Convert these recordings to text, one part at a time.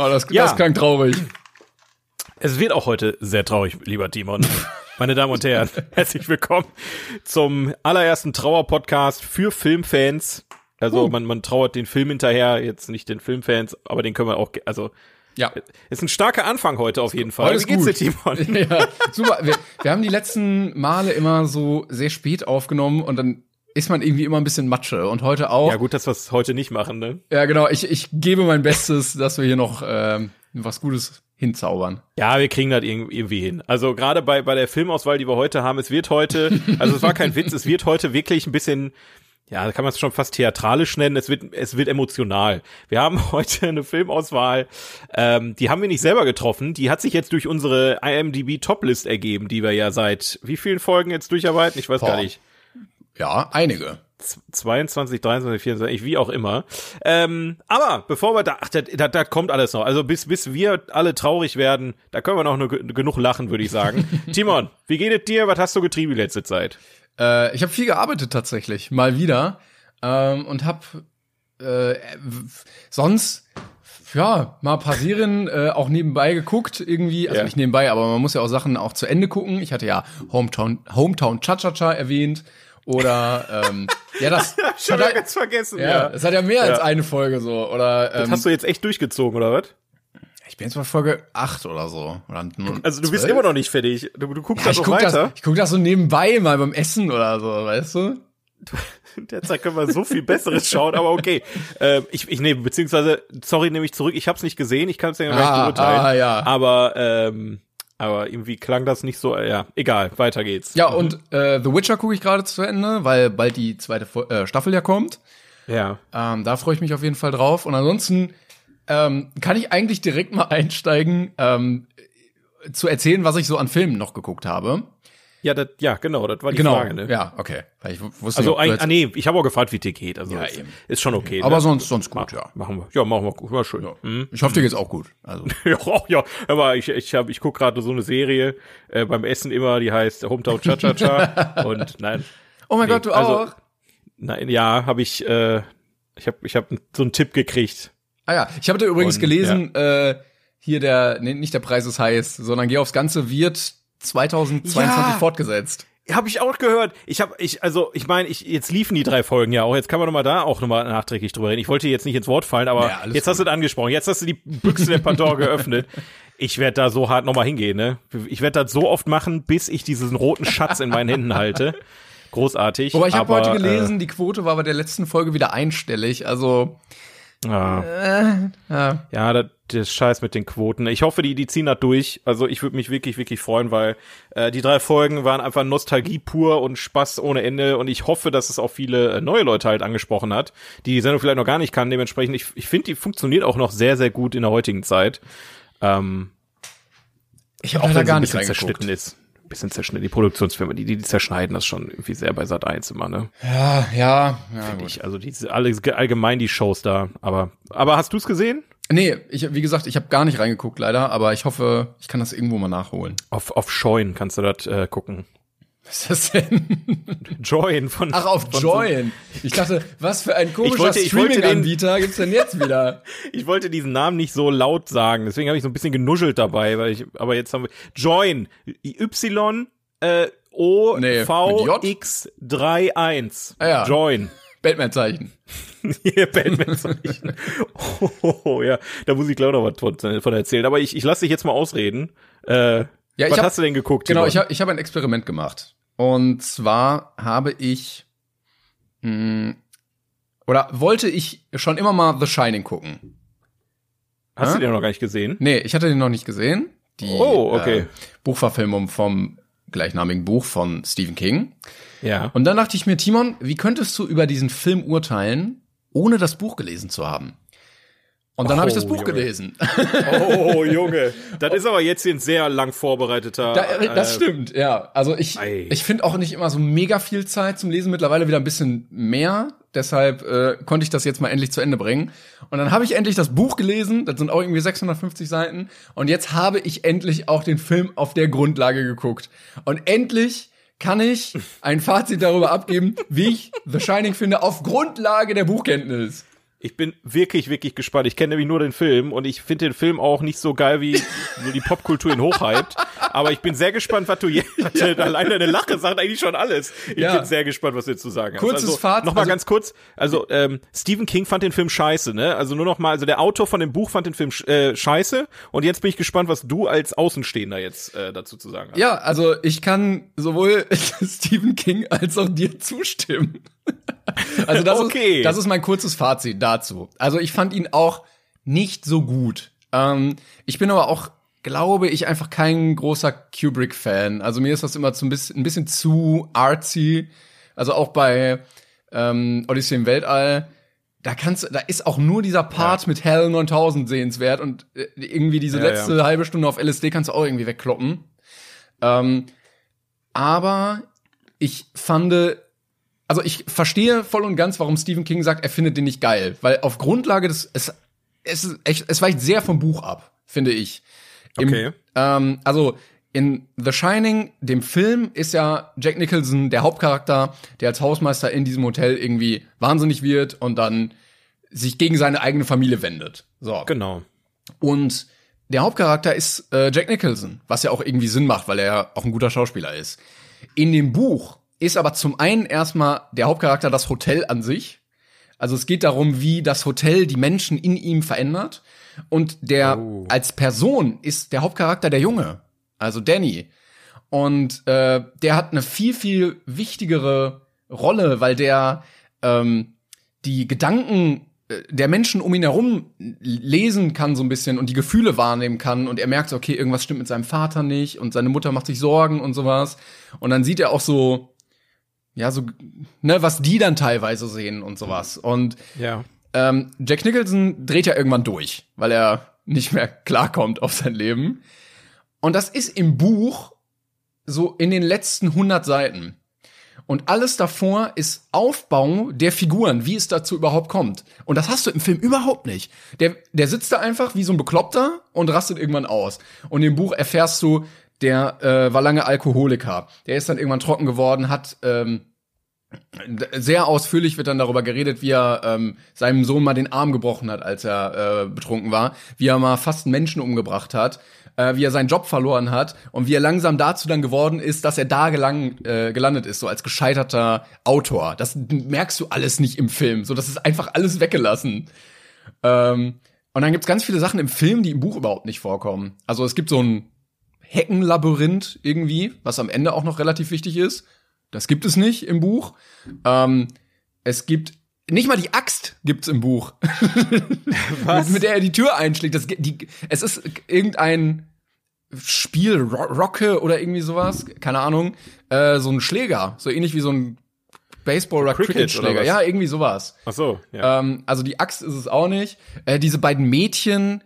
Oh, das, Ja. das klang traurig. Es wird auch heute sehr traurig, lieber Timon. Meine Damen und Herren, herzlich willkommen zum allerersten Trauer-Podcast für Filmfans. Also man, man trauert den Film hinterher, jetzt nicht den Filmfans, aber den können wir auch, also Ja. ist ein starker Anfang heute auf jeden Fall. Heute Wie geht's dir, gut. Timon? ja, super. Wir, wir haben die letzten Male immer so sehr spät aufgenommen und dann ist man irgendwie immer ein bisschen Matsche. Und heute auch. Ja gut, dass wir es heute nicht machen, ne? Ja, genau. Ich, ich gebe mein Bestes, dass wir hier noch ähm, was Gutes hinzaubern. Ja, wir kriegen das irg- irgendwie hin. Also gerade bei, bei der Filmauswahl, die wir heute haben, es wird heute, also es war kein Witz, es wird heute wirklich ein bisschen, ja, da kann man es schon fast theatralisch nennen, es wird, es wird emotional. Wir haben heute eine Filmauswahl, ähm, die haben wir nicht selber getroffen, die hat sich jetzt durch unsere IMDb Toplist ergeben, die wir ja seit wie vielen Folgen jetzt durcharbeiten? Ich weiß gar Boah. nicht. Ja, einige. 22, 23, 24, wie auch immer. Ähm, aber bevor wir da, ach, das, das, das kommt alles noch. Also bis, bis wir alle traurig werden, da können wir noch nur ge- genug lachen, würde ich sagen. Timon, wie geht es dir? Was hast du getrieben die letzte Zeit? Äh, ich habe viel gearbeitet tatsächlich, mal wieder. Ähm, und habe äh, sonst ja, mal ein paar Serien äh, auch nebenbei geguckt irgendwie, also Ja. nicht nebenbei, aber man muss ja auch Sachen auch zu Ende gucken. Ich hatte ja Hometown Hometown Cha-Cha-Cha erwähnt oder ähm, ja, das Schon hat ja, ganz vergessen, ja, es hat ja mehr als Ja. eine Folge so oder Das ähm, hast du jetzt echt durchgezogen, oder was? ich bin jetzt bei Folge 8 oder so oder Also du bist 12? immer noch nicht fertig. Du, du guckst ja, ja, ich noch guck weiter. das, ich guck das so nebenbei mal beim Essen oder so, weißt du? Derzeit können wir so viel Besseres schauen, aber okay. Ähm, ich, ich nehme, beziehungsweise, sorry, nehme ich zurück. Ich habe es nicht gesehen, ich kann es ja gar nicht Ah, beurteilen. ah, ja. Aber, ähm, aber irgendwie klang das nicht so, ja, egal, weiter geht's. Ja, und äh, The Witcher gucke ich gerade zu Ende, weil bald die zweite äh, Staffel ja kommt. Ja. Ähm, da freue ich mich auf jeden Fall drauf. Und ansonsten ähm, kann ich eigentlich direkt mal einsteigen, ähm, zu erzählen, was ich so an Filmen noch geguckt habe. Ja, das, ja, genau, das war die genau. Frage, ne? Ja, okay. Ich wusste Also, nicht, ein, ah, nee, ich habe auch gefragt, wie dir geht. Also, Ja, ist, eben. ist schon okay. aber ne? sonst, sonst gut, ja. Machen wir. Ja, machen wir. War schön. Mhm. Ich hoffe, dir geht's auch gut. Also, Ja, ja, aber ich, ich, hab, ich guck gerade so eine Serie äh, beim Essen immer, die heißt Hometown Cha Cha Cha. und nein, oh mein Nee, Gott, du also- auch. nein, ja, habe ich, äh, ich habe, ich habe so einen Tipp gekriegt. Ah ja, ich habe da übrigens Und, gelesen, äh, hier der, nee, nicht der Preis ist heiß, sondern Geh aufs Ganze wird 2022 Ja. fortgesetzt. Habe ich auch gehört. Ich habe, ich, also, ich meine, ich, jetzt liefen die drei Folgen ja auch. Jetzt kann man noch mal da auch noch mal nachträglich drüber reden. Ich wollte jetzt nicht ins Wort fallen, aber Ja, jetzt hast du das angesprochen. Jetzt hast du die Büchse der Pandora geöffnet. Ich werde da so hart noch mal hingehen, ne? Ich werde das so oft machen, bis ich diesen roten Schatz in meinen Händen halte. Großartig. Wobei ich habe heute gelesen, die Quote war bei der letzten Folge wieder einstellig. Also Äh, ja. ja. Ja, das, das Scheiß mit den Quoten. Ich hoffe, die, die ziehen das durch. Also ich würde mich wirklich, wirklich freuen, weil äh, die drei Folgen waren einfach Nostalgie pur und Spaß ohne Ende. Und ich hoffe, dass es auch viele äh, neue Leute halt angesprochen hat, die die Sendung vielleicht noch gar nicht kannten. Dementsprechend, ich, ich finde, die funktioniert auch noch sehr, sehr gut in der heutigen Zeit. Ähm, ich habe leider sie gar nicht zerschnitten ist. Bisschen zerschnitten. Die Produktionsfirmen, die, die zerschneiden das schon irgendwie sehr bei Sat 1 immer, ne? Ja, ja, ja Find gut. ich. Also diese alle allgemein die Shows da. Aber, aber hast du es gesehen? Nee, ich, wie gesagt, ich habe gar nicht reingeguckt leider, aber ich hoffe, ich kann das irgendwo mal nachholen. Auf, auf Join kannst du das äh, gucken. Was ist das denn? Join von. Ach, auf von Join. Ich dachte, was für ein komischer Streaming-Anbieter gibt's denn jetzt wieder? Ich wollte diesen Namen nicht so laut sagen, deswegen habe ich so ein bisschen genuschelt dabei, weil ich, aber jetzt haben wir Join Y äh, O Nee, V? X 31 Ah ja. Join. Batman-Zeichen. Hier Batman-Zeichen. oh, ja, da muss ich gleich noch was von, von erzählen. Aber ich, ich lasse dich jetzt mal ausreden. Äh, Ja, ich was hab- hast du denn geguckt? Genau, Timon? ich habe ich hab ein Experiment gemacht. Und zwar habe ich mh, oder wollte ich schon immer mal The Shining gucken. Hast Hä? du den noch gar nicht gesehen? Nee, ich hatte den noch nicht gesehen. Die Oh, okay. äh, Buchverfilmung vom gleichnamigen Buch von Stephen King. Ja. Und dann dachte ich mir, Timon, wie könntest du über diesen Film urteilen, ohne das Buch gelesen zu haben? Und dann habe ich das Oh, Buch Junge. gelesen. Oh, Junge. Das ist aber jetzt hier ein sehr lang vorbereiteter. Da, äh, das äh, stimmt, ja. Also ich, Ei. ich finde auch nicht immer so mega viel Zeit zum Lesen, mittlerweile wieder ein bisschen mehr. Deshalb äh, konnte ich das jetzt mal endlich zu Ende bringen. Und dann habe ich endlich das Buch gelesen, das sind auch irgendwie 650 Seiten. Und jetzt habe ich endlich auch den Film auf der Grundlage geguckt. Und endlich kann ich ein Fazit darüber abgeben, wie ich The Shining finde, auf Grundlage der Buchkenntnis. Ich bin wirklich, wirklich gespannt. Ich kenne nämlich nur den Film und ich finde den Film auch nicht so geil, wie so die Popkultur ihn hochhypt. Aber ich bin sehr gespannt, was du jetzt, allein deine Lache sagt eigentlich schon alles. Ich Ja. bin sehr gespannt, was du jetzt zu sagen hast. Kurzes also, Fazit, Nochmal also- ganz kurz. Also, ähm, Stephen King fand den Film scheiße, ne? Also nur noch mal, also der Autor von dem Buch fand den Film sch äh, scheiße. Und jetzt bin ich gespannt, was du als Außenstehender jetzt äh, dazu zu sagen hast. Ja, also ich kann sowohl Stephen King als auch dir zustimmen. Also das, Okay. ist, das ist mein kurzes Fazit dazu. Also ich fand ihn auch nicht so gut. Ähm, ich bin aber auch, glaube ich, einfach kein großer Kubrick-Fan. Also mir ist das immer zu ein, bisschen, ein bisschen zu artsy. Also auch bei ähm, Odyssey im Weltall. Da kannst da ist auch nur dieser Part mit Hell 9000 sehenswert und äh, irgendwie diese Ja, letzte halbe Stunde auf LSD kannst du auch irgendwie wegkloppen. Ähm, aber ich fand, also ich verstehe voll und ganz, warum Stephen King sagt, er findet den nicht geil, weil auf Grundlage des, es, es, echt, es weicht sehr vom Buch ab, finde ich. Im, Okay. Ähm, also in The Shining, dem Film, ist ja Jack Nicholson der Hauptcharakter, der als Hausmeister in diesem Hotel irgendwie wahnsinnig wird und dann sich gegen seine eigene Familie wendet. So. Genau. Und der Hauptcharakter ist äh, Jack Nicholson, was ja auch irgendwie Sinn macht, weil er ja auch ein guter Schauspieler ist. In dem Buch ist aber zum einen erstmal der Hauptcharakter das Hotel an sich. Also es geht darum, wie das Hotel die Menschen in ihm verändert. Und der Oh. als Person ist der Hauptcharakter der Junge, also Danny. Und äh, der hat eine viel, viel wichtigere Rolle, weil der ähm, die Gedanken äh, der Menschen um ihn herum lesen kann so ein bisschen und die Gefühle wahrnehmen kann und er merkt, okay, irgendwas stimmt mit seinem Vater nicht und seine Mutter macht sich Sorgen und sowas. Und dann sieht er auch so, ja, so, ne, was die dann teilweise sehen und sowas. Und Ja. ähm, Jack Nicholson dreht ja irgendwann durch, weil er nicht mehr klarkommt auf sein Leben. Und das ist im Buch so in den letzten 100 Seiten. Und alles davor ist Aufbau der Figuren, wie es dazu überhaupt kommt. Und das hast du im Film überhaupt nicht. Der, der sitzt da einfach wie so ein Bekloppter und rastet irgendwann aus. Und im Buch erfährst du, der äh, war lange Alkoholiker. Der ist dann irgendwann trocken geworden, hat ähm, sehr ausführlich wird dann darüber geredet, wie er ähm, seinem Sohn mal den Arm gebrochen hat, als er äh, betrunken war, wie er mal fast einen Menschen umgebracht hat, äh, wie er seinen Job verloren hat und wie er langsam dazu dann geworden ist, dass er da gelang, äh, gelandet ist, so als gescheiterter Autor. Das merkst du alles nicht im Film, so das ist einfach alles weggelassen. Ähm, und dann gibt's ganz viele Sachen im Film, die im Buch überhaupt nicht vorkommen. Also es gibt so ein Heckenlabyrinth irgendwie, was am Ende auch noch relativ wichtig ist. Das gibt es nicht im Buch. Ähm, es gibt nicht mal die Axt gibt's im Buch, Was? mit, mit der er die Tür einschlägt. Das, die, es ist irgendein Spiel, Ro Rocke oder irgendwie sowas, keine Ahnung, äh, so ein Schläger, so ähnlich wie so ein Baseball- oder Cricket Cricket-Schläger. was? Ja, irgendwie sowas. Ach so, ja. Ähm, also die Axt ist es auch nicht. Äh, diese beiden Mädchen,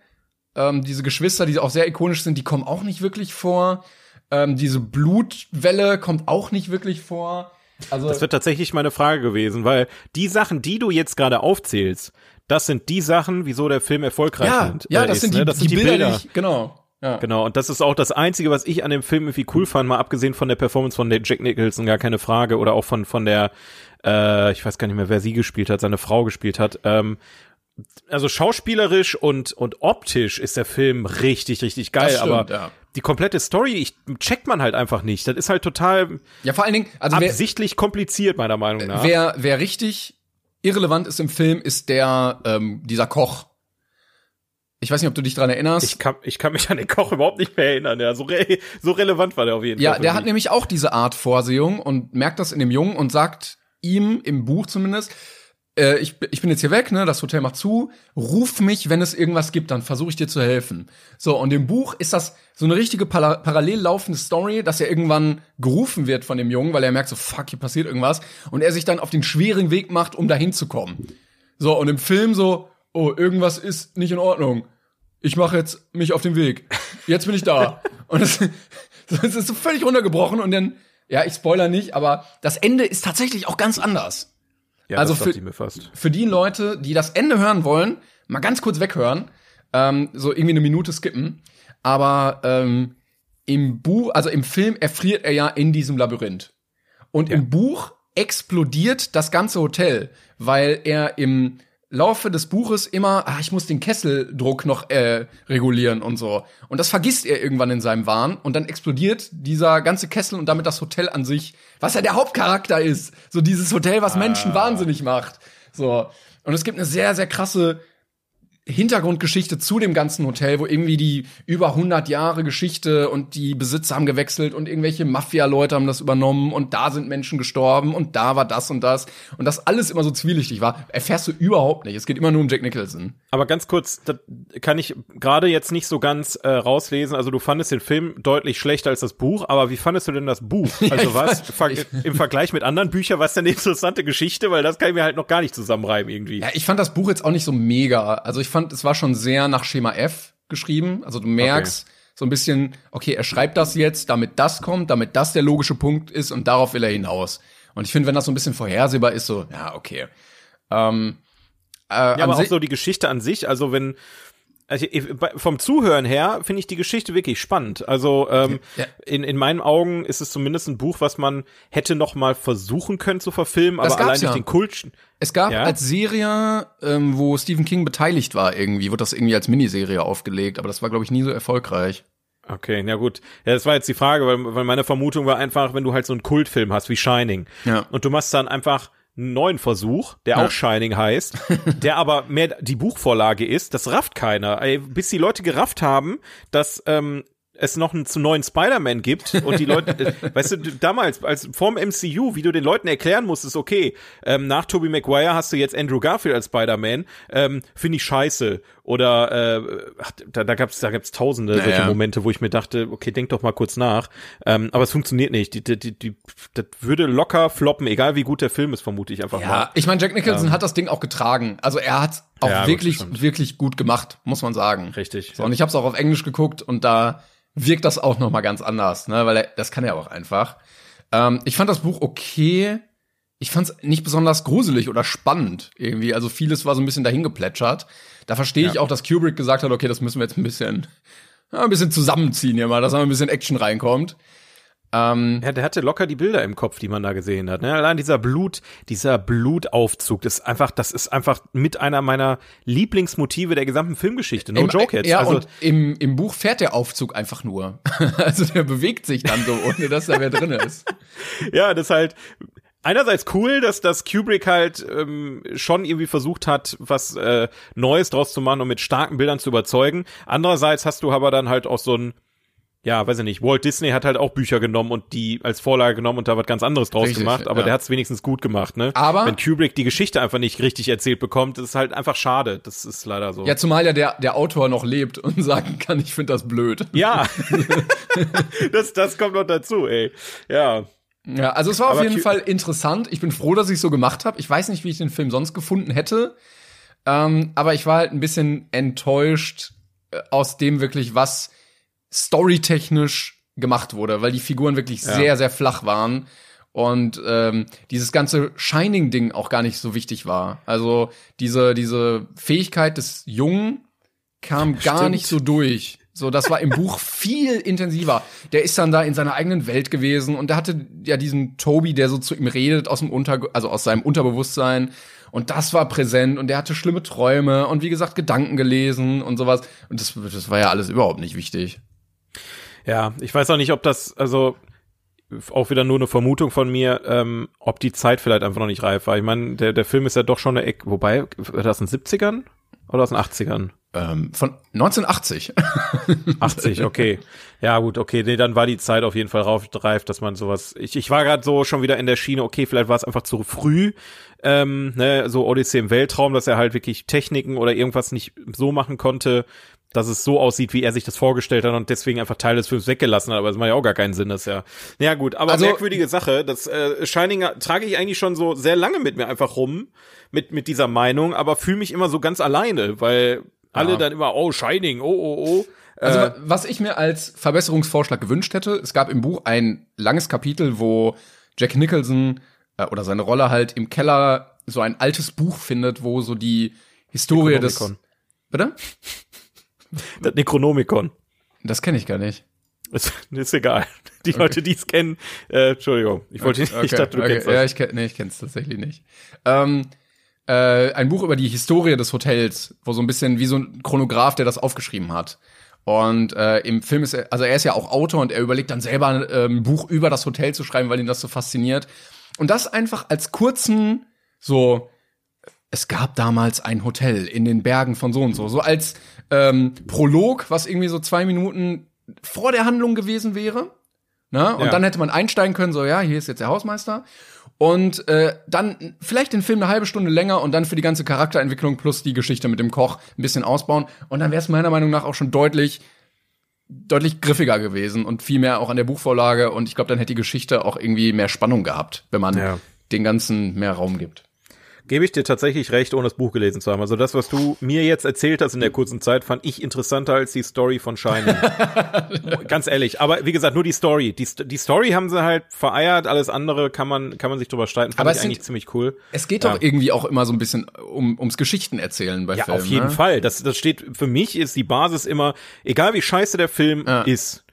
ähm, diese Geschwister, die auch sehr ikonisch sind, die kommen auch nicht wirklich vor. Ähm, diese Blutwelle kommt auch nicht wirklich vor. Also Das wird tatsächlich meine Frage gewesen, weil die Sachen, die du jetzt gerade aufzählst, das sind die Sachen, wieso der Film erfolgreich ja, sind, ja, äh, das ist, sind die, ne? das die, sind die Bilder, Bilder. Die ich, genau. Ja. Genau, und das ist auch das Einzige, was ich an dem Film irgendwie cool fand, mal abgesehen von der Performance von der Jack Nicholson, gar keine Frage, oder auch von, von der, äh, ich weiß gar nicht mehr, wer sie gespielt hat, seine Frau gespielt hat. Ähm, also schauspielerisch und, und optisch ist der Film richtig, richtig geil, stimmt, aber ja. die komplette Story, ich, checkt man halt einfach nicht. Das ist halt total ja, vor allen Dingen, also wer, absichtlich kompliziert, meiner Meinung nach. wer, wer richtig irrelevant ist im Film, ist der, ähm, dieser Koch. Ich weiß nicht, ob du dich dran erinnerst. ich kann, ich kann mich an den Koch überhaupt nicht mehr erinnern. Ja, so, re so relevant war der auf jeden Ja, Fall. für der hat mich. nämlich auch diese Art Vorsehung und merkt das in dem Jungen und sagt ihm im Buch zumindest, äh, ich, ich bin jetzt hier weg, ne, das Hotel macht zu, ruf mich, wenn es irgendwas gibt, dann versuche ich dir zu helfen. So, und im Buch ist das so eine richtige para parallel laufende Story, dass er irgendwann gerufen wird von dem Jungen, weil er merkt so, fuck, hier passiert irgendwas, und er sich dann auf den schweren Weg macht, um dahin zu kommen. So, und im Film so, oh, irgendwas ist nicht in Ordnung. Ich mache jetzt mich auf den Weg. Jetzt bin ich da. und das, das ist so völlig runtergebrochen und dann, ja, ich spoiler nicht, aber das Ende ist tatsächlich auch ganz anders. Ja, also für, für die Leute, die das Ende hören wollen, mal ganz kurz weghören, ähm, so irgendwie eine Minute skippen. Aber ähm, im Buch, also im Film erfriert er ja in diesem Labyrinth. Und im Buch explodiert das ganze Hotel, weil er im Laufe des Buches immer, ah, ich muss den Kesseldruck noch äh, regulieren und so. Und das vergisst er irgendwann in seinem Wahn und dann explodiert dieser ganze Kessel und damit das Hotel an sich, was ja der Hauptcharakter ist. So dieses Hotel, was Menschen wahnsinnig macht. So. Und es gibt eine sehr, sehr krasse Hintergrundgeschichte zu dem ganzen Hotel, wo irgendwie die über 100 Jahre Geschichte und die Besitzer haben gewechselt und irgendwelche Mafia-Leute haben das übernommen und da sind Menschen gestorben und da war das und das und das alles immer so zwielichtig war, erfährst du überhaupt nicht. Es geht immer nur um Jack Nicholson. Aber ganz kurz, das kann ich gerade jetzt nicht so ganz äh, rauslesen. Also du fandest den Film deutlich schlechter als das Buch, aber wie fandest du denn das Buch? Also ich was ver im Vergleich mit anderen Büchern, was denn eine interessante Geschichte, weil das kann ich mir halt noch gar nicht zusammenreimen irgendwie. Ja, ich fand das Buch jetzt auch nicht so mega. Also ich fand, es war schon sehr nach Schema F geschrieben. Also du merkst so ein bisschen, okay, er schreibt das jetzt, damit das kommt, damit das der logische Punkt ist und darauf will er hinaus. Und ich finde, wenn das so ein bisschen vorhersehbar ist, so, ja, okay. Ähm, äh, Ja, aber auch so die Geschichte an sich, also wenn also ich- vom Zuhören her finde ich die Geschichte wirklich spannend. Also ähm, Ja. in, in meinen Augen ist es zumindest ein Buch, was man hätte noch mal versuchen können zu verfilmen, Das aber allein gab's durch ja. den Kult. Es gab Ja? als Serie, ähm, wo Stephen King beteiligt war irgendwie, wurde das irgendwie als Miniserie aufgelegt, aber das war, glaube ich, nie so erfolgreich. Okay, na gut. Ja, das war jetzt die Frage, weil, weil meine Vermutung war einfach, wenn du halt so einen Kultfilm hast wie Shining Ja. und du machst dann einfach einen neuen Versuch, der Ja. auch Shining heißt, der aber mehr die Buchvorlage ist, das rafft keiner. Ey, bis die Leute gerafft haben, dass ähm, es noch einen zu neuen Spider-Man gibt und die Leute, äh, weißt du, damals, als vorm MCU, wie du den Leuten erklären musstest, okay, ähm, nach Tobey Maguire hast du jetzt Andrew Garfield als Spider-Man, ähm, finde ich scheiße. Oder äh, ach, da, da gab's da gab's tausende solche Naja. Momente, wo ich mir dachte, okay, denk doch mal kurz nach. Ähm, aber es funktioniert nicht. Die, die, die, die, das würde locker floppen, egal wie gut der Film ist, vermute ich einfach mal. Ja, ich meine, Jack Nicholson hat das Ding auch getragen. Also er hat auch Ja, gut, wirklich, stimmt. wirklich gut gemacht, muss man sagen. Richtig. So, und ich habe es auch auf Englisch geguckt und da wirkt das auch noch mal ganz anders, ne? Weil er, das kann er auch einfach. Ähm, ich fand das Buch okay. Ich fand es nicht besonders gruselig oder spannend irgendwie. Also vieles war so ein bisschen dahin geplätschert. Da verstehe ich auch, dass Kubrick gesagt hat, okay, das müssen wir jetzt ein bisschen, ja, ein bisschen zusammenziehen hier mal, dass da mal ein bisschen Action reinkommt. Ähm, Ja, der hatte locker die Bilder im Kopf, die man da gesehen hat. Ne? Allein dieser Blut, dieser Blutaufzug, das ist einfach, das ist einfach mit einer meiner Lieblingsmotive der gesamten Filmgeschichte. No Im- joke jetzt. Ja, also, und im, im Buch fährt der Aufzug einfach nur. also der bewegt sich dann so, ohne dass da wer drin ist. ja, das ist halt einerseits cool, dass das Kubrick halt ähm, schon irgendwie versucht hat, was äh, Neues draus zu machen und mit starken Bildern zu überzeugen. Andererseits hast du aber dann halt auch so ein ja, weiß ich nicht, Walt Disney hat halt auch Bücher genommen und die als Vorlage genommen und da was ganz anderes draus Richtig, gemacht, aber ja. der hat es wenigstens gut gemacht, ne? Aber- wenn Kubrick die Geschichte einfach nicht richtig erzählt bekommt, das ist halt einfach schade. Das ist leider so. Ja, zumal ja der, der Autor noch lebt und sagen kann, ich finde das blöd. Ja. das, das kommt noch dazu, ey. Ja. Ja, also es war auf Aber jeden Ku- Fall interessant. Ich bin froh, dass ich so gemacht habe. Ich weiß nicht, wie ich den Film sonst gefunden hätte. Ähm, aber ich war halt ein bisschen enttäuscht äh, aus dem wirklich, was storytechnisch gemacht wurde, weil die Figuren wirklich Ja. sehr, sehr flach waren. Und ähm, dieses ganze Shining-Ding auch gar nicht so wichtig war. Also diese, diese Fähigkeit des Jungen kam gar Stimmt. nicht so durch. So, das war im Buch viel intensiver. Der ist dann da in seiner eigenen Welt gewesen und der hatte ja diesen Toby, der so zu ihm redet aus dem Unter, also aus seinem Unterbewusstsein. Und das war präsent und der hatte schlimme Träume und wie gesagt Gedanken gelesen und sowas. Und das, das war ja alles überhaupt nicht wichtig. Ja, ich weiß auch nicht, ob das, also auch wieder nur eine Vermutung von mir, ähm, ob die Zeit vielleicht einfach noch nicht reif war. Ich meine, der, der Film ist ja doch schon eine Eck, wobei, war das in den 70ern Oder aus den 80ern? Ähm, von 1980. 80, okay. Ja, gut, okay. Nee, dann war die Zeit auf jeden Fall reif, dass man sowas. Ich, ich war gerade so schon wieder in der Schiene, okay, vielleicht war es einfach zu früh. Ähm, ne, so Odyssey im Weltraum, dass er halt wirklich Techniken oder irgendwas nicht so machen konnte, dass es so aussieht, wie er sich das vorgestellt hat und deswegen einfach Teil des Films weggelassen hat. Aber das macht ja auch gar keinen Sinn, das ja. Naja, gut, aber Also- merkwürdige Sache. Das äh, Shining trage ich eigentlich schon so sehr lange mit mir einfach rum, mit, mit dieser Meinung, aber fühle mich immer so ganz alleine, weil alle Ja. dann immer, oh, Shining, oh, oh, oh. Also, Äh, was ich mir als Verbesserungsvorschlag gewünscht hätte, es gab im Buch ein langes Kapitel, wo Jack Nicholson äh, oder seine Rolle halt im Keller so ein altes Buch findet, wo so die Historie des. Bitte? Das Necronomicon. Das kenne ich gar nicht. Ist, ist egal. Die Leute, die es kennen, äh, Entschuldigung. Ich wollte nicht, ich dachte, du okay. kennst das. Ja, ich kenn, nee, ich kenn's tatsächlich nicht. Ähm, äh, ein Buch über die Historie des Hotels, wo so ein bisschen wie so ein Chronograph, der das aufgeschrieben hat. Und äh, im Film ist er, also er ist ja auch Autor und er überlegt dann selber ähm, ein Buch über das Hotel zu schreiben, weil ihn das so fasziniert. Und das einfach als kurzen, so, es gab damals ein Hotel in den Bergen von so und so, so als ähm, Prolog, was irgendwie so zwei Minuten vor der Handlung gewesen wäre. Ne? Und Ja. dann hätte man einsteigen können, so ja, hier ist jetzt der Hausmeister. Und äh, dann vielleicht den Film eine halbe Stunde länger und dann für die ganze Charakterentwicklung plus die Geschichte mit dem Koch ein bisschen ausbauen. Und dann wäre es meiner Meinung nach auch schon deutlich, deutlich griffiger gewesen und viel mehr auch an der Buchvorlage. Und ich glaube, dann hätte die Geschichte auch irgendwie mehr Spannung gehabt, wenn man Ja. den ganzen mehr Raum gibt. Gebe ich dir tatsächlich recht, ohne das Buch gelesen zu haben. Also das, was du mir jetzt erzählt hast in der kurzen Zeit, fand ich interessanter als die Story von Shining. Ganz ehrlich. Aber wie gesagt, nur die Story. Die, die Story haben sie halt vereiert. Alles andere kann man, kann man sich drüber streiten. Fand Aber ich es sind- eigentlich ziemlich cool. Es geht Ja. doch irgendwie auch immer so ein bisschen um, ums Geschichtenerzählen bei Ja, Filmen. auf jeden ne? Fall. Das, das steht, für mich ist die Basis immer, egal wie scheiße der Film Ja. ist,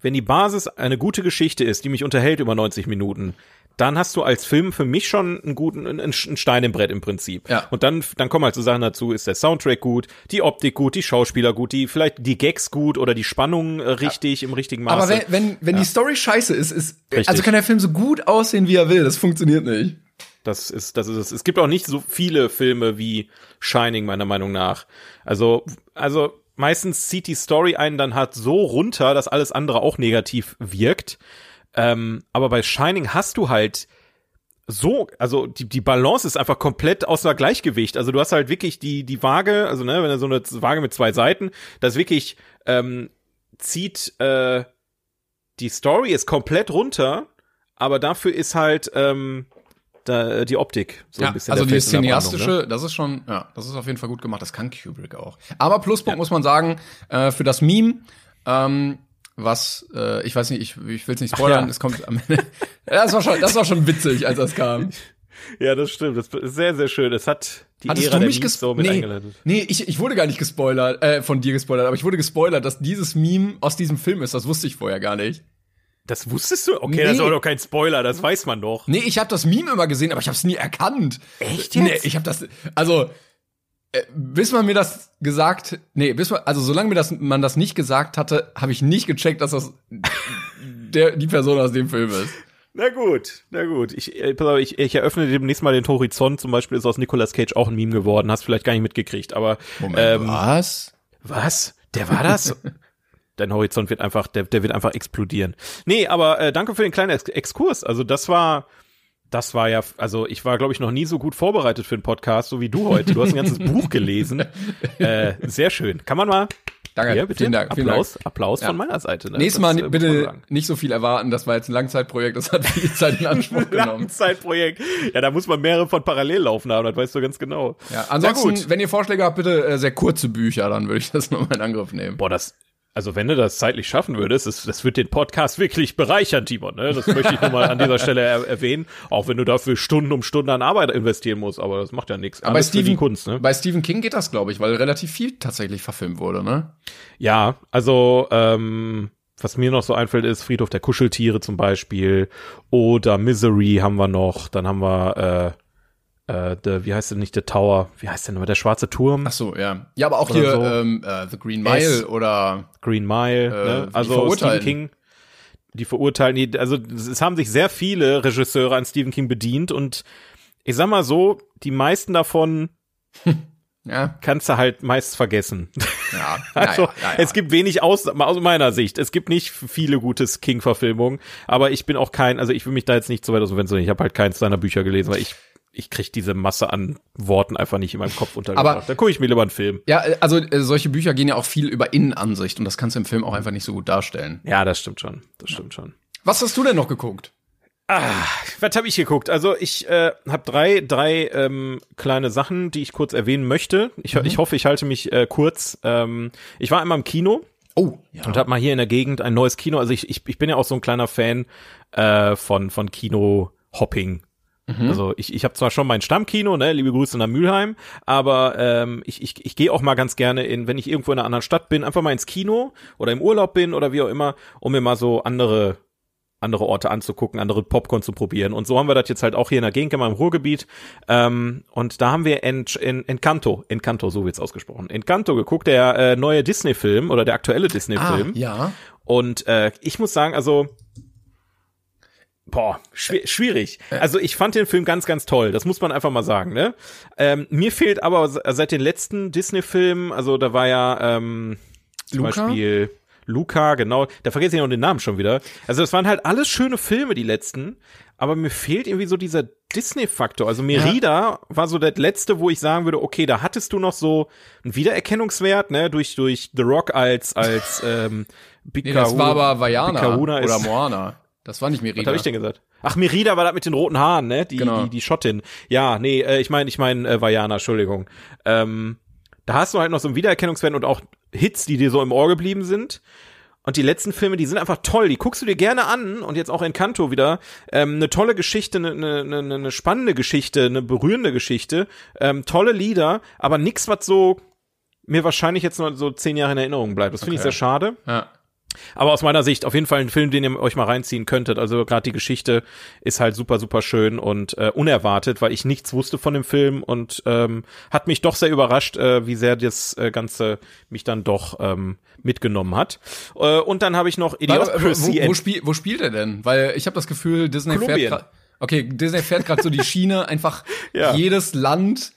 wenn die Basis eine gute Geschichte ist, die mich unterhält über 90 Minuten, dann hast du als Film für mich schon einen guten, einen, Stein im Brett im Prinzip. Ja. Und dann, dann kommen halt so Sachen dazu, ist der Soundtrack gut, die Optik gut, die Schauspieler gut, die, vielleicht die Gags gut oder die Spannung äh, richtig, im richtigen Maße. Aber wenn, wenn, wenn die Story scheiße ist, ist Richtig. also kann der Film so gut aussehen, wie er will. Das funktioniert nicht. Das ist, das ist es. Es gibt auch nicht so viele Filme wie Shining, meiner Meinung nach. Also, also meistens zieht die Story einen dann halt so runter, dass alles andere auch negativ wirkt. Ähm, aber bei Shining hast du halt so, also die, die Balance ist einfach komplett außer Gleichgewicht. Also du hast halt wirklich die, die Waage, also ne, wenn du so eine Waage mit zwei Seiten, das wirklich ähm, zieht, äh, die Story ist komplett runter, aber dafür ist halt ähm, da, die Optik so ein bisschen also die cineastische, ne? das ist schon, ja, das ist auf jeden Fall gut gemacht. Das kann Kubrick auch. Aber Pluspunkt muss man sagen, äh, für das Meme, ähm, was, äh, ich weiß nicht, ich, ich will es nicht spoilern, ja. es kommt am Ende. das war schon, das war schon witzig, als das kam. Ja, das stimmt. Das ist sehr, sehr schön. Es hat die Hattest Ära du der mich Memes ges so mit nee, eingeleitet. nee, ich, ich wurde gar nicht gespoilert, äh, von dir gespoilert, aber ich wurde gespoilert, dass dieses Meme aus diesem Film ist. Das wusste ich vorher gar nicht. Das wusstest du? Okay, Nee. das ist auch doch kein Spoiler, das weiß man doch. Nee, ich habe das Meme immer gesehen, aber ich habe es nie erkannt. Echt Nee, jetzt? ich habe das also bis man mir das gesagt, nee, bis man also solange mir das man das nicht gesagt hatte, habe ich nicht gecheckt, dass das der die Person aus dem Film ist. Na gut, na gut. Ich, äh, ich, ich eröffne demnächst mal den Horizont. Zum Beispiel ist aus Nicolas Cage auch ein Meme geworden. Hast vielleicht gar nicht mitgekriegt, aber ähm, was? was? Der war das? Dein Horizont wird einfach, der, der wird einfach explodieren. Nee, aber äh, danke für den kleinen Ex Exkurs. Also das war, das war ja, also ich war, glaube ich, noch nie so gut vorbereitet für einen Podcast, so wie du heute. Du hast ein ganzes Buch gelesen. Äh, sehr schön. Kann man mal. Danke, Ja, bitte. vielen Dank, vielen Applaus, Dank. Applaus Ja. von meiner Seite. Ne? Nächstes Das, Mal äh, muss man bitte nicht so viel erwarten, das war jetzt ein Langzeitprojekt, das hat viel Zeit in Anspruch genommen. Langzeitprojekt. Ja, da muss man mehrere von parallel laufen haben, das weißt du ganz genau. Ja, ansonsten, gut. wenn ihr Vorschläge habt, bitte äh, sehr kurze Bücher, dann würde ich das nochmal in Angriff nehmen. Boah, das, also wenn du das zeitlich schaffen würdest, das, das wird den Podcast wirklich bereichern, Timon. Ne? Das möchte ich nur mal an dieser Stelle er erwähnen. Auch wenn du dafür Stunden um Stunden an Arbeit investieren musst, aber das macht ja nichts. Aber bei Stephen, Kunst, ne? bei Stephen King geht das, glaube ich, weil relativ viel tatsächlich verfilmt wurde, ne? Ja, also ähm, was mir noch so einfällt, ist Friedhof der Kuscheltiere zum Beispiel oder Misery haben wir noch. Dann haben wir äh, äh, der, wie heißt denn nicht der Tower? Wie heißt denn immer der schwarze Turm? Ach so, ja. Ja, aber auch hier so. ähm, äh, The Green Mile S. oder Green Mile, Äh, ne? also. Stephen King, die verurteilen, die, also es haben sich sehr viele Regisseure an Stephen King bedient und ich sag mal so, die meisten davon Ja. kannst du halt meist vergessen. Ja, Also naja, naja. es gibt wenig aus, aus meiner Sicht. Es gibt nicht viele gute King-Verfilmungen, aber ich bin auch kein, also ich will mich da jetzt nicht so weit aus dem Fenster. Ich habe halt keins seiner Bücher gelesen, weil ich ich krieg diese Masse an Worten einfach nicht in meinem Kopf untergebracht. Aber- da gucke ich mir lieber einen Film. Ja, äh, also äh, solche Bücher gehen ja auch viel über Innenansicht und das kannst du im Film auch einfach nicht so gut darstellen. Ja, das stimmt schon. Das stimmt schon. Was hast du denn noch geguckt? Was habe ich geguckt? Also ich äh, habe drei, drei ähm, kleine Sachen, die ich kurz erwähnen möchte. Ich, ich hoffe, ich halte mich äh, kurz. Ähm, ich war einmal im Kino Oh, ja. und habe mal hier in der Gegend ein neues Kino. Also ich, ich, ich bin ja auch so ein kleiner Fan äh, von von Kino-Hopping. Also ich, ich habe zwar schon mein Stammkino, ne, liebe Grüße nach Mülheim, aber ähm, ich, ich, ich gehe auch mal ganz gerne in, wenn ich irgendwo in einer anderen Stadt bin, einfach mal ins Kino oder im Urlaub bin oder wie auch immer, um mir mal so andere andere Orte anzugucken, andere Popcorn zu probieren. Und so haben wir das jetzt halt auch hier in der Gegend, im Ruhrgebiet. Ähm, und da haben wir Ent, en, Encanto, Encanto, so wird's ausgesprochen, Encanto geguckt, der äh, neue Disney-Film oder der aktuelle ah, Disney-Film. ja. Und äh, ich muss sagen, also boah, schwi schwierig. Also ich fand den Film ganz, ganz toll. Das muss man einfach mal sagen. Ne? Ähm, mir fehlt aber se- seit den letzten Disney-Filmen, also da war ja ähm, zum Luca? Beispiel Luca, genau. Da vergesse ich noch den Namen schon wieder. Also das waren halt alles schöne Filme, die letzten. Aber mir fehlt irgendwie so dieser Disney-Faktor. Also Merida war so das letzte, wo ich sagen würde, okay, da hattest du noch so einen Wiedererkennungswert, ne, durch, durch The Rock als, als, ähm, Big Nee, das war aber Vajana Bicahuna oder Moana. Das war nicht Merida. was habe ich denn gesagt? Ach, Merida war das mit den roten Haaren, ne? Die, Genau. die, die Schottin. Ja, nee, äh, ich meine, ich meine äh, Vajana, Entschuldigung. Ähm, da hast du halt noch so einen Wiedererkennungswert und auch Hits, die dir so im Ohr geblieben sind. Und die letzten Filme, die sind einfach toll. Die guckst du dir gerne an und jetzt auch in Kanto wieder. Ähm, eine tolle Geschichte, eine, eine, eine, eine spannende Geschichte, eine berührende Geschichte, ähm, tolle Lieder, aber nix, was so mir wahrscheinlich jetzt nur so zehn Jahre in Erinnerung bleibt. Das finde ich Okay. sehr schade. Ja. Aber aus meiner Sicht auf jeden Fall ein Film, den ihr euch mal reinziehen könntet. Also gerade die Geschichte ist halt super, super schön und äh, unerwartet, weil ich nichts wusste von dem Film und ähm, hat mich doch sehr überrascht, äh, wie sehr das äh, Ganze mich dann doch ähm, mitgenommen hat. Äh, und dann habe ich noch Idiocracy wo, wo, and- spiel, wo spielt er denn? Weil ich habe das Gefühl, Disney Kolumbien. fährt Okay, Disney fährt gerade so die Schiene, einfach Ja. jedes Land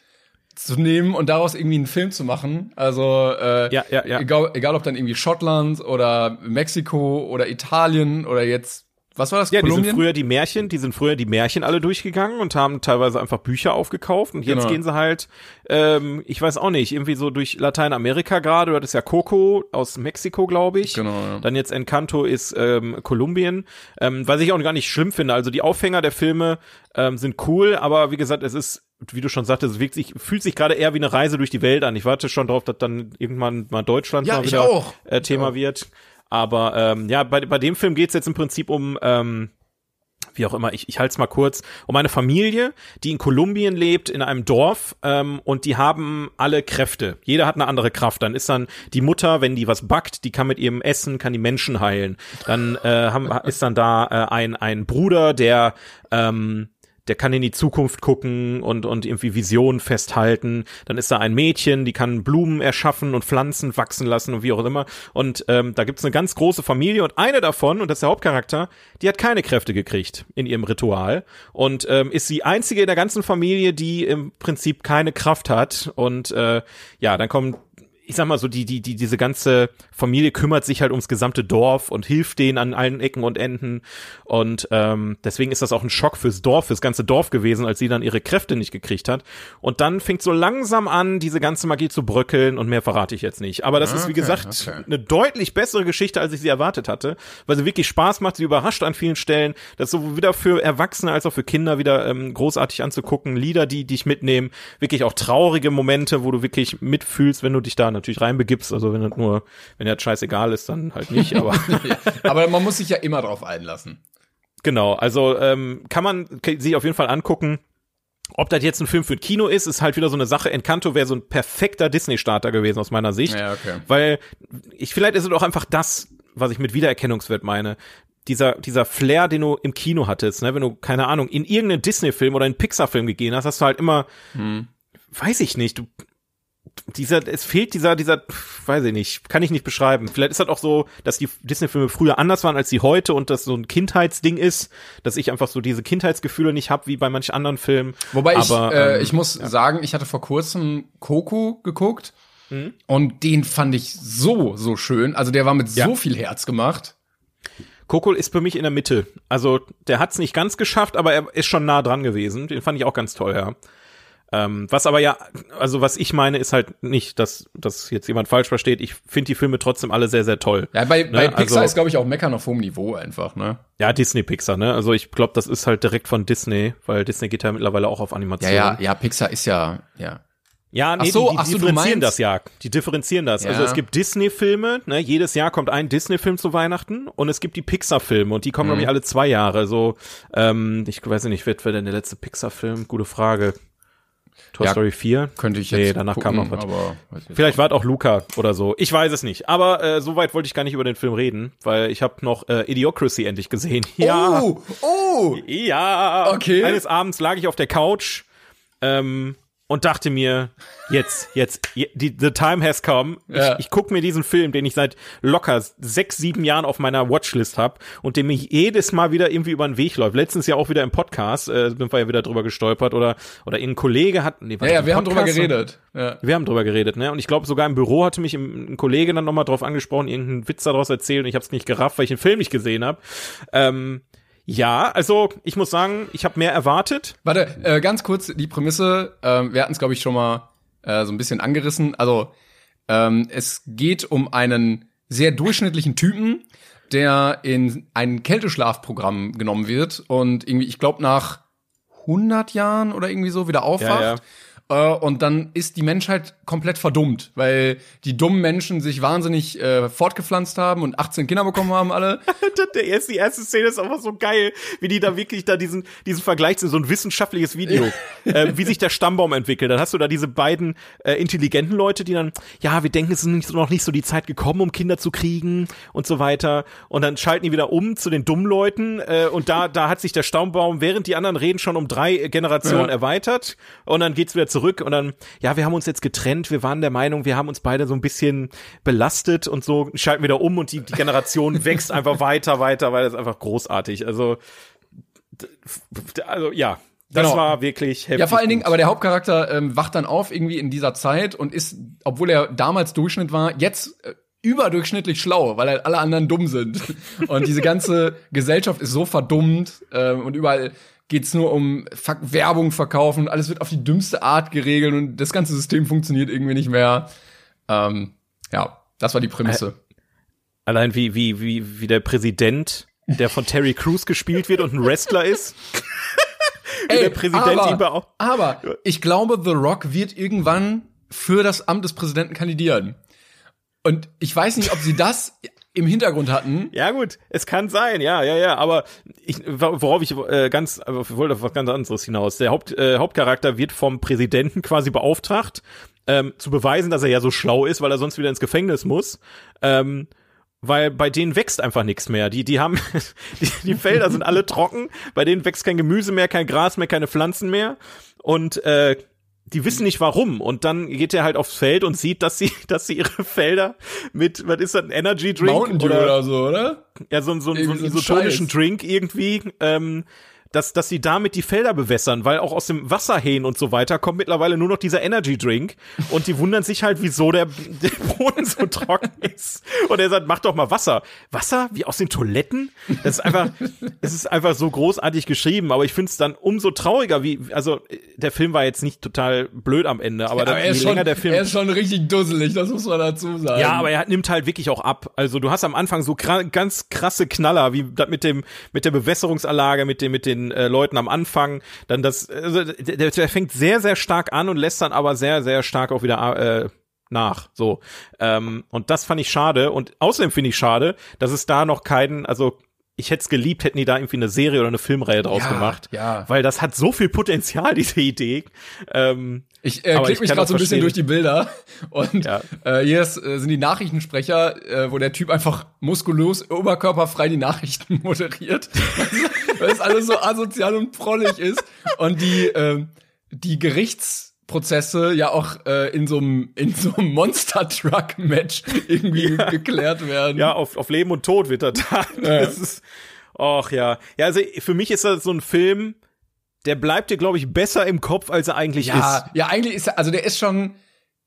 zu nehmen und daraus irgendwie einen Film zu machen. Also äh, Ja, ja, ja. Egal, egal ob dann irgendwie Schottland oder Mexiko oder Italien oder jetzt was war das? Ja, die sind Kolumbien? früher die Märchen, die sind früher die Märchen alle durchgegangen und haben teilweise einfach Bücher aufgekauft und jetzt Genau. gehen sie halt, ähm, ich weiß auch nicht, irgendwie so durch Lateinamerika gerade, das ist ja Coco aus Mexiko, glaube ich. Genau, ja. Dann jetzt Encanto ist ähm, Kolumbien, ähm, was ich auch gar nicht schlimm finde. Also die Aufhänger der Filme ähm, sind cool, aber wie gesagt, es ist wie du schon sagtest, es wirkt sich, fühlt sich gerade eher wie eine Reise durch die Welt an. Ich warte schon drauf, dass dann irgendwann mal Deutschland Ja, mal wieder auch. Äh, Thema wird. Aber ähm, ja, bei, bei dem Film geht's jetzt im Prinzip um ähm, wie auch immer, ich, ich halte es mal kurz, um eine Familie, die in Kolumbien lebt, in einem Dorf, ähm, und die haben alle Kräfte. Jeder hat eine andere Kraft. Dann ist dann die Mutter, wenn die was backt, die kann mit ihrem Essen, kann die Menschen heilen. Dann äh, haben, ist dann da äh, ein, ein Bruder, der ähm, der kann in die Zukunft gucken und, und irgendwie Visionen festhalten. Dann ist da ein Mädchen, die kann Blumen erschaffen und Pflanzen wachsen lassen und wie auch immer. Und ähm, da gibt's eine ganz große Familie und eine davon, und das ist der Hauptcharakter, die hat keine Kräfte gekriegt in ihrem Ritual und ähm, ist die einzige in der ganzen Familie, die im Prinzip keine Kraft hat. Und äh, ja, dann kommen ich sag mal so, die, die, die, diese ganze Familie kümmert sich halt ums gesamte Dorf und hilft denen an allen Ecken und Enden. Und ähm, deswegen ist das auch ein Schock fürs Dorf, fürs ganze Dorf gewesen, als sie dann ihre Kräfte nicht gekriegt hat. Und dann fängt so langsam an, diese ganze Magie zu bröckeln und mehr verrate ich jetzt nicht. Aber das ist, wie Okay, gesagt, okay. eine deutlich bessere Geschichte, als ich sie erwartet hatte, weil sie wirklich Spaß macht, sie überrascht an vielen Stellen. Das ist so wieder für Erwachsene als auch für Kinder wieder ähm, großartig anzugucken. Lieder, die dich mitnehmen, wirklich auch traurige Momente, wo du wirklich mitfühlst, wenn du dich da natürlich reinbegibst. Also wenn das nur, wenn das scheißegal ist, dann halt nicht. Aber Aber man muss sich ja immer drauf einlassen. genau, also ähm, kann man sich auf jeden Fall angucken. Ob das jetzt ein Film für ein Kino ist, ist halt wieder so eine Sache. Encanto wäre so ein perfekter Disney-Starter gewesen aus meiner Sicht. Ja, okay. Weil ich vielleicht ist es auch einfach das, was ich mit Wiedererkennungswert meine. Dieser, dieser Flair, den du im Kino hattest, ne, wenn du, keine Ahnung, in irgendeinen Disney-Film oder einen Pixar-Film gegeben hast, hast du halt immer, weiß ich nicht, du, dieser, es fehlt dieser, dieser, weiß ich nicht, kann ich nicht beschreiben. Vielleicht ist das auch so, dass die Disney-Filme früher anders waren als sie heute und das so ein Kindheitsding ist, dass ich einfach so diese Kindheitsgefühle nicht habe wie bei manch anderen Filmen. Wobei Aber, ich, äh, ähm, ich muss sagen, ich hatte vor kurzem Coco geguckt Mhm. und den fand ich so, so schön. Also der war mit Ja. so viel Herz gemacht. Coco ist für mich in der Mitte. Also der hat es nicht ganz geschafft, aber er ist schon nah dran gewesen. Den fand ich auch ganz toll, ja. Ähm, was aber ja, also was ich meine, ist halt nicht, dass dass jetzt jemand falsch versteht. Ich finde die Filme trotzdem alle sehr, sehr toll. Ja, bei, bei Pixar also- ist, glaube ich, auch Meckern auf hohem Niveau einfach, ne? Ja, Disney Pixar, ne? Also ich glaube, das ist halt direkt von Disney, weil Disney geht ja mittlerweile auch auf Ja, Animation. ja, ja, Pixar ist ja, ja. Ja, nee, Ach so, die, die ach so, differenzieren das ja. Die differenzieren das. Ja. Also es gibt Disney-Filme, ne, jedes Jahr kommt ein Disney-Film zu Weihnachten und es gibt die Pixar-Filme und die kommen, Mhm. glaube ich, alle zwei Jahre. So, ähm, ich weiß nicht, wer, wer denn der letzte Pixar-Film? Gute Frage. Toy Ja, Story 4? Könnte ich jetzt Nee, danach gucken, kam noch was. Vielleicht war es auch Luca oder so. Ich weiß es nicht. Aber äh, so weit wollte ich gar nicht über den Film reden, weil ich habe noch äh, Idiocracy endlich gesehen. Ja. Oh, oh! Ja. Okay. Eines Abends lag ich auf der Couch ähm, und dachte mir, jetzt, jetzt, the time has come. Ja. Ich, ich guck mir diesen Film, den ich seit locker sechs, sieben Jahren auf meiner Watchlist hab und der mir jedes Mal wieder irgendwie über den Weg läuft. Letztens ja auch wieder im Podcast, äh, sind wir ja wieder drüber gestolpert oder oder ein Kollege hat, nee, Ja, ja, wir haben drüber Podcast? geredet. Ja. Wir haben drüber geredet, ne? Und ich glaube, sogar im Büro hatte mich ein ein Kollege dann nochmal drauf angesprochen, irgendeinen Witz daraus erzählt und ich habe es nicht gerafft, weil ich den Film nicht gesehen habe. Ähm, ja, also ich muss sagen, ich habe mehr erwartet. Warte, äh, ganz kurz die Prämisse. Ähm, wir hatten es, glaube ich, schon mal äh, so ein bisschen angerissen. Also, ähm, es geht um einen sehr durchschnittlichen Typen, der in ein Kälteschlafprogramm genommen wird und irgendwie, ich glaube, nach 100 Jahren oder irgendwie so wieder aufwacht. Ja, Äh, und dann ist die Menschheit komplett verdummt, weil die dummen Menschen sich wahnsinnig äh, fortgepflanzt haben und 18 Kinder bekommen haben alle. Der erste, die erste Szene ist einfach so geil, wie die da wirklich da diesen, diesen Vergleich zu so ein wissenschaftliches Video, äh, wie sich der Stammbaum entwickelt. Dann hast du da diese beiden äh, intelligenten Leute, die dann, ja, wir denken, es ist nicht, noch nicht so die Zeit gekommen, um Kinder zu kriegen und so weiter. Und dann schalten die wieder um zu den dummen Leuten äh, und da, da hat sich der Stammbaum, während die anderen reden, schon um drei Generationen Ja. erweitert und dann geht's wieder zurück und dann, ja, wir haben uns jetzt getrennt, wir waren der Meinung, wir haben uns beide so ein bisschen belastet und so, schalten wieder um und die, die Generation wächst einfach weiter, weiter, weil das ist einfach großartig. Also, also ja, das Genau. war wirklich heftig. Ja, vor allen Dingen, aber der Hauptcharakter ähm, wacht dann auf irgendwie in dieser Zeit und ist, obwohl er damals Durchschnitt war, jetzt äh, überdurchschnittlich schlau, weil halt alle anderen dumm sind. Und diese ganze Gesellschaft ist so verdummt ähm, und überall geht's nur um Werbung verkaufen und alles wird auf die dümmste Art geregelt und das ganze System funktioniert irgendwie nicht mehr. Ähm, ja, das war die Prämisse. Allein wie, wie, wie, wie der Präsident, der von Terry Crews gespielt wird und ein Wrestler ist. Wie der Präsident ihn aber, aber ich glaube, The Rock wird irgendwann für das Amt des Präsidenten kandidieren. Und ich weiß nicht, ob sie das im Hintergrund hatten. Ja gut, es kann sein, ja, ja, ja, aber ich, worauf ich äh, ganz, aber ich wollte auf was ganz anderes hinaus. Der Haupt, äh, Hauptcharakter wird vom Präsidenten quasi beauftragt, ähm, zu beweisen, dass er ja so schlau ist, weil er sonst wieder ins Gefängnis muss. Ähm, weil bei denen wächst einfach nichts mehr. Die, die haben, die, die Felder sind alle trocken, bei denen wächst kein Gemüse mehr, kein Gras mehr, keine Pflanzen mehr. Und äh, die wissen nicht warum. Und dann geht er halt aufs Feld und sieht, dass sie, dass sie ihre Felder mit, was ist das, ein Energy Drink? Mountain Dew oder, so, oder? Ja, so, ein- so, ein- so einen so ein isotonischen Scheiß. Drink irgendwie, ähm, dass, dass sie damit die Felder bewässern, weil auch aus dem Wasserhähn und so weiter kommt mittlerweile nur noch dieser Energy Drink und die wundern sich halt, wieso der, der Boden so trocken ist. Und er sagt, mach doch mal Wasser. Wasser? Wie aus den Toiletten? Das ist einfach, es ist einfach so großartig geschrieben, aber ich finde es dann umso trauriger, wie, also der Film war jetzt nicht total blöd am Ende, aber, dann, Aber er ist, je schon, länger der Film. er ist schon richtig dusselig, das muss man dazu sagen. Ja, aber er hat- nimmt halt wirklich auch ab. Also du hast am Anfang so kra ganz krasse Knaller, wie das mit dem mit der Bewässerungsanlage, mit dem mit den äh, Leuten am Anfang. Dann das, also der, der, der fängt sehr sehr stark an und lässt dann aber sehr sehr stark auch wieder äh, nach. So ähm, und das fand ich schade. Und außerdem finde ich schade, dass es da noch keinen, also ich hätte es geliebt, hätten die da irgendwie eine Serie oder eine Filmreihe draus Ja, gemacht. ja. Weil das hat so viel Potenzial, diese Idee. Ähm, Ich äh, Aber klick ich mich gerade so ein bisschen durch die Bilder und Ja. äh, hier ist, äh, sind die Nachrichtensprecher, äh, wo der Typ einfach muskulös, oberkörperfrei die Nachrichten moderiert, weil es alles so asozial und prollig ist und die ähm, die Prozesse ja auch äh, in so einem in so einem Monster Truck Match irgendwie geklärt werden. Ja, auf, auf Leben und Tod wird er da. Ja. Das ist, ach ja. Ja, also für mich ist das so ein Film, der bleibt dir, glaube ich, besser im Kopf, als er eigentlich ja, ist. ja, eigentlich ist er, also der ist schon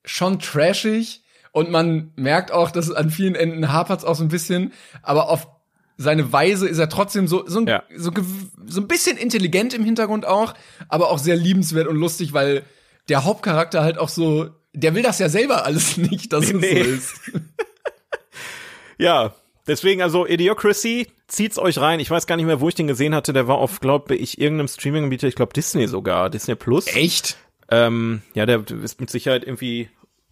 schon trashig und man merkt auch, dass es an vielen Enden hapert's auch so ein bisschen, aber auf seine Weise ist er trotzdem so so ein, Ja. so, so ein bisschen intelligent im Hintergrund auch, aber auch sehr liebenswert und lustig, weil der Hauptcharakter halt auch so, der will das ja selber alles nicht, dass Nee. es so ist. Ja, deswegen also Idiocracy, zieht's euch rein. Ich weiß gar nicht mehr, wo ich den gesehen hatte. Der war auf, glaube ich, irgendeinem Streaming-Anbieter, ich glaube Disney sogar, Disney Plus. Echt? Ähm, ja, der ist mit Sicherheit irgendwie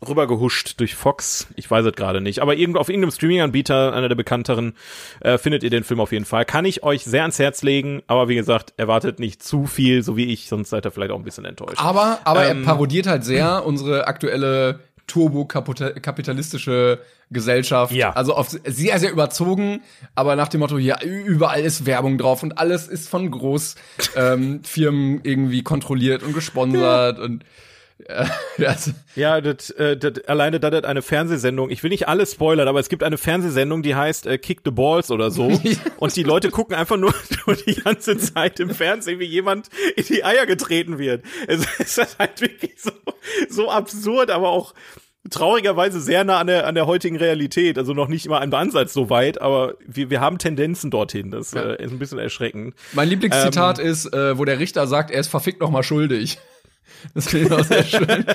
rübergehuscht durch Fox. Ich weiß es gerade nicht. Aber irgendwo auf irgendeinem Streaming-Anbieter, einer der bekannteren, äh, findet ihr den Film auf jeden Fall. Kann ich euch sehr ans Herz legen. Aber wie gesagt, erwartet nicht zu viel, so wie ich, sonst seid ihr vielleicht auch ein bisschen enttäuscht. Aber, aber Ähm. er parodiert halt sehr unsere aktuelle turbo-kapitalistische Gesellschaft. Ja. Also auf sehr, sehr überzogen, aber nach dem Motto, ja, überall ist Werbung drauf und alles ist von Großfirmen ähm, irgendwie kontrolliert und gesponsert und äh, das, Ja, das, äh, das, alleine da das eine Fernsehsendung, ich will nicht alles spoilern, aber es gibt eine Fernsehsendung, die heißt äh, Kick the Balls oder so. und die Leute gucken einfach nur, nur die ganze Zeit im Fernsehen, wie jemand in die Eier getreten wird. Es ist halt wirklich so, so absurd, aber auch traurigerweise sehr nah an der, an der heutigen Realität. Also noch nicht immer im Ansatz so weit, aber wir, wir haben Tendenzen dorthin. Das Ja. äh, ist ein bisschen erschreckend. mein Lieblingszitat ist, äh, wo der Richter sagt, er ist verfickt noch mal schuldig. Das finde ich auch sehr schön.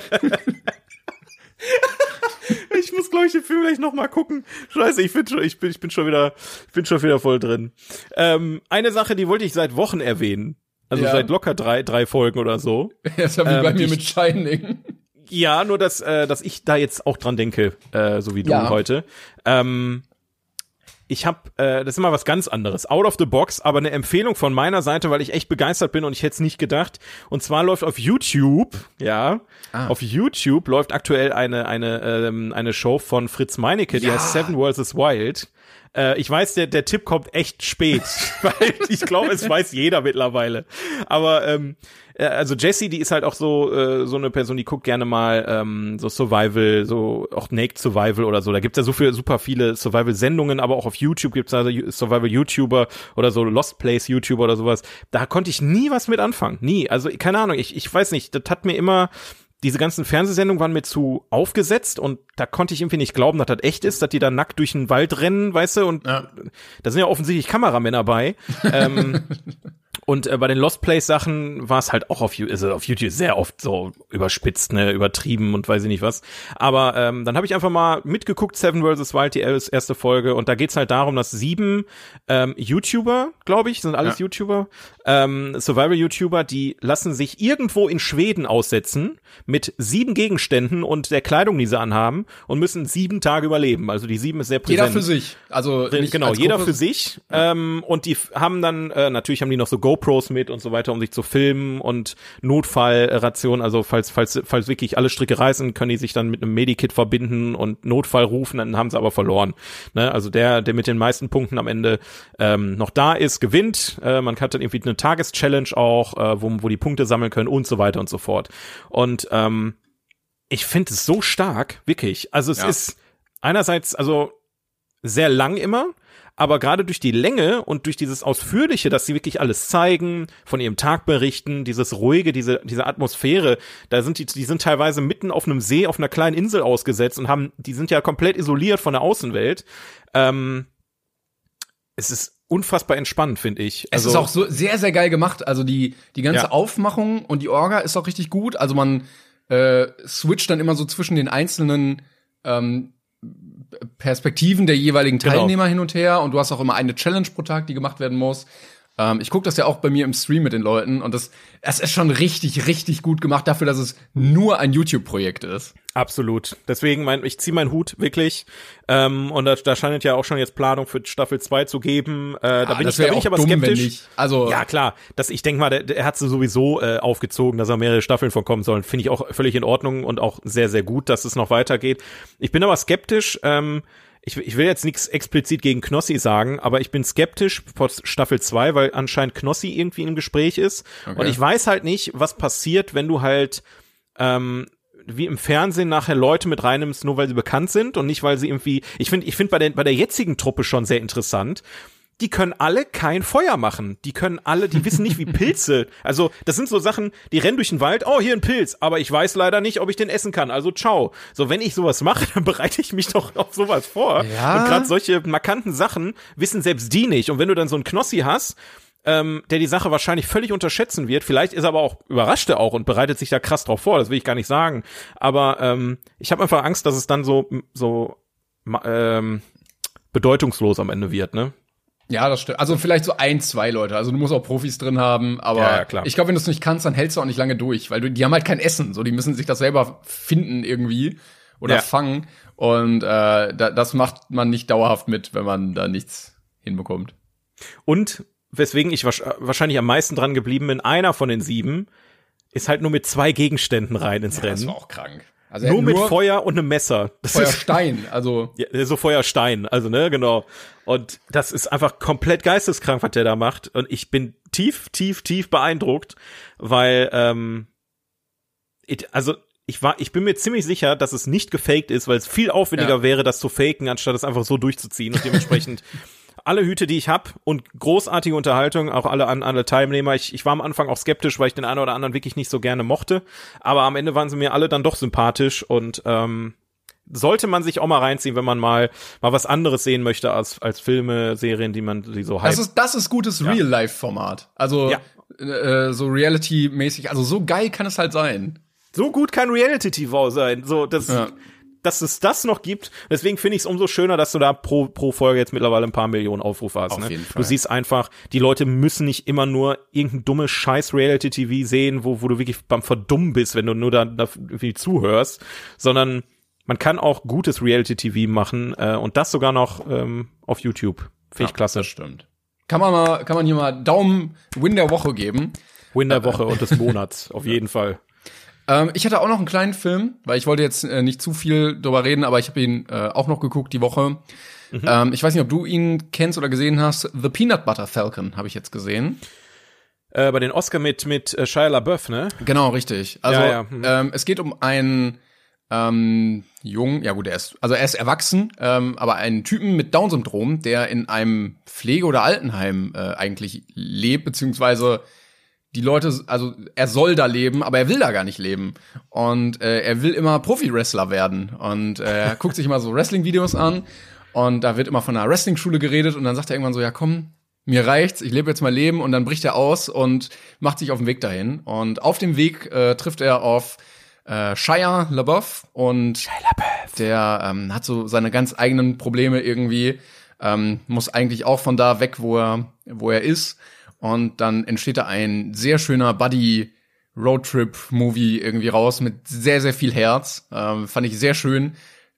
Ich muss, glaube ich, den Film gleich noch mal gucken. Scheiße, ich bin schon, ich bin, ich bin schon wieder, ich bin schon wieder voll drin. Ähm, eine Sache, die wollte ich seit Wochen erwähnen. Also Ja. seit locker drei, drei Folgen oder so. Das ist ja wie Ähm, bei mir mit Shining. Ja, nur dass, äh, dass ich da jetzt auch dran denke, äh, so wie du Ja. heute. Ähm, ich habe, äh, das ist immer was ganz anderes. Out of the box, aber eine Empfehlung von meiner Seite, weil ich echt begeistert bin und ich hätte es nicht gedacht. Und zwar läuft auf YouTube, ja, Ah. auf YouTube läuft aktuell eine eine ähm, eine Show von Fritz Meinecke, die Ja. heißt Seven vs. Wild. Äh, ich weiß, der, der Tipp kommt echt spät, weil ich glaube, es weiß jeder mittlerweile. Aber ähm, äh, also Jessie, die ist halt auch so äh, so eine Person, die guckt gerne mal ähm, so Survival, so auch Naked Survival oder so. Da gibt's ja so viel, super viele Survival-Sendungen, aber auch auf YouTube gibt's also Survival-YouTuber oder so Lost Place-YouTuber oder sowas. Da konnte ich nie was mit anfangen. Nie. Also keine Ahnung, ich, ich weiß nicht, das hat mir immer diese ganzen Fernsehsendungen waren mir zu aufgesetzt und da konnte ich irgendwie nicht glauben, dass das echt ist, dass die da nackt durch den Wald rennen, weißt du, und Ja. da sind ja offensichtlich Kameramänner bei. ähm, und äh, bei den Lost Place Sachen war es halt auch auf, also auf YouTube sehr oft so überspitzt, ne, übertrieben und weiß ich nicht was. Aber ähm, dann habe ich einfach mal mitgeguckt, Seven vs. Wild, die erste Folge, und da geht's halt darum, dass sieben ähm, YouTuber, glaube ich, sind alles Ja. YouTuber, ähm, Survival-YouTuber, die lassen sich irgendwo in Schweden aussetzen mit sieben Gegenständen und der Kleidung, die sie anhaben und müssen sieben Tage überleben. Also die sieben ist sehr präsent. Jeder für sich. Also Genau, jeder Gruppe. für sich. Ähm, und die haben dann, äh, natürlich haben die noch so GoPros mit und so weiter, um sich zu filmen und Notfallration, also falls, falls, falls wirklich alle Stricke reißen, können die sich dann mit einem Medikit verbinden und Notfall rufen, dann haben sie aber verloren. Ne? Also der, der mit den meisten Punkten am Ende ähm, noch da ist, gewinnt. Äh, man hat dann irgendwie eine Tageschallenge auch, äh, wo, wo die Punkte sammeln können und so weiter und so fort. Und ähm, ich finde es so stark, wirklich. Also es Ja. ist einerseits, also sehr lang immer, aber gerade durch die Länge und durch dieses Ausführliche, dass sie wirklich alles zeigen, von ihrem Tag berichten, dieses ruhige, diese, diese Atmosphäre, da sind die, die sind teilweise mitten auf einem See, auf einer kleinen Insel ausgesetzt und haben, die sind ja komplett isoliert von der Außenwelt. Ähm, es ist unfassbar entspannt, finde ich. Es Also- ist auch so sehr, sehr geil gemacht. Also die, die ganze Ja. Aufmachung und die Orga ist auch richtig gut. Also man äh, switcht dann immer so zwischen den einzelnen ähm, Perspektiven der jeweiligen Genau. Teilnehmer hin und her und du hast auch immer eine Challenge pro Tag, die gemacht werden muss. Ähm, ich gucke das ja auch bei mir im Stream mit den Leuten und das, es ist schon richtig, richtig gut gemacht dafür, dass es nur ein YouTube-Projekt ist. Absolut. Deswegen, mein, ich ziehe meinen Hut wirklich. Ähm, und da, da scheint ja auch schon jetzt Planung für Staffel 2 zu geben. Äh, da Ah, bin ich, da bin ich aber dumm, skeptisch. Also- ja, klar. Das, ich denke mal, der, der hat sie sowieso äh, aufgezogen, dass er mehrere Staffeln von kommen sollen. Finde ich auch völlig in Ordnung und auch sehr, sehr gut, dass es noch weitergeht. Ich bin aber skeptisch. Ähm, ich, ich will jetzt nichts explizit gegen Knossi sagen, aber ich bin skeptisch vor Staffel 2, weil anscheinend Knossi irgendwie im Gespräch ist. Und ich weiß halt nicht, was passiert, wenn du halt ähm, wie im Fernsehen nachher Leute mit reinnimmst, nur weil sie bekannt sind und nicht, weil sie irgendwie, ich finde, ich finde bei der, bei der jetzigen Truppe schon sehr interessant, die können alle kein Feuer machen. Die können alle, die wissen nicht wie Pilze. Also, das sind so Sachen, die rennen durch den Wald, oh, hier ein Pilz, aber ich weiß leider nicht, ob ich den essen kann. Also, ciao. So, wenn ich sowas mache, dann bereite ich mich doch auf sowas vor. Ja. Und gerade solche markanten Sachen wissen selbst die nicht. Und wenn du dann so einen Knossi hast, ähm, der die Sache wahrscheinlich völlig unterschätzen wird. Vielleicht ist er aber auch überrascht er auch und bereitet sich da krass drauf vor. Das will ich gar nicht sagen. Aber ähm, ich habe einfach Angst, dass es dann so so ähm, bedeutungslos am Ende wird. Ne? Ja, das stimmt. Also vielleicht so ein, zwei Leute. Also du musst auch Profis drin haben, aber Ja, ja, klar. ich glaube, wenn du es nicht kannst, dann hältst du auch nicht lange durch, weil du, die haben halt kein Essen. So, die müssen sich das selber finden irgendwie oder Ja. fangen. Und äh, da, das macht man nicht dauerhaft mit, wenn man da nichts hinbekommt. Und weswegen ich wahrscheinlich am meisten dran geblieben bin, einer von den sieben ist halt nur mit zwei Gegenständen rein ins Das Rennen. war auch krank. Also Nur mit Feuer und einem Messer. Das ist Feuerstein. Also ja, so Feuerstein, also ne, genau. Und das ist einfach komplett geisteskrank, was der da macht. Und ich bin tief, tief, tief beeindruckt, weil ähm, it, also ich war, ich bin mir ziemlich sicher, dass es nicht gefaked ist, weil es viel aufwendiger Ja. wäre, das zu faken, anstatt es einfach so durchzuziehen. Und dementsprechend alle Hüte, die ich hab und großartige Unterhaltung, auch alle an alle Teilnehmer. Ich, ich war am Anfang auch skeptisch, weil ich den einen oder anderen wirklich nicht so gerne mochte. Aber am Ende waren sie mir alle dann doch sympathisch und ähm, sollte man sich auch mal reinziehen, wenn man mal mal was anderes sehen möchte als als Filme, Serien, die man die so das hype. ist, das ist gutes Real-Life-Format. Also Ja. äh, so Reality-mäßig. Also so geil kann es halt sein. so gut kann Reality TV sein. So, das, Ja. Dass es das noch gibt. Deswegen finde ich es umso schöner, dass du da pro, pro Folge jetzt mittlerweile ein paar Millionen Aufrufe hast. Auf ne? jeden Fall. Du siehst einfach, die Leute müssen nicht immer nur irgendein dummes Scheiß Reality TV sehen, wo, wo du wirklich beim Verdummen bist, wenn du nur da, da irgendwie zuhörst, sondern man kann auch gutes Reality TV machen äh, und das sogar noch ähm, auf YouTube. Finde ich klasse. Das stimmt. Kann man mal, kann man hier mal Daumen Win der Woche geben. Win der Woche und des Monats, auf jeden Fall. Ähm, ich hatte auch noch einen kleinen Film, weil ich wollte jetzt äh, nicht zu viel drüber reden, aber ich habe ihn äh, auch noch geguckt die Woche. Ähm, ich weiß nicht, ob du ihn kennst oder gesehen hast. The Peanut Butter Falcon habe ich jetzt gesehen. Äh, bei den Oscar mit, mit äh, Shia LaBeouf, ne? Genau, richtig. Also Ja, ja, mhm. ähm, es geht um einen ähm, Jungen, ja gut, er ist, also er ist erwachsen, ähm, aber einen Typen mit Down-Syndrom, der in einem Pflege- oder Altenheim äh, eigentlich lebt, beziehungsweise die Leute, also er soll da leben, aber er will da gar nicht leben. Und äh, er will immer Profi-Wrestler werden. Und äh, er guckt sich immer so Wrestling-Videos an und da wird immer von einer Wrestling-Schule geredet und dann sagt er irgendwann so, ja komm, mir reicht's, ich lebe jetzt mein Leben und dann bricht er aus und macht sich auf den Weg dahin. Und auf dem Weg äh, trifft er auf äh, Shia LaBeouf und der ähm, hat so seine ganz eigenen Probleme irgendwie, ähm, muss eigentlich auch von da weg, wo er, wo er ist. Und dann entsteht da ein sehr schöner Buddy Roadtrip-Movie irgendwie raus mit sehr, sehr viel Herz. Ähm, fand ich sehr schön.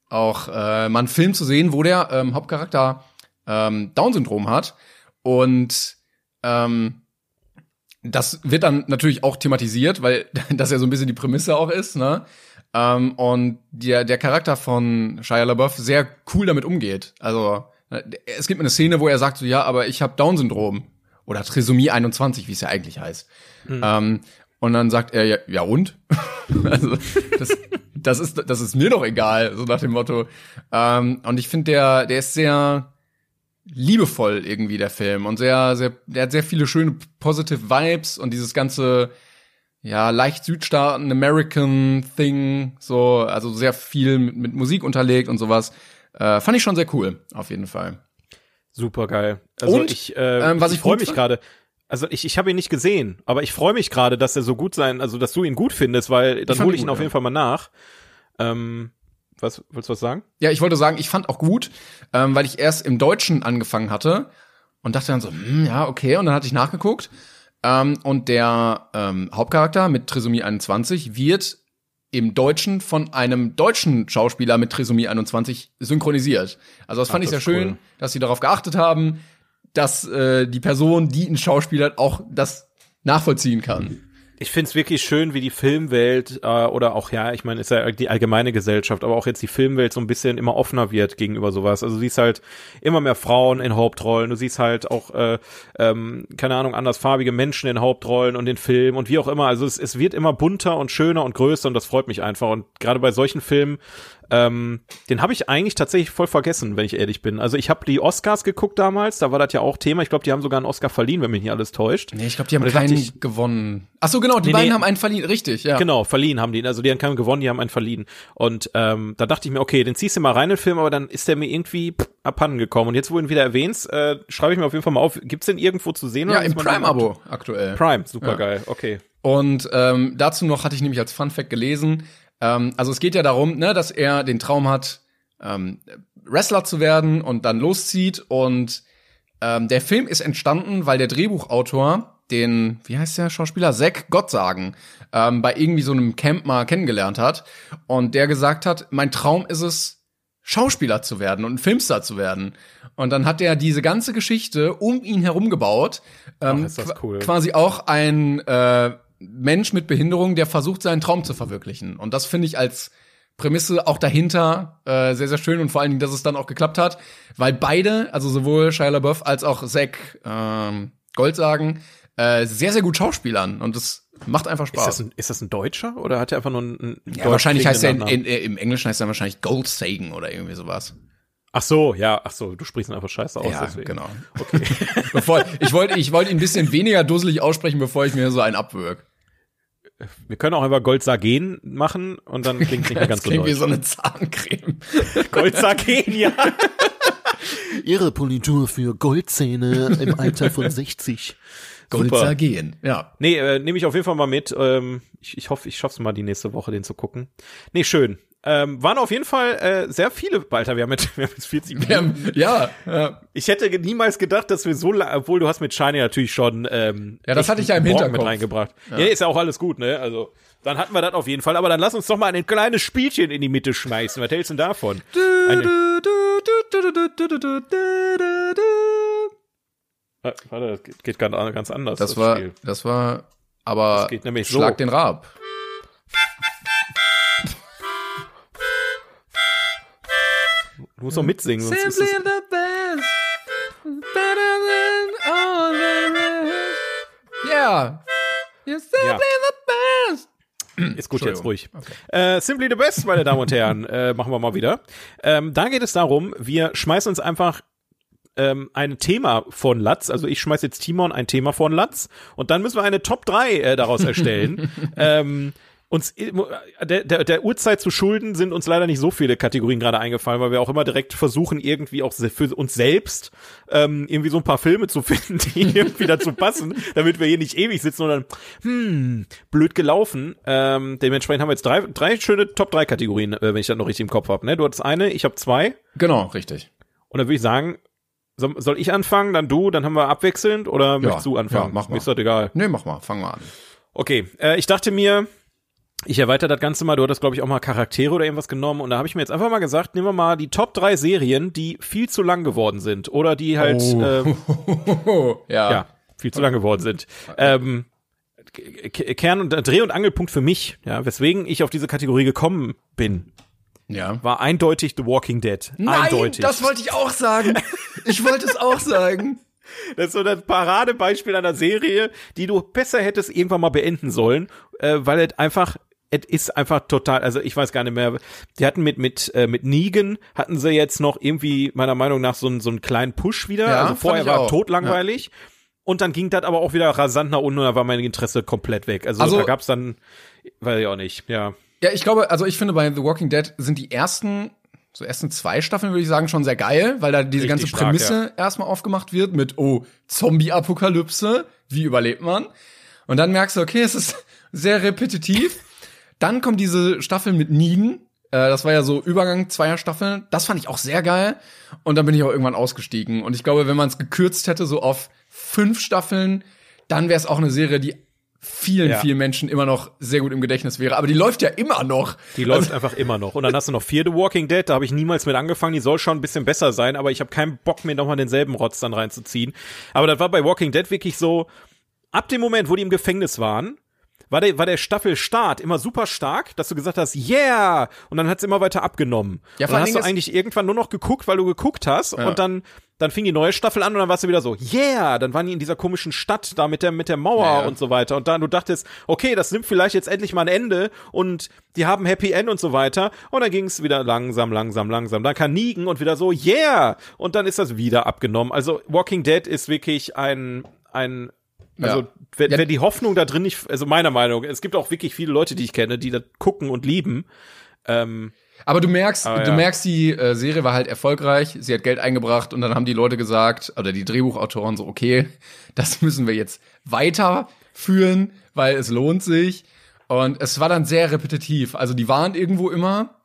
Auch äh, mal einen Film zu sehen, wo der ähm, Hauptcharakter ähm, Down-Syndrom hat. Und ähm, das wird dann natürlich auch thematisiert, weil das ja so ein bisschen die Prämisse auch ist, ne? Ähm, und der, der Charakter von Shia LaBeouf sehr cool damit umgeht. Also ne, es gibt eine Szene, wo er sagt so, ja, aber ich habe Down-Syndrom oder Trisomie 21, wie es ja eigentlich heißt. Ähm, und dann sagt er, ja, ja und? also das, das, ist, das ist mir doch egal, so nach dem Motto. Ähm, und ich finde, der, der ist sehr liebevoll irgendwie, der Film. Und sehr, sehr, der hat sehr viele schöne positive Vibes und dieses ganze, ja, leicht Südstaaten, American Thing, so, also sehr viel mit, mit Musik unterlegt und sowas. Äh, fand ich schon sehr cool, auf jeden Fall. Super geil. Also Und, ich, äh, ähm, was ich ich freue mich gerade. Also ich, ich habe ihn nicht gesehen, aber ich freue mich gerade, dass er so gut sein, also dass du ihn gut findest, weil dann hole ihn ich ihn gut, auf ja. jeden Fall mal nach. Ähm, was willst du was sagen? Ja, ich wollte sagen, ich fand auch gut, ähm, weil ich erst im Deutschen angefangen hatte und dachte dann so, hm, ja, okay, und dann hatte ich nachgeguckt. Ähm, und der ähm, Hauptcharakter mit Trisomie 21 wird im Deutschen von einem deutschen Schauspieler mit Trisomie 21 synchronisiert. Also das fand Ach, ich sehr das schön, cool. dass sie darauf geachtet haben, dass äh, die Person, die ihn schauspielert, auch das nachvollziehen kann. Ich finde es wirklich schön, wie die Filmwelt äh, oder auch, ja, ich meine, ist ja die allgemeine Gesellschaft, aber auch jetzt die Filmwelt so ein bisschen immer offener wird gegenüber sowas. Also du siehst halt immer mehr Frauen in Hauptrollen, du siehst halt auch, äh, ähm, keine Ahnung, andersfarbige Menschen in Hauptrollen und in Filmen und wie auch immer. Also es, es wird immer bunter und schöner und größer und das freut mich einfach. Und gerade bei solchen Filmen ähm, den habe ich eigentlich tatsächlich voll vergessen, wenn ich ehrlich bin. Also ich habe die Oscars geguckt damals, da war das ja auch Thema. Ich glaube, die haben sogar einen Oscar verliehen, wenn mich nicht alles täuscht. Nee, ich glaube, die haben keinen ich, gewonnen. Ach so, genau, die nee, beiden nee, haben einen verliehen, richtig, ja. Genau, verliehen haben die. Also die haben keinen gewonnen, die haben einen verliehen. Und ähm, da dachte ich mir, okay, den ziehst du mal rein in den Film, aber dann ist der mir irgendwie pff, abhanden gekommen. Und jetzt, wo du ihn wieder erwähnst, äh, schreibe ich mir auf jeden Fall mal auf. Gibt's den irgendwo zu sehen? Ja, im Prime-Abo aktuell. Prime, super ja. geil, okay. Und ähm, dazu noch hatte ich nämlich als Fun Fact gelesen, ähm, also es geht ja darum, ne, dass er den Traum hat, ähm, Wrestler zu werden und dann loszieht. Und ähm, der Film ist entstanden, weil der Drehbuchautor den, wie heißt der Schauspieler, Zack Gottsagen, ähm, bei irgendwie so einem Camp mal kennengelernt hat. Und der gesagt hat, mein Traum ist es, Schauspieler zu werden und ein Filmstar zu werden. Und dann hat er diese ganze Geschichte um ihn herum gebaut. Ähm, Ach, ist das cool. Quasi auch ein äh, Mensch mit Behinderung, der versucht, seinen Traum zu verwirklichen. Und das finde ich als Prämisse auch dahinter äh, sehr, sehr schön und vor allen Dingen, dass es dann auch geklappt hat, weil beide, also sowohl Shia LaBeouf als auch Zack ähm, Goldsagen, äh, sehr, sehr gut Schauspielern und das macht einfach Spaß. Ist das ein, ist das ein Deutscher oder hat er einfach nur einen, einen Ja, wahrscheinlich heißt er in, in, im Englischen heißt er wahrscheinlich Goldsagen oder irgendwie sowas. Ach so, ja, ach so, du sprichst ihn einfach scheiße aus. Ja, deswegen. genau. Okay. bevor, ich wollte ich wollte ihn ein bisschen weniger dusselig aussprechen, bevor ich mir so einen abwürg wir können auch einfach Goldsagen machen und dann klingt es nicht mehr ganz so klingt wie so eine Zahncreme. Goldsagen, ja. Ihre Politur für Goldzähne im Alter von 60. Goldsagen, ja. Nee, äh, nehme ich auf jeden Fall mal mit. Ähm, ich, ich hoffe, ich schaff's mal die nächste Woche, den zu gucken. Nee, schön. Ähm, waren auf jeden Fall äh, sehr viele, Walter, wir haben jetzt, wir haben jetzt 40 Minuten. Ja, ja. Ich hätte niemals gedacht, dass wir so lange, obwohl du hast mit Shiny natürlich schon ähm, Ja, das hatte ich ja im Hinterkopf mit reingebracht. Ja. ja, ist ja auch alles gut, ne? Also, dann hatten wir das auf jeden Fall, aber dann lass uns doch mal ein kleines Spielchen in die Mitte schmeißen. Was hältst du denn davon? Eine Warte, das geht ganz anders. Das, das war, Spiel. das war, aber das geht nämlich Schlag so. den Rab. Du musst doch mitsingen, sonst Simply ist the best. Better than all the rest. Yeah. You're simply ja. the best. Ist gut, jetzt ruhig. Okay. Äh, Simply the Best, meine Damen und Herren, äh, machen wir mal wieder. Ähm, da geht es darum, wir schmeißen uns einfach ähm, ein Thema von Latz, also ich schmeiß jetzt Timon ein Thema von Latz und dann müssen wir eine Top 3 äh, daraus erstellen. ähm, uns der, der, der Uhrzeit zu schulden sind uns leider nicht so viele Kategorien gerade eingefallen, weil wir auch immer direkt versuchen, irgendwie auch für uns selbst ähm, irgendwie so ein paar Filme zu finden, die irgendwie dazu passen, damit wir hier nicht ewig sitzen und dann, hm, blöd gelaufen. Ähm, dementsprechend haben wir jetzt drei, drei schöne Top-3-Kategorien, äh, wenn ich das noch richtig im Kopf habe. Ne? Du hattest eine, ich habe zwei. Genau, richtig. Und dann würde ich sagen, soll, soll ich anfangen, dann du, dann haben wir abwechselnd oder ja, möchtest du anfangen? Ja, mach mal. Mir ist das egal. Nee, mach mal, fang mal an. Okay, äh, ich dachte mir, ich erweitere das Ganze mal, du hattest, glaube ich, auch mal Charaktere oder irgendwas genommen und da habe ich mir jetzt einfach mal gesagt, nehmen wir mal die Top 3 Serien, die viel zu lang geworden sind oder die halt oh. ähm, ja. ja. viel zu lang geworden sind. Ähm, Kern und Dreh- und Angelpunkt für mich, ja, weswegen ich auf diese Kategorie gekommen bin. Ja. War eindeutig The Walking Dead. Nein, eindeutig. Das wollte ich auch sagen. Ich wollte es auch sagen. Das ist so das Paradebeispiel einer Serie, die du besser hättest irgendwann mal beenden sollen, äh, weil es einfach es ist einfach total, also ich weiß gar nicht mehr. Die hatten mit mit äh, mit Negan hatten sie jetzt noch irgendwie meiner Meinung nach so einen so einen kleinen Push wieder. Ja, also vorher war totlangweilig. Ja. Und dann ging das aber auch wieder rasant nach unten und da war mein Interesse komplett weg. Also, also da gab's dann, weiß ich auch nicht, ja. Ja, ich glaube, also ich finde bei The Walking Dead sind die ersten so ersten zwei Staffeln würde ich sagen schon sehr geil, weil da diese Richtig ganze Prämisse stark, ja. erstmal aufgemacht wird mit oh Zombie-Apokalypse, wie überlebt man? Und dann merkst du, okay, es ist sehr repetitiv. Dann kommt diese Staffel mit Negan. Äh, das war ja so Übergang zweier Staffeln. Das fand ich auch sehr geil. Und dann bin ich auch irgendwann ausgestiegen. Und ich glaube, wenn man es gekürzt hätte, so auf fünf Staffeln, dann wäre es auch eine Serie, die vielen, ja. vielen Menschen immer noch sehr gut im Gedächtnis wäre. Aber die läuft ja immer noch. Die läuft also, einfach immer noch. Und dann hast du noch vier The Walking Dead, da habe ich niemals mit angefangen. Die soll schon ein bisschen besser sein, aber ich habe keinen Bock mir nochmal denselben Rotz dann reinzuziehen. Aber das war bei Walking Dead wirklich so, ab dem Moment, wo die im Gefängnis waren, war der, war der Staffelstart immer super stark, dass du gesagt hast, yeah! Und dann hat's immer weiter abgenommen. Ja, und dann hast du eigentlich irgendwann nur noch geguckt, weil du geguckt hast Ja. und dann dann fing die neue Staffel an und dann warst du wieder so, yeah, dann waren die in dieser komischen Stadt da mit der mit der Mauer Ja, ja. und so weiter und dann du dachtest, okay, das nimmt vielleicht jetzt endlich mal ein Ende und die haben Happy End und so weiter und dann ging's wieder langsam, langsam, langsam. Dann kann Negan und wieder so, yeah, und dann ist das wieder abgenommen. Also Walking Dead ist wirklich ein ein also Ja. wenn, wenn die Hoffnung da drin nicht, also meiner Meinung, es gibt auch wirklich viele Leute, die ich kenne, die das gucken und lieben. Ähm, Aber du merkst, Aber du ja. merkst, die äh, Serie war halt erfolgreich, sie hat Geld eingebracht und dann haben die Leute gesagt, oder die Drehbuchautoren so, okay, das müssen wir jetzt weiterführen, weil es lohnt sich. Und es war dann sehr repetitiv. Also die waren irgendwo immer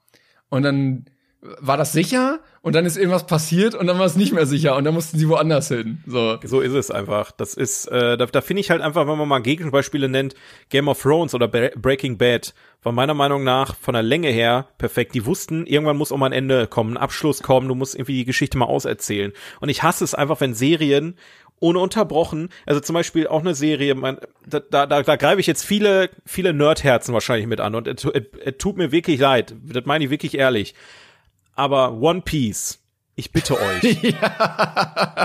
und dann war das sicher und dann ist irgendwas passiert und dann war es nicht mehr sicher und dann mussten sie woanders hin. So. So ist es einfach. Das ist, äh, da, da finde ich halt einfach, wenn man mal Gegenbeispiele nennt, Game of Thrones oder Bre- Breaking Bad, war meiner Meinung nach von der Länge her perfekt. Die wussten, irgendwann muss mal ein Ende kommen, ein Abschluss kommen, du musst irgendwie die Geschichte mal auserzählen. Und ich hasse es einfach, wenn Serien ohne unterbrochen, also zum Beispiel auch eine Serie, man, da, da, da, greife ich jetzt viele, viele Nerdherzen wahrscheinlich mit an und es tut mir wirklich leid. Das meine ich wirklich ehrlich. Aber One Piece, ich bitte euch.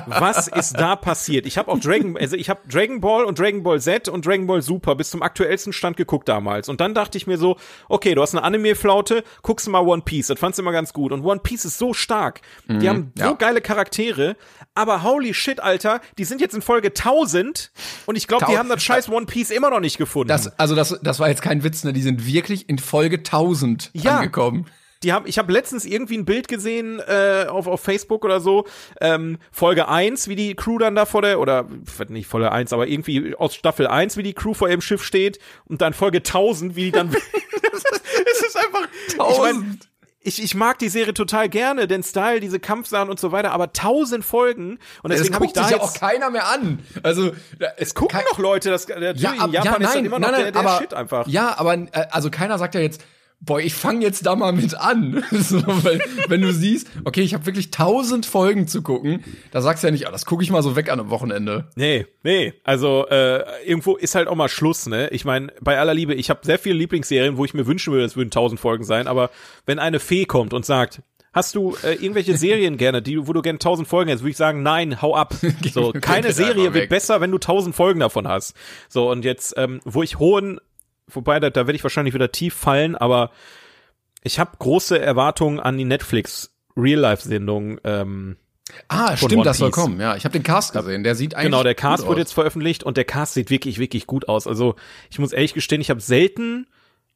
Was ist da passiert? Ich habe auch Dragon, also ich habe Dragon Ball und Dragon Ball Z und Dragon Ball Super bis zum aktuellsten Stand geguckt damals. Und dann dachte ich mir so, okay, du hast eine Anime-Flaute, guckst du mal One Piece. Das fandst du immer ganz gut. Und One Piece ist so stark. Die haben so ja. geile Charaktere. Aber holy shit, Alter, die sind jetzt in Folge 1000 und ich glaube, die haben das scheiß One Piece immer noch nicht gefunden. Das, also das, das war jetzt kein Witz, ne? Die sind wirklich in Folge 1000 Ja. angekommen. Die haben, ich habe letztens irgendwie ein Bild gesehen äh, auf, auf Facebook oder so, ähm, Folge 1, wie die Crew dann da vor der, oder nicht Folge 1, aber irgendwie aus Staffel 1, wie die Crew vor ihrem Schiff steht und dann Folge 1000, wie die dann, es, ist, einfach, ich, mein, 1000. ich, ich mag die Serie total gerne, den Style, diese Kampfsachen und so weiter, aber 1000 Folgen und deswegen habe ich guckt da sich ja auch keiner mehr an. Also es gucken noch Leute, das, natürlich, ab- in Japan ist dann immer noch der, der aber, Shit einfach. Ja, aber äh, also keiner sagt ja jetzt, boah, ich fange jetzt da mal mit an. so, weil, wenn du siehst, okay, ich habe wirklich tausend Folgen zu gucken, da sagst du ja nicht, ah, das gucke ich mal so weg an am Wochenende. Nee, nee. Also äh, irgendwo ist halt auch mal Schluss, ne? Ich meine, bei aller Liebe, ich habe sehr viele Lieblingsserien, wo ich mir wünschen würde, es würden tausend Folgen sein, aber wenn eine Fee kommt und sagt, hast du äh, irgendwelche Serien gerne, die, wo du gerne tausend Folgen hast, würde ich sagen, nein, hau ab. So, keine Serie wird besser, wenn du tausend Folgen davon hast. So, und jetzt, ähm, wo ich hohen, wobei, da, da werde ich wahrscheinlich wieder tief fallen, aber ich habe große Erwartungen an die Netflix Real-Life-Sendung, ähm, Ah, stimmt, das soll kommen. Ja, ich habe den Cast gesehen. Der sieht eigentlich Genau, der Cast wurde aus. jetzt veröffentlicht und der Cast sieht wirklich, wirklich gut aus. Also ich muss ehrlich gestehen, ich habe selten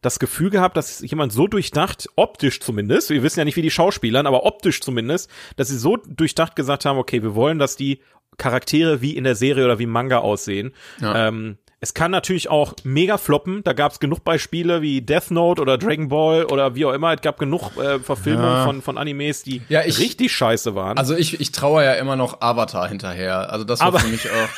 das Gefühl gehabt, dass jemand so durchdacht, optisch zumindest, wir wissen ja nicht wie die Schauspielern, aber optisch zumindest, dass sie so durchdacht gesagt haben, okay, wir wollen, dass die Charaktere wie in der Serie oder wie Manga aussehen. Ja. Ähm, es kann natürlich auch mega floppen. Da gab es genug Beispiele wie Death Note oder Dragon Ball oder wie auch immer. Es gab genug äh, Verfilmungen Ja. von, von Animes, die Ja, ich- richtig scheiße waren. Also ich, ich traue ja immer noch Avatar hinterher. Also das war Aber- für mich auch.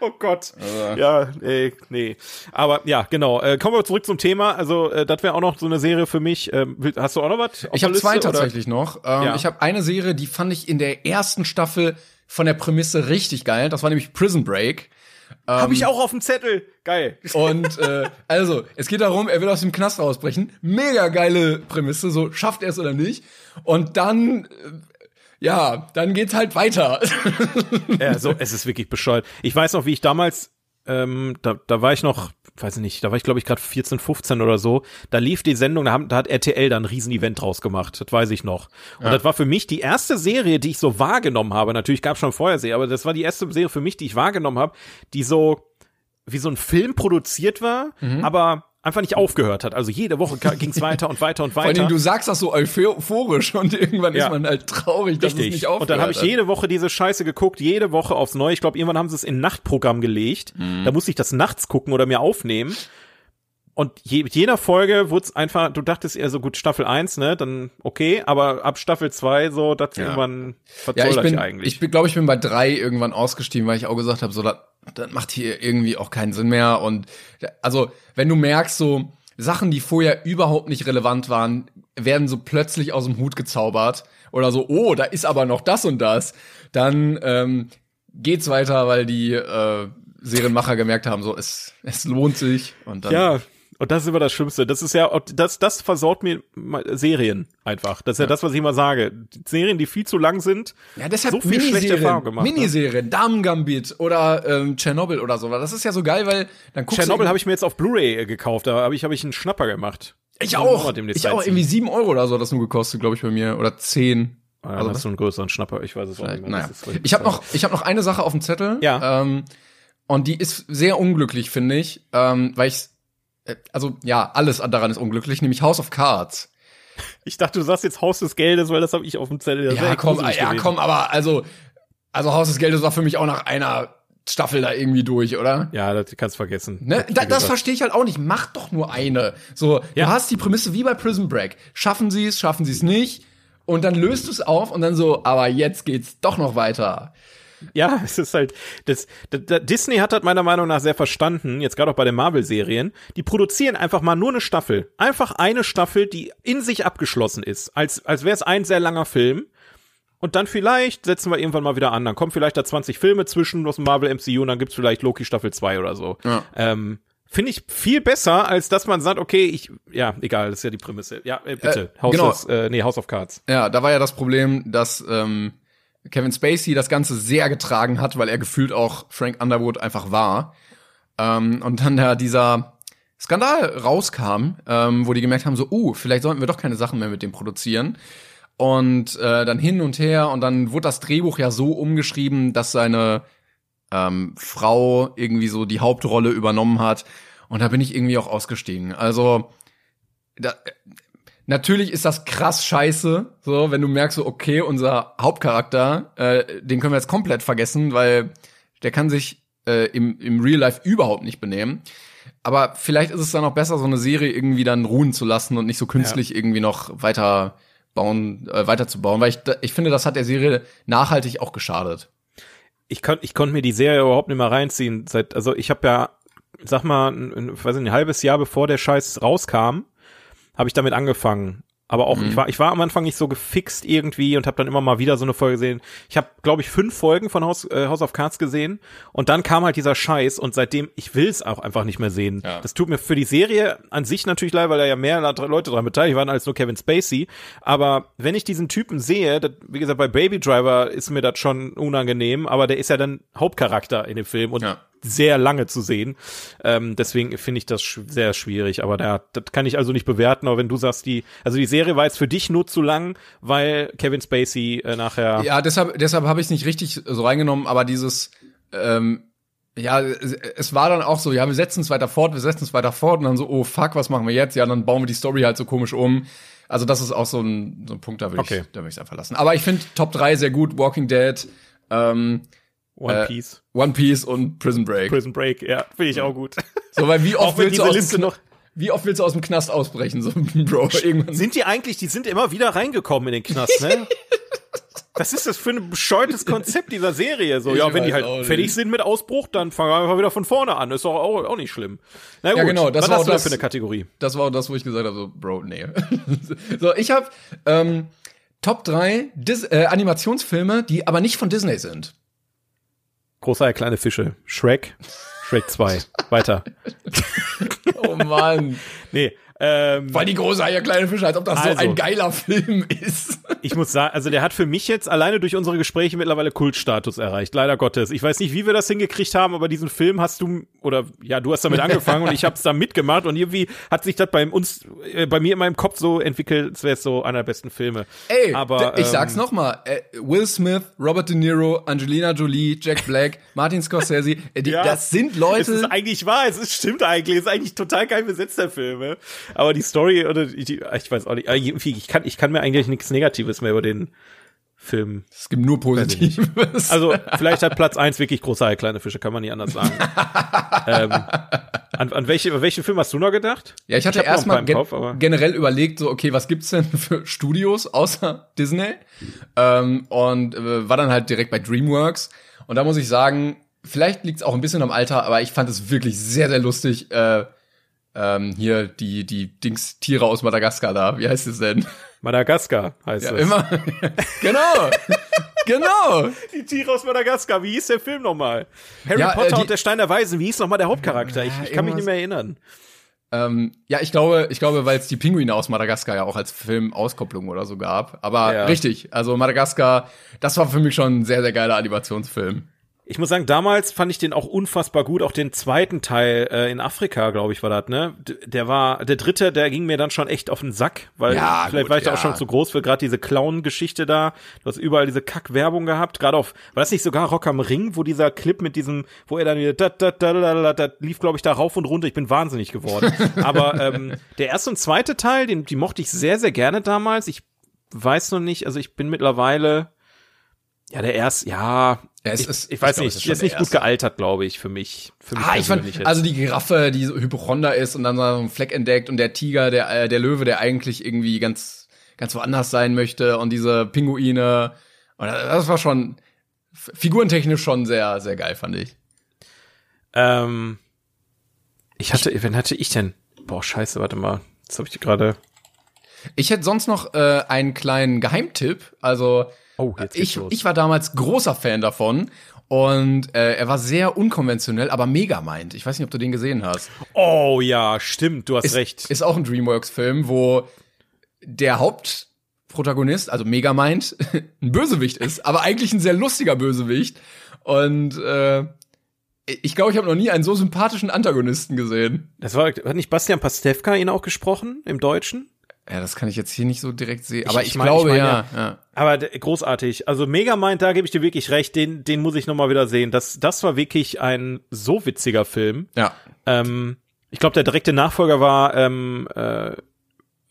Oh Gott. Ja, nee, nee. Aber ja, genau. Äh, kommen wir zurück zum Thema. Also, äh, das wäre auch noch so eine Serie für mich. Ähm, will- hast du auch noch was? Ich habe zwei oder? tatsächlich noch. Ähm, Ja. Ich habe eine Serie, die fand ich in der ersten Staffel von der Prämisse richtig geil. Das war nämlich Prison Break. Hab ich auch auf dem Zettel. Geil. Und äh, also, es geht darum, er will aus dem Knast rausbrechen. Mega geile Prämisse, so schafft er es oder nicht. Und dann, äh, ja, dann geht's halt weiter. Ja, so, es ist wirklich bescheuert. Ich weiß noch, wie ich damals, ähm, da, da war ich noch, weiß ich nicht, da war ich glaube ich gerade 14, 15 oder so. Da lief die Sendung, da, haben, da hat RTL dann ein Riesen-Event draus gemacht. Das weiß ich noch. Und das war für mich die erste Serie, die ich so wahrgenommen habe. Natürlich gab es schon vorher Serie, aber das war die erste Serie für mich, die ich wahrgenommen habe, die so wie so ein Film produziert war, Mhm. aber einfach nicht aufgehört hat. Also jede Woche ging es weiter und weiter und Vor allem, weiter. du sagst das so euphorisch und irgendwann Ja. ist man halt traurig, dass es Richtig. nicht aufhört. und dann habe ich jede Woche diese Scheiße geguckt, jede Woche aufs Neue. Ich glaube, irgendwann haben sie es in ein Nachtprogramm gelegt. Mhm. Da musste ich das nachts gucken oder mir aufnehmen. Und je, mit jeder Folge wurde es einfach, du dachtest eher so gut, Staffel 1, ne, dann okay, aber ab Staffel 2 so, das Ja. irgendwann, was Ja, soll ich bin, eigentlich? ich glaube ich, bin bei drei irgendwann ausgestiegen, weil ich auch gesagt habe, so, das, das macht hier irgendwie auch keinen Sinn mehr. Und also, wenn du merkst, so Sachen, die vorher überhaupt nicht relevant waren, werden so plötzlich aus dem Hut gezaubert. Oder so, oh, da ist aber noch das und das, dann ähm, geht's weiter, weil die, äh, Serienmacher gemerkt haben, so es, es lohnt sich. Und dann Ja, und das ist immer das Schlimmste. Das ist ja, das, das versaut mir Serien einfach. Das ist ja, das, was ich immer sage. Serien, die viel zu lang sind, Ja, deshalb so viel schlechte Erfahrungen gemacht. ne? Miniserien, Damen Gambit oder ähm, Tschernobyl oder so. Das ist ja so geil, weil dann guckst Chernobyl du habe ich mir jetzt auf Blu-ray äh, gekauft, da habe ich, hab ich einen Schnapper gemacht. ich auch, ich auch irgendwie sieben Euro oder so hat das nur gekostet, glaube ich bei mir oder zehn. Ah, dann Also hast du einen größeren Schnapper, ich weiß es auch nicht mehr. Naja. Ich habe noch, ich habe noch eine Sache auf dem Zettel. Ja. Ähm, und die ist sehr unglücklich, finde ich, ähm, weil ich, also ja, alles daran ist unglücklich, nämlich House of Cards. Ich dachte, du sagst jetzt Haus des Geldes, weil das habe ich auf dem Zettel. Ja, komm, ja, gewesen. komm, aber also, also Haus des Geldes war für mich auch nach einer Staffel da irgendwie durch, oder? Ja, das kannst du vergessen. Ne? Da, das verstehe ich halt auch nicht. Mach doch nur eine. So, Ja. du hast die Prämisse wie bei Prison Break. Schaffen sie es, schaffen sie es nicht. Und dann löst du es auf und dann so, aber jetzt geht's doch noch weiter. Ja, es ist halt, das, da, da, Disney hat das meiner Meinung nach sehr verstanden, jetzt gerade auch bei den Marvel-Serien. Die produzieren einfach mal nur eine Staffel. Einfach eine Staffel, die in sich abgeschlossen ist. Als, als wäre es ein sehr langer Film. Und dann vielleicht setzen wir irgendwann mal wieder an. Dann kommen vielleicht da 20 Filme zwischen aus dem Marvel MCU und dann gibt's vielleicht Loki Staffel 2 oder so. Ja. Ähm, Finde ich viel besser, als dass man sagt, okay, ich, ja, egal, das ist ja die Prämisse. Ja, äh, bitte. Äh, House, genau. of, äh, nee, House of Cards. Ja, da war ja das Problem, dass ähm, Kevin Spacey das Ganze sehr getragen hat, weil er gefühlt auch Frank Underwood einfach war. Ähm, und dann da dieser Skandal rauskam, ähm, wo die gemerkt haben, so, uh, vielleicht sollten wir doch keine Sachen mehr mit dem produzieren. Und äh, dann hin und her und dann wurde das Drehbuch ja so umgeschrieben, dass seine ähm, Frau irgendwie so die Hauptrolle übernommen hat. Und da bin ich irgendwie auch ausgestiegen. Also da, natürlich ist das krass scheiße, so wenn du merkst, so okay, unser Hauptcharakter, äh, den können wir jetzt komplett vergessen, weil der kann sich äh, im, im Real Life überhaupt nicht benehmen. Aber vielleicht ist es dann auch besser, so eine Serie irgendwie dann ruhen zu lassen und nicht so künstlich irgendwie noch weiter bauen, äh, weiterzubauen, weil ich, ich finde, das hat der Serie nachhaltig auch geschadet. ich konnte ich konnte mir die Serie überhaupt nicht mehr reinziehen. Seit, also ich habe ja, sag mal, ein, ein, weiß nicht, ein halbes Jahr bevor der Scheiß rauskam, habe ich damit angefangen. Aber auch, ich war, ich war am Anfang nicht so gefixt irgendwie und habe dann immer mal wieder so eine Folge gesehen. Ich habe, glaube ich, fünf Folgen von House, äh, House of Cards gesehen und dann kam halt dieser Scheiß und seitdem, ich will es auch einfach nicht mehr sehen. Ja. Das tut mir für die Serie an sich natürlich leid, weil da ja mehr Leute dran beteiligt waren als nur Kevin Spacey. Aber wenn ich diesen Typen sehe, das, wie gesagt, bei Baby Driver ist mir das schon unangenehm, aber der ist ja dann Hauptcharakter in dem Film und Ja. Sehr lange zu sehen. Ähm, deswegen finde ich das sch sehr schwierig. Aber da, das kann ich also nicht bewerten. Aber wenn du sagst, die, also die Serie war jetzt für dich nur zu lang, weil Kevin Spacey äh, nachher. Ja, deshalb, deshalb habe ich es nicht richtig so reingenommen, aber dieses, ähm, ja, es, es war dann auch so, ja, wir setzen es weiter fort, wir setzen es weiter fort und dann so, oh fuck, was machen wir jetzt? Ja, dann bauen wir die Story halt so komisch um. Also das ist auch so ein, so ein Punkt, da will Okay. ich, da will ich einfach lassen. Aber ich finde Top 3 sehr gut, Walking Dead, ähm, One äh, Piece, One Piece und Prison Break. Prison Break, ja, finde ich auch gut. So, weil wie oft willst du aus Liste dem, noch- wie oft willst du aus dem Knast ausbrechen, so, Bro, irgendwann. Sind die eigentlich, die sind immer wieder reingekommen in den Knast, ne? Was ist das für ein bescheuertes Konzept dieser Serie? So, Ich ja, wenn die halt fertig sind mit Ausbruch, dann fangen wir einfach wieder von vorne an. Ist doch auch, auch nicht schlimm. Na gut, Ja, genau, das was war hast auch du das- für eine Kategorie? Das war auch das, wo ich gesagt habe, so, Bro, nee. so, ich habe ähm, Top 3 Dis äh, Animationsfilme, die aber nicht von Disney sind. Großer kleine Fische. Shrek. Shrek 2. Weiter. Oh Mann. Nee, ähm, Weil die große Eier kleine Fische, als ob das so Also. ein geiler Film ist. ich muss sagen, also der hat für mich jetzt alleine durch unsere Gespräche mittlerweile Kultstatus erreicht, leider Gottes. Ich weiß nicht, wie wir das hingekriegt haben, aber diesen Film hast du, oder ja, du hast damit angefangen und ich habe es da mitgemacht und irgendwie hat sich das bei uns, äh, bei mir in meinem Kopf so entwickelt, als wäre es so einer der besten Filme. Ey, aber d- ich sag's ähm, noch mal. Äh, Will Smith, Robert De Niro, Angelina Jolie, Jack Black, Martin Scorsese, äh, die, Ja, das sind Es Leute. ist eigentlich wahr, es ist, stimmt eigentlich, es ist eigentlich total geil besetzt, der Film. Aber die Story oder die, ich weiß auch nicht, ich kann, ich kann mir eigentlich nichts Negatives mehr über den Film. Es gibt nur Positives. Also, vielleicht hat Platz eins wirklich große kleine Fische, kann man nicht anders sagen. ähm, an, an welche, welchen Film hast du noch gedacht? Ja, ich hatte erstmal gen generell überlegt, so, okay, was gibt's denn für Studios außer Disney? Ähm, und äh, war dann halt direkt bei DreamWorks. Und da muss ich sagen, vielleicht liegt's auch ein bisschen am Alter, aber ich fand es wirklich sehr, sehr lustig. Äh, ähm, hier die, die Dings Tiere aus Madagaskar da. Wie heißt es denn? Madagaskar heißt Ja, es. immer. genau. genau. Die Tiere aus Madagaskar. Wie hieß der Film nochmal? Harry Ja, äh, Potter die- und der Stein der Weisen. Wie hieß nochmal der Hauptcharakter? Ich, ich kann mich nicht mehr erinnern. Ähm, ja, ich glaube, ich glaube, weil es die Pinguine aus Madagaskar ja auch als Film-Auskopplung oder so gab. Aber Ja. richtig, also Madagaskar, das war für mich schon ein sehr, sehr geiler Animationsfilm. Ich muss sagen, damals fand ich den auch unfassbar gut. Auch den zweiten Teil äh, in Afrika, glaube ich, war das, ne? Der war, der dritte, der ging mir dann schon echt auf den Sack, weil Ja, vielleicht gut, war ich da auch ja. schon zu groß für gerade diese Clown-Geschichte da. Du hast überall diese Kack-Werbung gehabt, gerade auf, war das nicht sogar Rock am Ring, wo dieser Clip mit diesem, wo er dann wieder, da, da, da, da, da, da lief, glaube ich, da rauf und runter. Ich bin wahnsinnig geworden. Aber ähm, der erste und zweite Teil, den, die mochte ich sehr, sehr gerne damals. Ich weiß noch nicht, also ich bin mittlerweile, ja, der erste, ja, Ja, es ich, ist- ich weiß ich nicht, ist ist, nicht gut gealtert, glaube ich, für mich. Für mich Ah, ich fand, jetzt. also die Giraffe, die so Hypochonder ist und dann so einen Fleck entdeckt und der Tiger, der, äh, der Löwe, der eigentlich irgendwie ganz, ganz woanders sein möchte und diese Pinguine. Und das war schon figurentechnisch schon sehr, sehr geil, fand ich. ähm, ich hatte, wen hatte ich denn? Boah, scheiße, warte mal. Jetzt habe ich gerade. Ich hätte sonst noch äh, einen kleinen Geheimtipp. Also Oh, jetzt geht's ich, los. ich war damals großer Fan davon. Und äh, er war sehr unkonventionell, aber Megamind. Ich weiß nicht, ob du den gesehen hast. Oh ja, stimmt, du hast Ist, recht. ist auch ein DreamWorks-Film, wo der Hauptprotagonist, also Megamind, ein Bösewicht ist, aber eigentlich ein sehr lustiger Bösewicht. Und äh, ich glaube, ich habe noch nie einen so sympathischen Antagonisten gesehen. Das war, hat nicht Bastian Pastewka ihn auch gesprochen im Deutschen? Ja, das kann ich jetzt hier nicht so direkt sehen. Ich- Aber ich ich, mein- glaube, ich mein, ja, ja. Aber d- großartig. Also Megamind, da gebe ich dir wirklich recht, den, den muss ich nochmal wieder sehen. Das, das war wirklich ein so witziger Film. Ja. Ähm, ich glaube, der direkte Nachfolger war, ähm, äh,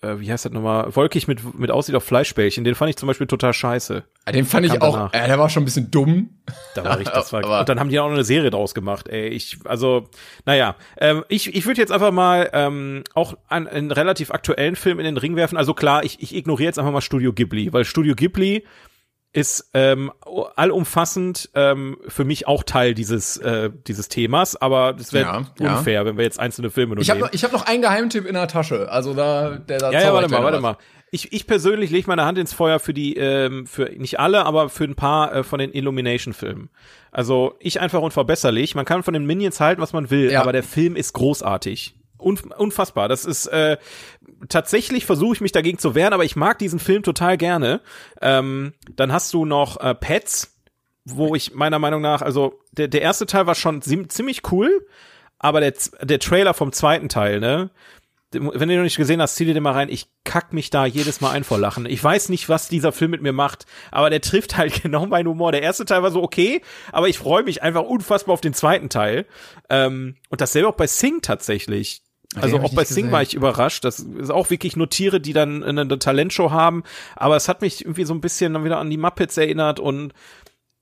äh, wie heißt das nochmal? Wolkig mit, mit Aussicht auf Fleischbällchen. Den fand ich zum Beispiel total scheiße. Ja, Den fand ich auch, äh, der war schon ein bisschen dumm. Da war ich, das war, Aber- und dann haben die auch noch eine Serie draus gemacht, ey. Ich, also, naja, ähm, ich, ich würde jetzt einfach mal ähm, auch einen, einen relativ aktuellen Film in den Ring werfen. Also klar, ich, ich ignoriere jetzt einfach mal Studio Ghibli, weil Studio Ghibli ist ähm, allumfassend ähm, für mich auch Teil dieses äh, dieses Themas, aber das wäre Ja, ja. unfair, wenn wir jetzt einzelne Filme nur Ich habe nehmen. noch, ich hab noch einen Geheimtipp in der Tasche. Also da, der da Ja, ja, warte mal, warte noch mal. Ich, ich persönlich lege meine Hand ins Feuer für die, ähm, für nicht alle, aber für ein paar äh, von den Illumination-Filmen. Also ich einfach unverbesserlich. Man kann von den Minions halten, was man will, Ja. aber der Film ist großartig. Unf unfassbar. Das ist äh, tatsächlich versuche ich mich dagegen zu wehren, aber ich mag diesen Film total gerne. Ähm, dann hast du noch äh, Pets, wo ich meiner Meinung nach, also der, der erste Teil war schon ziemlich cool, aber der, der Trailer vom zweiten Teil, ne? Wenn du noch nicht gesehen hast, zieh dir den mal rein. Ich kack mich da jedes Mal ein vor Lachen. Ich weiß nicht, was dieser Film mit mir macht, aber der trifft halt genau meinen Humor. Der erste Teil war so okay, aber ich freue mich einfach unfassbar auf den zweiten Teil. Ähm, und dasselbe auch bei Sing tatsächlich. Also auch bei Sing gesehen. war ich überrascht. Das ist auch wirklich nur Tiere, die dann eine, Talentshow haben. Aber es hat mich irgendwie so ein bisschen dann wieder an die Muppets erinnert und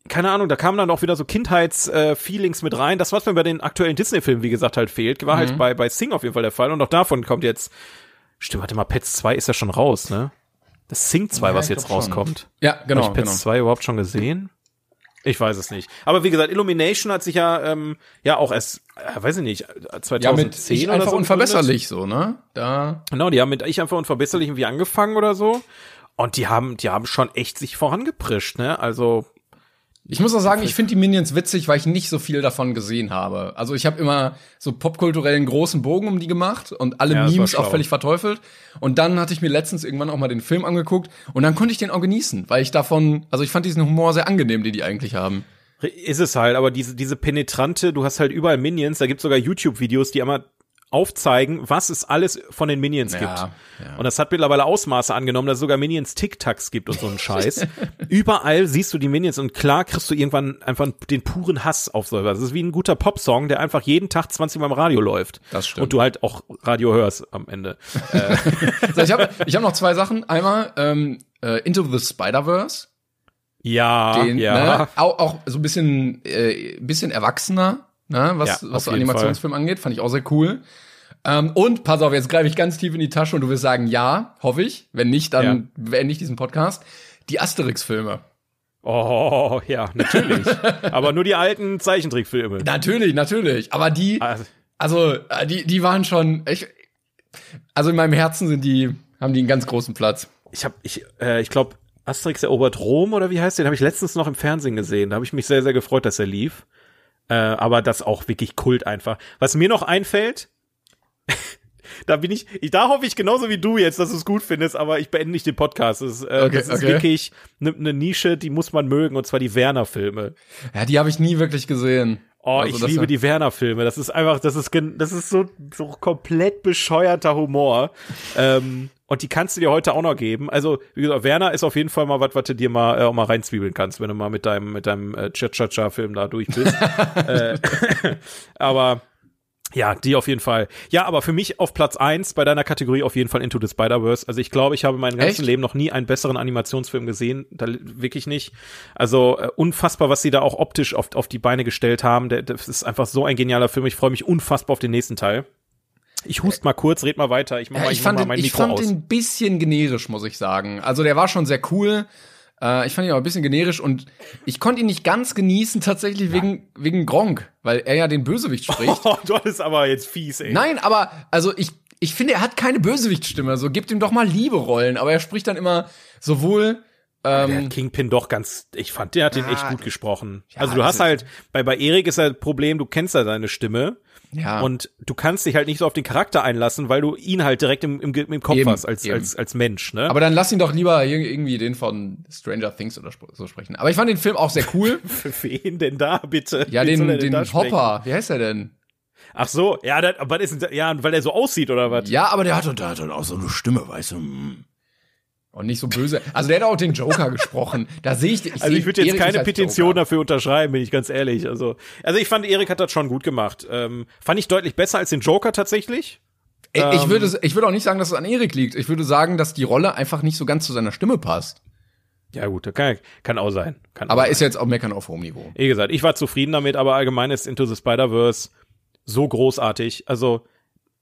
keine Ahnung, da kamen dann auch wieder so Kindheits-Feelings mit rein. Das, was mir bei den aktuellen Disney-Filmen, wie gesagt, halt fehlt, war Mhm. halt bei, bei Sing auf jeden Fall der Fall. Und auch davon kommt jetzt, stimmt, warte mal, Pets 2 ist ja schon raus, ne? Das Sing 2, Ja, was jetzt glaub schon. rauskommt. Ja, genau, Habe ich Pets genau. 2 überhaupt schon gesehen? Ich weiß es nicht. Aber wie gesagt, Illumination hat sich ja, ähm, ja auch erst, äh, weiß ich nicht, 2010 Ja, mit ich oder einfach so unverbesserlich so, ne? Da. Genau, die haben mit Ich einfach unverbesserlich irgendwie angefangen oder so. Und die haben, die haben schon echt sich vorangeprischt, ne? Also, Ich muss auch sagen, ich finde die Minions witzig, weil ich nicht so viel davon gesehen habe. Also ich habe immer so popkulturellen großen Bogen um die gemacht und alle Ja, Memes auch völlig verteufelt. Und dann hatte ich mir letztens irgendwann auch mal den Film angeguckt und dann konnte ich den auch genießen, weil ich davon, also ich fand diesen Humor sehr angenehm, den die eigentlich haben. Ist es halt, aber diese, diese penetrante, du hast halt überall Minions, da gibt's sogar YouTube-Videos, die einmal aufzeigen, was es alles von den Minions Ja, gibt. ja. Und das hat mittlerweile Ausmaße angenommen, dass es sogar Minions Tic-Tacs gibt und so einen Scheiß. Überall siehst du die Minions und klar kriegst du irgendwann einfach den puren Hass auf so etwas. Das ist wie ein guter Popsong, der einfach jeden Tag 20 Mal im Radio läuft. Das stimmt. Und du halt auch Radio hörst am Ende. So, ich habe ich hab noch zwei Sachen. Einmal ähm, äh, Into the Spider-Verse. Ja, Den, ja. ne, auch, auch so ein bisschen, äh, bisschen erwachsener, ne, was, Ja, was so Animationsfilm angeht. Fand ich auch sehr cool. Ähm, und pass auf, jetzt greife ich ganz tief in die Tasche und du wirst sagen, ja, hoffe ich. Wenn nicht, dann beende ich diesen Podcast. Die Asterix-Filme. Oh, ja, natürlich. Aber nur die alten Zeichentrickfilme. Natürlich, natürlich. Aber die, Also, also, äh, die, die waren schon, ich, also in meinem Herzen sind die, haben die einen ganz großen Platz. ich habe, ich, äh, ich glaube, Asterix erobert Rom oder wie heißt der? Den habe ich letztens noch im Fernsehen gesehen. Da habe ich mich sehr, sehr gefreut, dass er lief. Äh, aber das auch wirklich Kult einfach. Was mir noch einfällt, da bin ich, ich, da hoffe ich genauso wie du jetzt, dass du es gut findest, aber ich beende nicht den Podcast. Das, äh, okay, das ist okay. wirklich eine ne Nische, die muss man mögen, und zwar die Werner-Filme. Ja, die habe ich nie wirklich gesehen. Oh, also, ich liebe die Werner-Filme. Das ist einfach, das ist, das ist so, so komplett bescheuerter Humor. ähm, und die kannst du dir heute auch noch geben. Also, wie gesagt, Werner ist auf jeden Fall mal was, was du dir mal äh, auch mal reinzwiebeln kannst, wenn du mal mit deinem, mit deinem äh, Cha-Cha-Cha-Film da durch bist. äh, aber ja, die auf jeden Fall. Ja, aber für mich auf Platz eins bei deiner Kategorie auf jeden Fall Into the Spider-Verse. Also ich glaube, ich habe mein ganzes Leben noch nie einen besseren Animationsfilm gesehen. Da, wirklich nicht. Also äh, unfassbar, was sie da auch optisch auf, auf die Beine gestellt haben. Der, das ist einfach so ein genialer Film. Ich freue mich unfassbar auf den nächsten Teil. Ich hust mal kurz, red mal weiter. Ich mach ja, mal, ich, ich fand mal mein den, Mikro Ich fand den ein bisschen generisch, muss ich sagen. Also der war schon sehr cool. Äh, ich fand ihn aber ein bisschen generisch und ich konnte ihn nicht ganz genießen, tatsächlich wegen, wegen Gronk, weil er ja den Bösewicht spricht. Oh, du bist aber jetzt fies, ey. Nein, aber, also ich, ich finde, er hat keine Bösewichtstimme. So, gebt ihm doch mal liebe Rollen. Aber er spricht dann immer sowohl ähm, der Kingpin doch ganz, ich fand, der hat den echt gut gesprochen. Ja, also du hast halt, bei, bei Erik ist halt Problem, du kennst ja seine Stimme. Ja. Und du kannst dich halt nicht so auf den Charakter einlassen, weil du ihn halt direkt im, im, im Kopf eben, hast als, eben. als, als Mensch, ne? Aber dann lass ihn doch lieber irgendwie den von Stranger Things oder so sprechen. Aber ich fand den Film auch sehr cool. Für wen denn da, bitte? Ja, den, den Hopper. Wie heißt er denn? Ach so, ja, das, aber das ist, ja, weil er so aussieht oder was? Ja, aber der hat, der hat dann auch so eine Stimme, weißt du. Und nicht so böse. Also der hat auch den Joker gesprochen. Da sehe ich. ich also ich würde jetzt keine Petition Joker. dafür unterschreiben, bin ich ganz ehrlich. Also, also ich fand, Erik hat das schon gut gemacht. Ähm, fand ich deutlich besser als den Joker tatsächlich. Ich, ähm, ich würde, ich würde auch nicht sagen, dass es an Erik liegt. Ich würde sagen, dass die Rolle einfach nicht so ganz zu seiner Stimme passt. Ja gut, kann, kann auch sein. Kann aber auch ist sein. jetzt auch meckern auf hohem Niveau. Wie gesagt, ich war zufrieden damit, aber allgemein ist Into the Spider-Verse so großartig. Also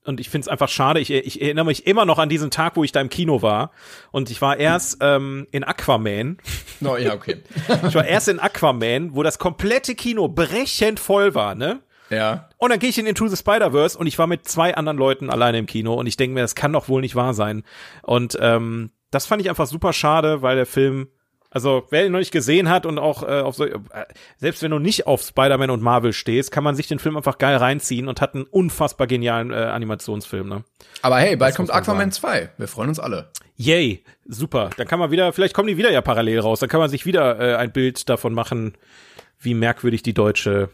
und ich finde es einfach schade. Ich, ich erinnere mich immer noch an diesen Tag, wo ich da im Kino war. Und ich war erst ähm, in Aquaman. Oh ja, okay. ich war erst in Aquaman, wo das komplette Kino brechend voll war, ne? Ja. Und dann gehe ich in Into the Spider-Verse und ich war mit zwei anderen Leuten alleine im Kino und ich denke mir, das kann doch wohl nicht wahr sein. Und ähm, das fand ich einfach super schade, weil der Film also, wer ihn noch nicht gesehen hat und auch äh, auf so, äh, selbst wenn du nicht auf Spider-Man und Marvel stehst, kann man sich den Film einfach geil reinziehen und hat einen unfassbar genialen äh, Animationsfilm, ne? Aber hey, bald kommt Aquaman sagen. 2. Wir freuen uns alle. Yay, super. Dann kann man wieder, vielleicht kommen die wieder ja parallel raus, dann kann man sich wieder äh, ein Bild davon machen, wie merkwürdig die deutsche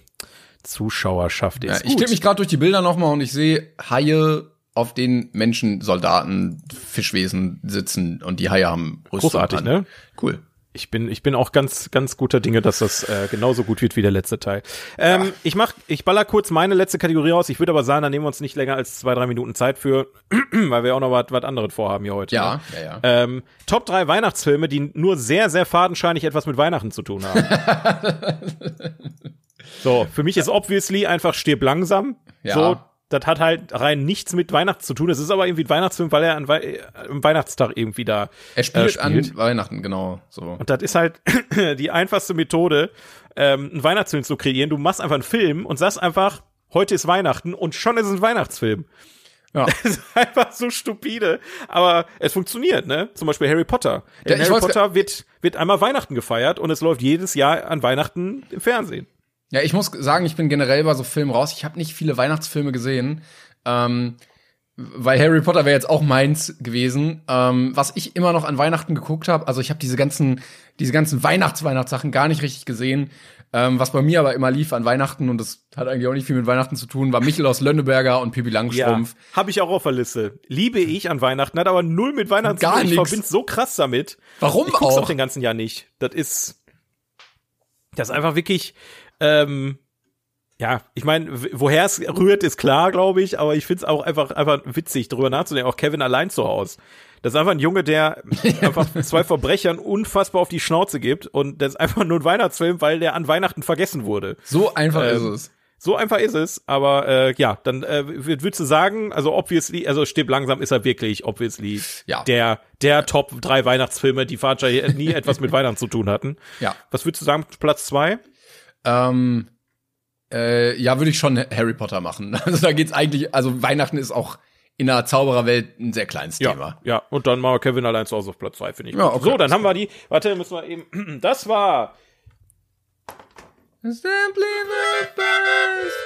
Zuschauerschaft ist. Ja, ich tippe mich gerade durch die Bilder nochmal und ich sehe Haie auf denen Menschen, Soldaten, Fischwesen sitzen und die Haie haben Rüstung Großartig, an. ne? Cool ich bin, ich bin auch ganz, ganz guter Dinge, dass das äh, genauso gut wird wie der letzte Teil. Ähm, ja. Ich mach, ich baller kurz meine letzte Kategorie raus. Ich würde aber sagen, da nehmen wir uns nicht länger als zwei, drei Minuten Zeit für, weil wir auch noch was, was anderes vorhaben hier heute. Ja, ne? ja, ja. Ähm, Top drei Weihnachtsfilme, die nur sehr, sehr fadenscheinig etwas mit Weihnachten zu tun haben. so, für mich ist obviously einfach stirb langsam. Ja. So, das hat halt rein nichts mit Weihnachten zu tun. Es ist aber irgendwie ein Weihnachtsfilm, weil er an We äh, am Weihnachtstag irgendwie da Er spielt, äh, spielt. an Weihnachten, genau. So. Und das ist halt die einfachste Methode, ähm, einen Weihnachtsfilm zu kreieren. Du machst einfach einen Film und sagst einfach, heute ist Weihnachten und schon ist es ein Weihnachtsfilm. Ja. Das ist einfach so stupide, aber es funktioniert, ne? Zum Beispiel Harry Potter. Ja, Harry Potter wird, wird einmal Weihnachten gefeiert und es läuft jedes Jahr an Weihnachten im Fernsehen. Ja, ich muss sagen, ich bin generell bei so Filmen raus. Ich habe nicht viele Weihnachtsfilme gesehen. Ähm, weil Harry Potter wäre jetzt auch meins gewesen. Ähm, was ich immer noch an Weihnachten geguckt habe, also ich habe diese ganzen, diese ganzen Weihnachts-Weihnachtssachen gar nicht richtig gesehen. Ähm, was bei mir aber immer lief an Weihnachten, und das hat eigentlich auch nicht viel mit Weihnachten zu tun, war Michel aus Lönneberger und Pippi Langstrumpf. Ja, habe ich auch auf der Liste. Liebe ich an Weihnachten, hat aber null mit Weihnachten zu tun. Ich verbinde so krass damit. Warum ich guck's auch? auch den ganzen Jahr nicht. Das ist, das ist einfach wirklich, ähm, ja, ich meine, woher es rührt, ist klar, glaube ich, aber ich find's auch einfach, einfach witzig, darüber nachzudenken. Auch Kevin allein zu Hause. Das ist einfach ein Junge, der einfach zwei Verbrechern unfassbar auf die Schnauze gibt und das ist einfach nur ein Weihnachtsfilm, weil der an Weihnachten vergessen wurde. So einfach ähm, ist es. So einfach ist es, aber äh, ja, dann äh, würdest du sagen, also obviously, also Stirb langsam ist er wirklich obviously ja. der der Top drei Weihnachtsfilme, die Vater nie etwas mit Weihnachten zu tun hatten. Ja. Was würdest du sagen, Platz zwei? Ähm, äh, ja, würde ich schon Harry Potter machen. Also da geht's eigentlich, also Weihnachten ist auch in der Zaubererwelt ein sehr kleines Ja, Thema. ja. Und dann machen wir Kevin allein zu Hause auf Platz zwei, finde ich. Ja, okay, so, dann haben wir die. Warte, müssen wir eben. Das war. Simply the best,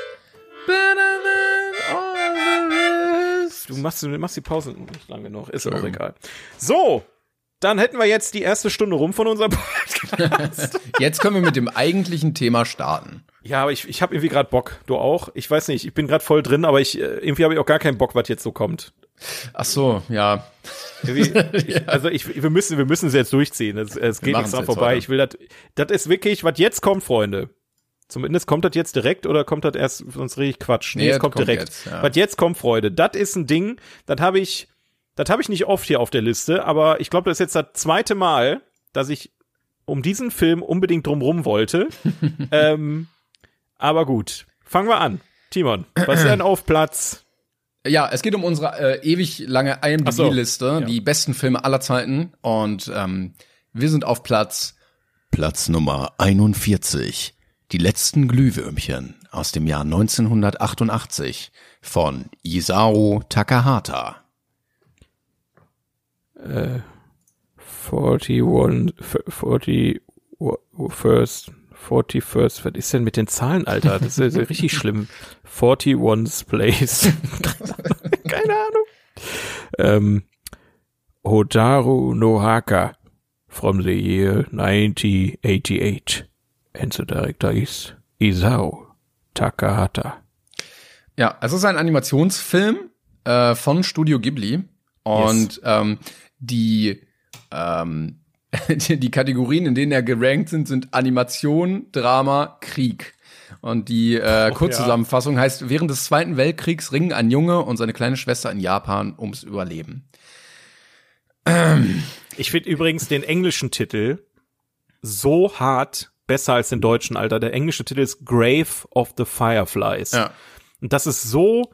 better than all the rest. Du machst, du machst die Pause nicht lang genug. Ist auch egal. So. Dann hätten wir jetzt die erste Stunde rum von unserem Podcast. Jetzt können wir mit dem eigentlichen Thema starten. ja, aber ich, ich habe irgendwie gerade Bock. Du auch? Ich weiß nicht, ich bin gerade voll drin, aber ich äh, irgendwie habe ich auch gar keinen Bock, was jetzt so kommt. Ach so, ja. Ich, also ich, wir müssen, wir müssen es jetzt durchziehen. Es, es geht nichts dran vorbei. heute. Ich will das, das ist wirklich, was jetzt kommt, Freunde. Zumindest kommt das jetzt direkt oder kommt das erst, sonst rede ich Quatsch. Nee, Nee, es kommt, kommt direkt. jetzt, ja. Was jetzt kommt, Freunde, das ist ein Ding, das habe ich, das habe ich nicht oft hier auf der Liste, aber ich glaube, das ist jetzt das zweite Mal, dass ich um diesen Film unbedingt drumrum wollte. ähm, aber gut, fangen wir an. Timon, was ist denn auf Platz? Ja, es geht um unsere äh, ewig lange so, IMDb-Liste, ja. die besten Filme aller Zeiten. Und ähm, wir sind auf Platz Platz Nummer 41. Die letzten Glühwürmchen aus dem Jahr 1988 von Isao Takahata. 41, 40, first, 41, was ist denn mit den Zahlen, Alter? Das ist ja richtig schlimm. 41's Place. Keine Ahnung. Ähm, Hotaru no Haka from the year 1988. And the director is Isao Takahata. Ja, es ist ein Animationsfilm äh, von Studio Ghibli. Und ähm, die, ähm, die, Kategorien, in denen er gerankt sind, sind Animation, Drama, Krieg. Und die äh, Kurzzusammenfassung heißt, während des Zweiten Weltkriegs ringen ein Junge und seine kleine Schwester in Japan ums Überleben. Ich finde übrigens den englischen Titel so hart besser als den deutschen, Alter. Der englische Titel ist Grave of the Fireflies. Und das ist so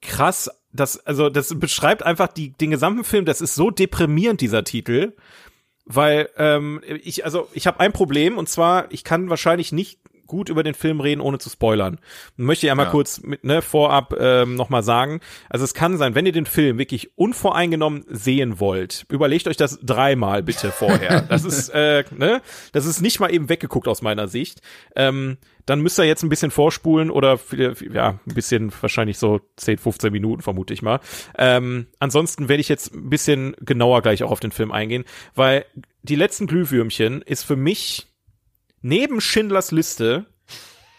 krass, das, also, das beschreibt einfach die, den gesamten Film, das ist so deprimierend, dieser Titel. Weil, ähm, ich, also, ich habe ein Problem, und zwar, ich kann wahrscheinlich nicht gut über den Film reden, ohne zu spoilern. Möchte ich einmal Ja. kurz mit, ne, vorab ähm, nochmal sagen. Also es kann sein, wenn ihr den Film wirklich unvoreingenommen sehen wollt, überlegt euch das dreimal bitte vorher. Das ist, äh, ne, das ist nicht mal eben weggeguckt aus meiner Sicht. Ähm, dann müsst ihr jetzt ein bisschen vorspulen oder ja, ein bisschen wahrscheinlich so 10, 15 Minuten, vermute ich mal. Ähm, ansonsten werde ich jetzt ein bisschen genauer gleich auch auf den Film eingehen, weil die letzten Glühwürmchen ist für mich neben Schindlers Liste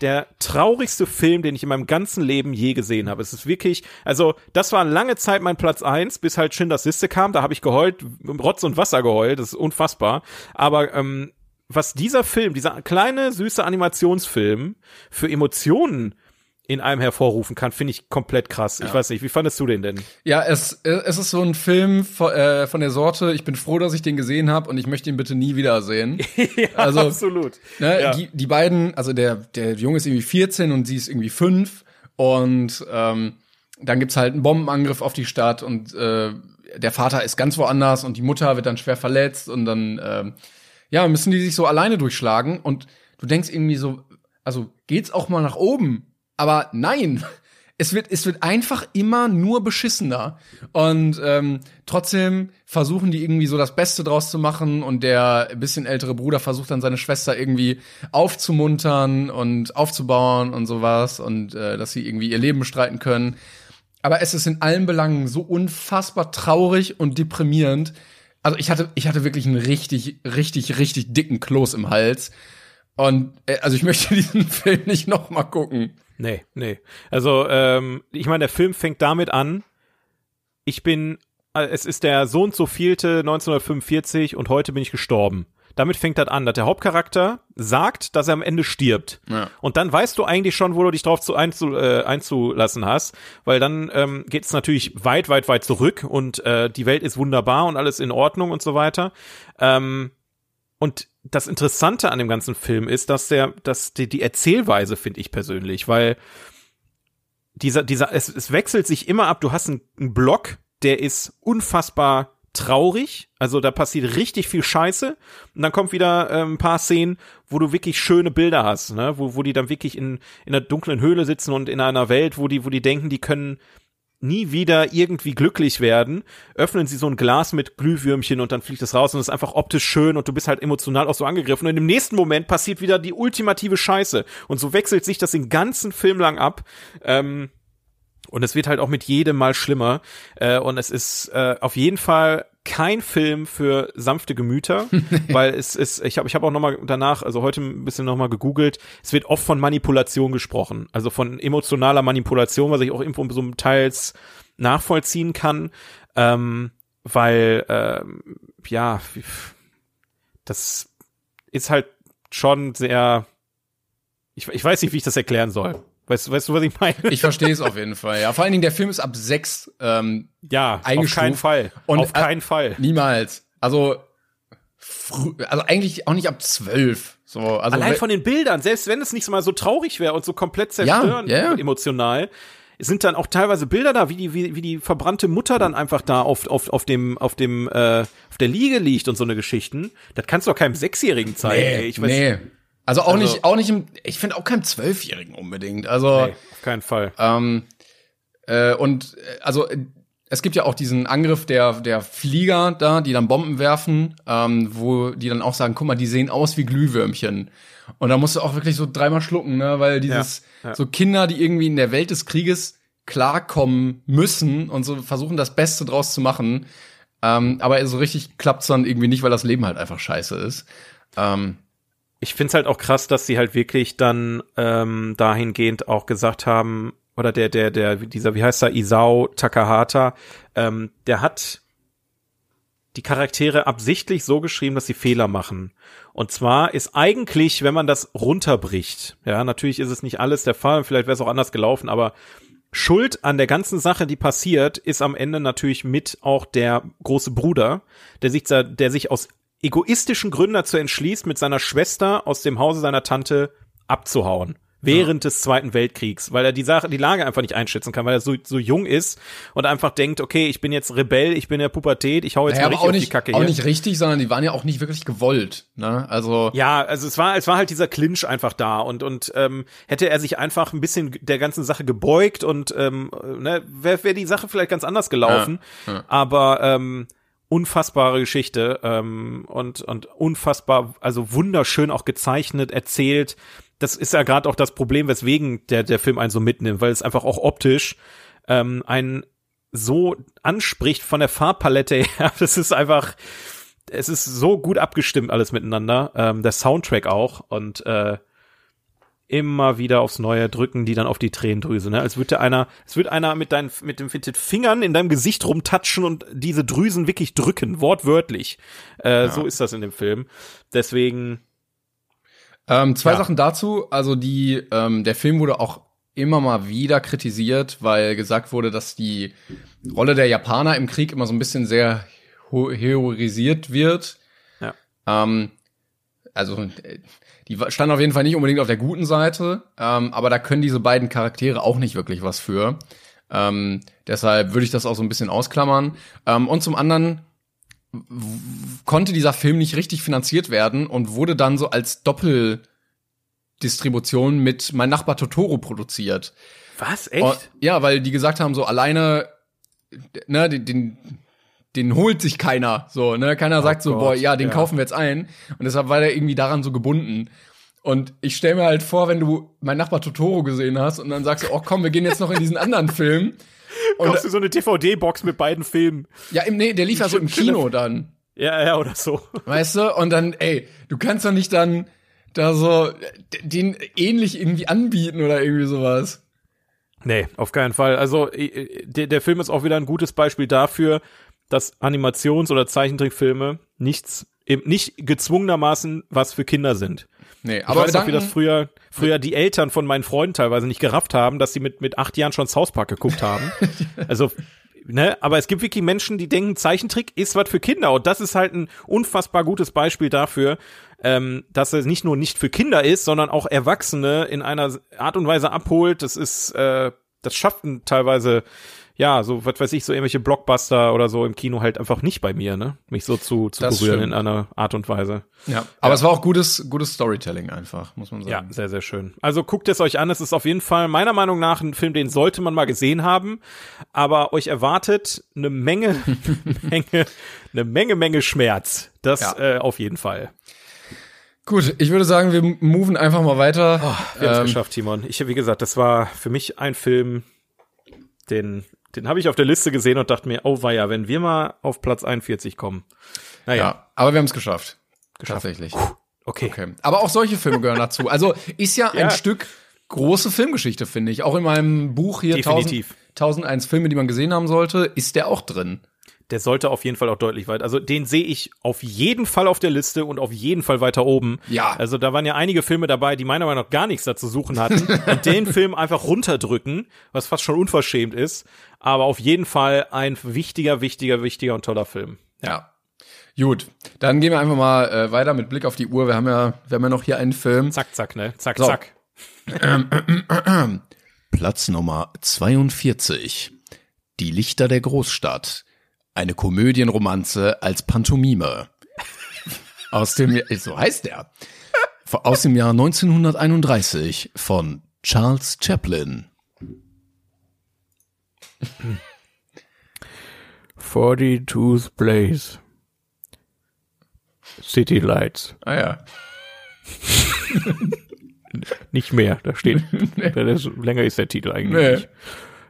der traurigste Film, den ich in meinem ganzen Leben je gesehen habe. Es ist wirklich, also das war lange Zeit mein Platz eins, bis halt Schindlers Liste kam. Da habe ich geheult, Rotz und Wasser geheult. Das ist unfassbar. Aber ähm, was dieser Film, dieser kleine süße Animationsfilm für Emotionen in einem hervorrufen kann, finde ich komplett krass. Ich weiß nicht, wie fandest du den denn? Ja, es, es ist so ein Film von, äh, von der Sorte, ich bin froh, dass ich den gesehen habe und ich möchte ihn bitte nie wiedersehen. also, absolut. Ne, Ja. die, die beiden, also der, der Junge ist irgendwie 14 und sie ist irgendwie 5 und ähm, dann gibt's halt einen Bombenangriff auf die Stadt und äh, der Vater ist ganz woanders und die Mutter wird dann schwer verletzt und dann ähm, ja, müssen die sich so alleine durchschlagen und du denkst irgendwie so, also geht's auch mal nach oben? Aber nein, es wird, es wird einfach immer nur beschissener. Und ähm, trotzdem versuchen die irgendwie so das Beste draus zu machen und der bisschen ältere Bruder versucht dann seine Schwester irgendwie aufzumuntern und aufzubauen und sowas und äh, dass sie irgendwie ihr Leben bestreiten können. Aber es ist in allen Belangen so unfassbar traurig und deprimierend. Also ich hatte, ich hatte wirklich einen richtig, richtig, richtig dicken Kloß im Hals. Und äh, also ich möchte diesen Film nicht noch mal gucken. Nee, nee. Also, ähm, ich meine, der Film fängt damit an, ich bin, äh, es ist der so und so vielte 1945 und heute bin ich gestorben. Damit fängt das an, dass der Hauptcharakter sagt, dass er am Ende stirbt. Ja. Und dann weißt du eigentlich schon, wo du dich drauf zu einzu, äh, einzulassen hast, weil dann ähm, geht es natürlich weit, weit, weit zurück und äh, die Welt ist wunderbar und alles in Ordnung und so weiter. Ähm, und das Interessante an dem ganzen Film ist, dass der, dass die, die Erzählweise finde ich persönlich, weil dieser, dieser, es, es wechselt sich immer ab. Du hast einen, einen Block, der ist unfassbar traurig, also da passiert richtig viel Scheiße. Und dann kommt wieder äh, ein paar Szenen, wo du wirklich schöne Bilder hast, ne, wo, wo die dann wirklich in, in einer dunklen Höhle sitzen und in einer Welt, wo die, wo die denken, die können nie wieder irgendwie glücklich werden, öffnen sie so ein Glas mit Glühwürmchen und dann fliegt es raus und es ist einfach optisch schön und du bist halt emotional auch so angegriffen und im nächsten Moment passiert wieder die ultimative Scheiße und so wechselt sich das den ganzen Film lang ab. Ähm, und es wird halt auch mit jedem Mal schlimmer. Äh, und es ist äh, auf jeden Fall kein Film für sanfte Gemüter, weil es ist, ich habe ich hab auch nochmal danach, also heute ein bisschen nochmal gegoogelt, es wird oft von Manipulation gesprochen, also von emotionaler Manipulation, was ich auch irgendwo so teils nachvollziehen kann, ähm, weil, ähm, ja, das ist halt schon sehr, ich, ich weiß nicht, wie ich das erklären soll. Weißt, weißt du, was ich meine? Ich verstehe es auf jeden Fall. Ja, vor allen Dingen der Film ist ab sechs ähm, ja, auf keinen Fall. Und auf keinen Fall. Niemals. Also also eigentlich auch nicht ab zwölf. So, also Allein von den Bildern, selbst wenn es nicht mal so traurig wäre und so komplett zerstörend ja, ja. emotional, sind dann auch teilweise Bilder da, wie die, wie, wie die verbrannte Mutter dann einfach da auf, auf, auf dem, auf dem, äh, auf der Liege liegt und so eine Geschichten. Das kannst du doch keinem Sechsjährigen zeigen. Nee, ey. Ich weiß, nee. Also auch also, nicht, auch nicht im, ich finde auch keinem Zwölfjährigen unbedingt. Also nee, auf keinen Fall. Ähm, äh, und äh, also es gibt ja auch diesen Angriff der der Flieger da, die dann Bomben werfen, ähm, wo die dann auch sagen, guck mal, die sehen aus wie Glühwürmchen. Und da musst du auch wirklich so dreimal schlucken, ne, weil dieses ja, ja. so Kinder, die irgendwie in der Welt des Krieges klarkommen müssen und so versuchen das Beste draus zu machen. Ähm, aber so richtig klappt's dann irgendwie nicht, weil das Leben halt einfach scheiße ist. Ähm, ich find's halt auch krass, dass sie halt wirklich dann ähm, dahingehend auch gesagt haben, oder der, der, der, dieser, wie heißt er, Isao Takahata, ähm, der hat die Charaktere absichtlich so geschrieben, dass sie Fehler machen. Und zwar ist eigentlich, wenn man das runterbricht, ja, natürlich ist es nicht alles der Fall, vielleicht wäre es auch anders gelaufen, aber Schuld an der ganzen Sache, die passiert, ist am Ende natürlich mit auch der große Bruder, der sich, der sich aus egoistischen Gründen dazu entschließt, mit seiner Schwester aus dem Hause seiner Tante abzuhauen. Während ja. des Zweiten Weltkriegs, weil er die Sache, die Lage einfach nicht einschätzen kann, weil er so, so jung ist und einfach denkt, okay, ich bin jetzt Rebell, ich bin in der Pubertät, ich hau jetzt naja, mal richtig auf nicht, die Kacke auch hier. Auch nicht richtig, sondern die waren ja auch nicht wirklich gewollt, ne? Also ja, also es war, es war halt dieser Clinch einfach da und und ähm, hätte er sich einfach ein bisschen der ganzen Sache gebeugt und ähm, ne, wäre wär die Sache vielleicht ganz anders gelaufen, ja, ja. aber ähm, unfassbare Geschichte ähm, und und unfassbar, also wunderschön auch gezeichnet, erzählt. Das ist ja gerade auch das Problem, weswegen der der Film einen so mitnimmt, weil es einfach auch optisch ähm, einen so anspricht von der Farbpalette her. Das ist einfach, es ist so gut abgestimmt alles miteinander. Ähm, der Soundtrack auch und äh, immer wieder aufs Neue drücken die dann auf die Tränendrüse, ne? Als würde einer, es wird einer mit deinen, mit dem mit Fingern in deinem Gesicht rumtatschen und diese Drüsen wirklich drücken, wortwörtlich. Äh, ja. So ist das in dem Film. Deswegen. Ähm, zwei ja. Sachen dazu. Also die, ähm, der Film wurde auch immer mal wieder kritisiert, weil gesagt wurde, dass die Rolle der Japaner im Krieg immer so ein bisschen sehr heroisiert wird. Ja. Ähm, also äh, die standen auf jeden Fall nicht unbedingt auf der guten Seite, ähm, aber da können diese beiden Charaktere auch nicht wirklich was für. Ähm, deshalb würde ich das auch so ein bisschen ausklammern. Ähm, und zum anderen konnte dieser Film nicht richtig finanziert werden und wurde dann so als Doppeldistribution mit Mein Nachbar Totoro produziert. Was? Echt? Und, ja, weil die gesagt haben, so alleine, ne, den, den den holt sich keiner. So, ne? Keiner oh sagt so, Gott, boah, ja, den ja. kaufen wir jetzt ein. Und deshalb war der irgendwie daran so gebunden. Und ich stell mir halt vor, wenn du mein Nachbar Totoro gesehen hast und dann sagst du, oh komm, wir gehen jetzt noch in diesen anderen Film. Und Kaufst du so eine DVD-Box mit beiden Filmen? Ja, im, nee, der lief ja so im Kino dann. Ja, ja, oder so. Weißt du? Und dann, ey, du kannst doch nicht dann da so den ähnlich irgendwie anbieten oder irgendwie sowas. Nee, auf keinen Fall. Also der, der Film ist auch wieder ein gutes Beispiel dafür, dass Animations- oder Zeichentrickfilme nichts, eben nicht gezwungenermaßen was für Kinder sind. Nee, aber ich weiß auch, wie das früher, früher die Eltern von meinen Freunden teilweise nicht gerafft haben, dass sie mit, mit acht Jahren schon South Park geguckt haben. also, ne, aber es gibt wirklich Menschen, die denken, Zeichentrick ist was für Kinder. Und das ist halt ein unfassbar gutes Beispiel dafür, ähm, dass es nicht nur nicht für Kinder ist, sondern auch Erwachsene in einer Art und Weise abholt. Das ist, äh, das schaffen teilweise ja, so, was weiß ich, so irgendwelche Blockbuster oder so im Kino halt einfach nicht bei mir, ne? Mich so zu, zu Das berühren stimmt. in einer Art und Weise. Ja. Aber es war auch gutes, gutes Storytelling einfach, muss man Ja, sagen. sehr, sehr schön. Also guckt es euch an. Es ist auf jeden Fall meiner Meinung nach ein Film, den sollte man mal gesehen haben. Aber euch erwartet eine Menge, Menge, eine Menge, Menge Schmerz. Das Ja. äh, auf jeden Fall. Gut, ich würde sagen, wir moven einfach mal weiter. Wir haben es Ähm, geschafft, Timon. Ich, wie gesagt, das war für mich ein Film, den, den habe ich auf der Liste gesehen und dachte mir, oh weia, wenn wir mal auf Platz 41 kommen. Naja, ja, aber wir haben es geschafft. Tatsächlich. okay. Okay. Aber auch solche Filme gehören dazu. Also ist ja, Ja. ein Stück große Filmgeschichte, finde ich. Auch in meinem Buch hier Definitiv. 1000, 1001 Filme, die man gesehen haben sollte, ist der auch drin. Der sollte auf jeden Fall auch deutlich weit. Also den sehe ich auf jeden Fall auf der Liste und auf jeden Fall weiter oben. Ja. Also da waren ja einige Filme dabei, die meiner Meinung nach gar nichts dazu suchen hatten und den Film einfach runterdrücken, was fast schon unverschämt ist. Aber auf jeden Fall ein wichtiger, wichtiger, wichtiger und toller Film. Ja. Gut, dann gehen wir einfach mal äh, weiter mit Blick auf die Uhr. Wir haben ja, wir haben ja noch hier einen Film. Zack, zack, ne? Zack, So. zack. Platz Nummer 42. Die Lichter der Großstadt. Eine Komödienromanze als Pantomime. Aus dem, so heißt der. Aus dem Jahr 1931 von Charles Chaplin. 42th Place. City Lights. Ah ja. Nicht mehr, da steht. das ist, länger ist der Titel eigentlich Nee. nicht.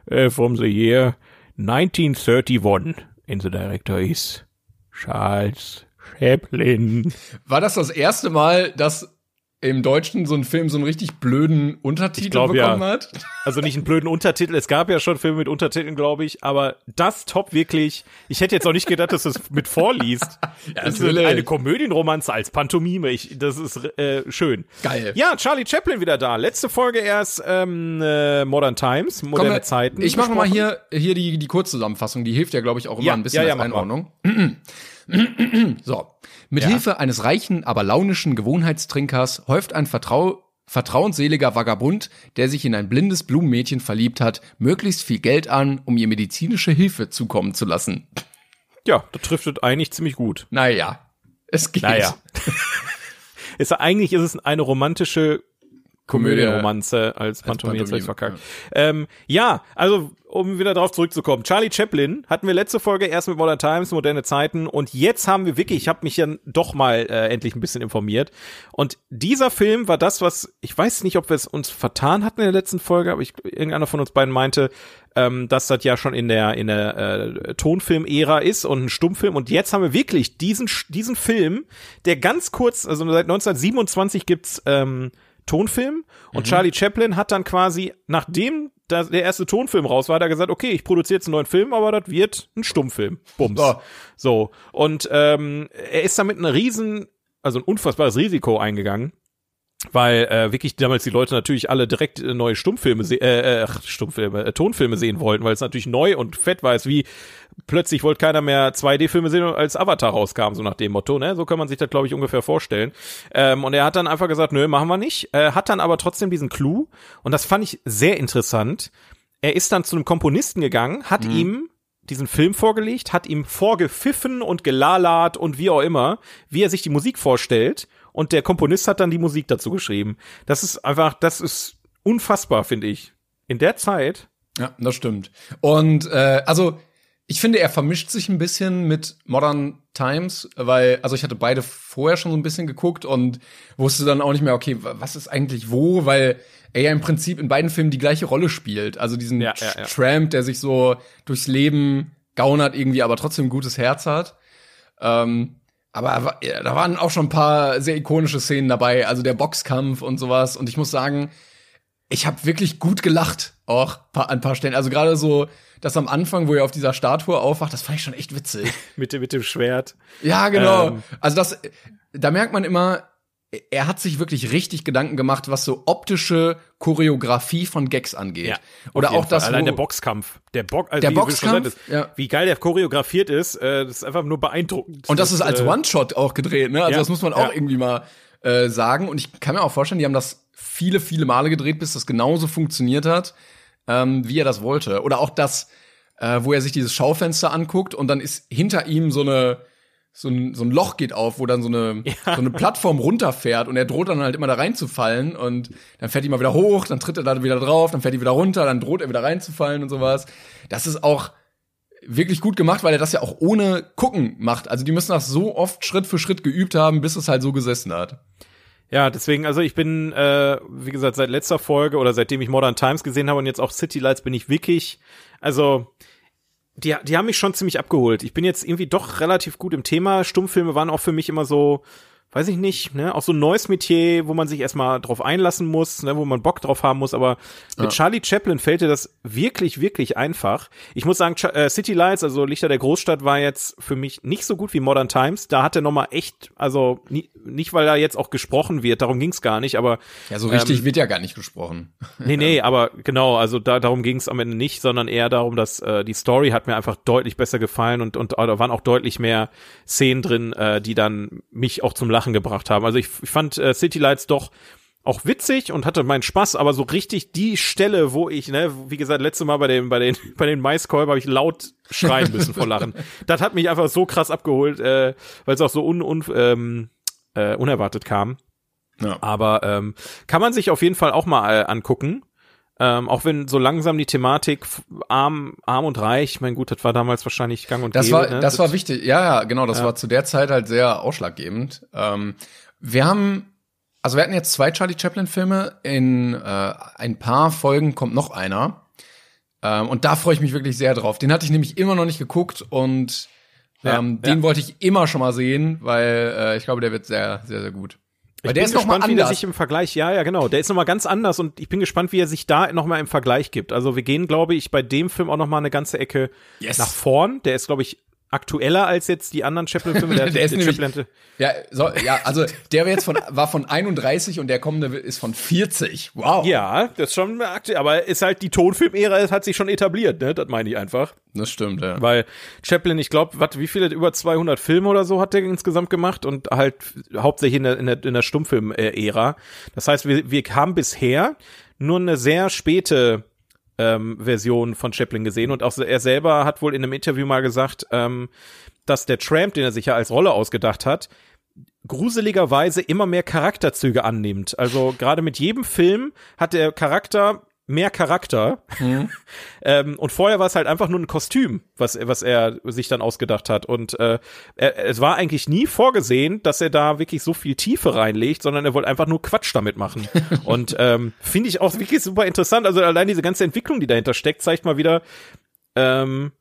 Äh, from the year 1931. And the director is Charles Chaplin. War das das erste Mal, dass im Deutschen so ein Film so einen richtig blöden Untertitel Ich glaub, bekommen ja. hat? Also nicht einen blöden Untertitel. Es gab ja schon Filme mit Untertiteln, glaube ich, aber das top wirklich. Ich hätte jetzt auch nicht gedacht, dass du es mit vorliest. das ist eine Komödienromanze als Pantomime. Ich, das ist äh, schön. Geil. Ja, Charlie Chaplin wieder da. Letzte Folge erst ähm, äh, Modern Times, moderne Komm, äh, Zeiten. Ich mache mal hier, hier die, die Kurzzusammenfassung. Die hilft ja, glaube ich, auch immer Ja, ein bisschen ja, ja, als. Einordnung. so. Mit Hilfe eines reichen, aber launischen Gewohnheitstrinkers häuft ein Vertrau vertrauensseliger Vagabund, der sich in ein blindes Blumenmädchen verliebt hat, möglichst viel Geld an, um ihr medizinische Hilfe zukommen zu lassen. Ja, das trifft es eigentlich ziemlich gut. Naja, es geht. Naja. ist, eigentlich ist es eine romantische Komödienromanze als Pantomime. Jetzt verkackt. Ähm, ja, also um wieder darauf zurückzukommen. Charlie Chaplin hatten wir letzte Folge erst mit Modern Times, moderne Zeiten und jetzt haben wir wirklich, ich habe mich ja doch mal äh, endlich ein bisschen informiert und dieser Film war das, was, ich weiß nicht, ob wir es uns vertan hatten in der letzten Folge, aber ich, irgendeiner von uns beiden meinte, ähm, dass das ja schon in der in der äh, Tonfilm-Ära ist und ein Stummfilm und jetzt haben wir wirklich diesen diesen Film, der ganz kurz, also seit 1927 gibt's ähm, Tonfilm und Charlie Chaplin hat dann quasi, nachdem da der erste Tonfilm raus war, er gesagt, okay, ich produziere jetzt einen neuen Film, aber das wird ein Stummfilm. Bums. So. So. Und ähm, er ist damit ein riesen, also ein unfassbares Risiko eingegangen. Weil äh, wirklich damals die Leute natürlich alle direkt äh, neue Stummfilme, äh, äh, ach, Stummfilme, äh, Tonfilme sehen wollten, weil es natürlich neu und fett war. Es wie plötzlich wollte keiner mehr 2D-Filme sehen, als Avatar rauskam, so nach dem Motto. Ne? So kann man sich das, glaube ich, ungefähr vorstellen. Ähm, und er hat dann einfach gesagt, nö, machen wir nicht. Äh, hat dann aber trotzdem diesen Clou. Und das fand ich sehr interessant. Er ist dann zu einem Komponisten gegangen, hat ihm diesen Film vorgelegt, hat ihm vorgepfiffen und gelalert und wie auch immer, wie er sich die Musik vorstellt. Und der Komponist hat dann die Musik dazu geschrieben. Das ist einfach, das ist unfassbar, finde ich. In der Zeit. Ja, das stimmt. Und äh, also ich finde, er vermischt sich ein bisschen mit Modern Times, weil, also ich hatte beide vorher schon so ein bisschen geguckt und wusste dann auch nicht mehr, okay, wa- was ist eigentlich wo, weil er ja im Prinzip in beiden Filmen die gleiche Rolle spielt. Also diesen Ja, ja, ja. Tramp, der sich so durchs Leben gaunert irgendwie, aber trotzdem ein gutes Herz hat. Ähm, aber ja, da waren auch schon ein paar sehr ikonische Szenen dabei, also der Boxkampf und sowas. Und ich muss sagen, ich habe wirklich gut gelacht, auch an ein paar Stellen. Also gerade so das am Anfang, wo er auf dieser Statue aufwacht, das fand ich schon echt witzig. Mit, dem- mit dem Schwert. Ja, genau. Ähm. Also das, da merkt man immer, er hat sich wirklich richtig Gedanken gemacht, was so optische Choreografie von Gags angeht. Oder auf jeden auch das, Fall. Allein wo, der Boxkampf. Der, Bo also Der wie Boxkampf, sagtest, ja. Wie geil der choreografiert ist, äh, das ist einfach nur beeindruckend. Und das ist als äh, One-Shot auch gedreht, ne? Also ja, das muss man auch ja. irgendwie mal äh, sagen. Und ich kann mir auch vorstellen, die haben das viele, viele Male gedreht, bis das genauso funktioniert hat, ähm, wie er das wollte. Oder auch das, äh, wo er sich dieses Schaufenster anguckt und dann ist hinter ihm so eine so ein, so ein Loch geht auf, wo dann so eine, ja. so eine Plattform runterfährt und er droht dann halt immer da reinzufallen und dann fährt die mal wieder hoch, dann tritt er da wieder drauf, dann fährt die wieder runter, dann droht er wieder reinzufallen und sowas. Das ist auch wirklich gut gemacht, weil er das ja auch ohne gucken macht. Also die müssen das so oft Schritt für Schritt geübt haben, bis es halt so gesessen hat. Ja, deswegen, also ich bin, äh, wie gesagt, seit letzter Folge oder seitdem ich Modern Times gesehen habe und jetzt auch City Lights bin ich wirklich, also die, die haben mich schon ziemlich abgeholt. Ich bin jetzt irgendwie doch relativ gut im Thema. Stummfilme waren auch für mich immer so, weiß ich nicht, ne, auch so ein neues Metier, wo man sich erstmal drauf einlassen muss, ne, wo man Bock drauf haben muss, aber mit ja. Charlie Chaplin fällt dir das wirklich, wirklich einfach. Ich muss sagen, Ch äh, City Lights, also Lichter der Großstadt, war jetzt für mich nicht so gut wie Modern Times. Da hat er nochmal echt, also nie, nicht, weil da jetzt auch gesprochen wird, darum ging's gar nicht, aber. Ja, so richtig ähm, wird ja gar nicht gesprochen. Nee, nee, aber genau, also da, darum ging's am Ende nicht, sondern eher darum, dass äh, die Story hat mir einfach deutlich besser gefallen und, und da waren auch deutlich mehr Szenen drin, äh, die dann mich auch zum Lachen Lachen gebracht haben. Also ich, ich fand äh, City Lights doch auch witzig und hatte meinen Spaß, aber so richtig die Stelle, wo ich, ne, wie gesagt, letzte Mal bei den bei den bei den Maiskolben habe ich laut schreien müssen vor Lachen. das hat mich einfach so krass abgeholt, äh, weil es auch so un, un, ähm, äh, unerwartet kam. Ja. Aber ähm, kann man sich auf jeden Fall auch mal äh, angucken. Ähm, auch wenn so langsam die Thematik arm, arm und reich, mein gut, das war damals wahrscheinlich gang und das gäbe. War, ne? Das war wichtig, ja, ja, genau, das ja. war zu der Zeit halt sehr ausschlaggebend. Ähm, wir haben, also wir hatten jetzt zwei Charlie Chaplin-Filme, in äh, ein paar Folgen kommt noch einer. Ähm, und da freue ich mich wirklich sehr drauf. Den hatte ich nämlich immer noch nicht geguckt und ähm, ja, den wollte ich immer schon mal sehen, weil äh, ich glaube, der wird sehr, sehr, sehr gut. Weil ich der ist noch gespannt, mal wie der sich im Vergleich, ja, ja, genau, der ist noch mal ganz anders und ich bin gespannt, wie er sich da noch mal im Vergleich gibt. Also wir gehen, glaube ich, bei dem Film auch noch mal eine ganze Ecke yes. nach vorn. Der ist, glaube ich, aktueller als jetzt die anderen Chaplin-Filme. Der, der ist nämlich, Chaplin ja, so, ja, also der war jetzt von war von 31 und der kommende ist von 40. Wow. Ja, das ist schon aktuell, aber ist halt die Tonfilm-Ära hat sich schon etabliert, ne? Das meine ich einfach. Das stimmt, ja. Weil Chaplin, ich glaube, was wie viele über 200 Filme oder so hat der insgesamt gemacht und halt hauptsächlich in der in der, in der Stummfilm-Ära. Das heißt, wir wir haben bisher nur eine sehr späte ähm, Version von Chaplin gesehen und auch er selber hat wohl in einem Interview mal gesagt, ähm, dass der Tramp, den er sich ja als Rolle ausgedacht hat, gruseligerweise immer mehr Charakterzüge annimmt. Also gerade mit jedem Film hat der Charakter mehr Charakter. Mhm. ähm, und vorher war es halt einfach nur ein Kostüm, was, was er sich dann ausgedacht hat. Und äh, er, es war eigentlich nie vorgesehen, dass er da wirklich so viel Tiefe reinlegt, sondern er wollte einfach nur Quatsch damit machen. und ähm, finde ich auch wirklich super interessant. Also allein diese ganze Entwicklung, die dahinter steckt, zeigt mal wieder, ähm,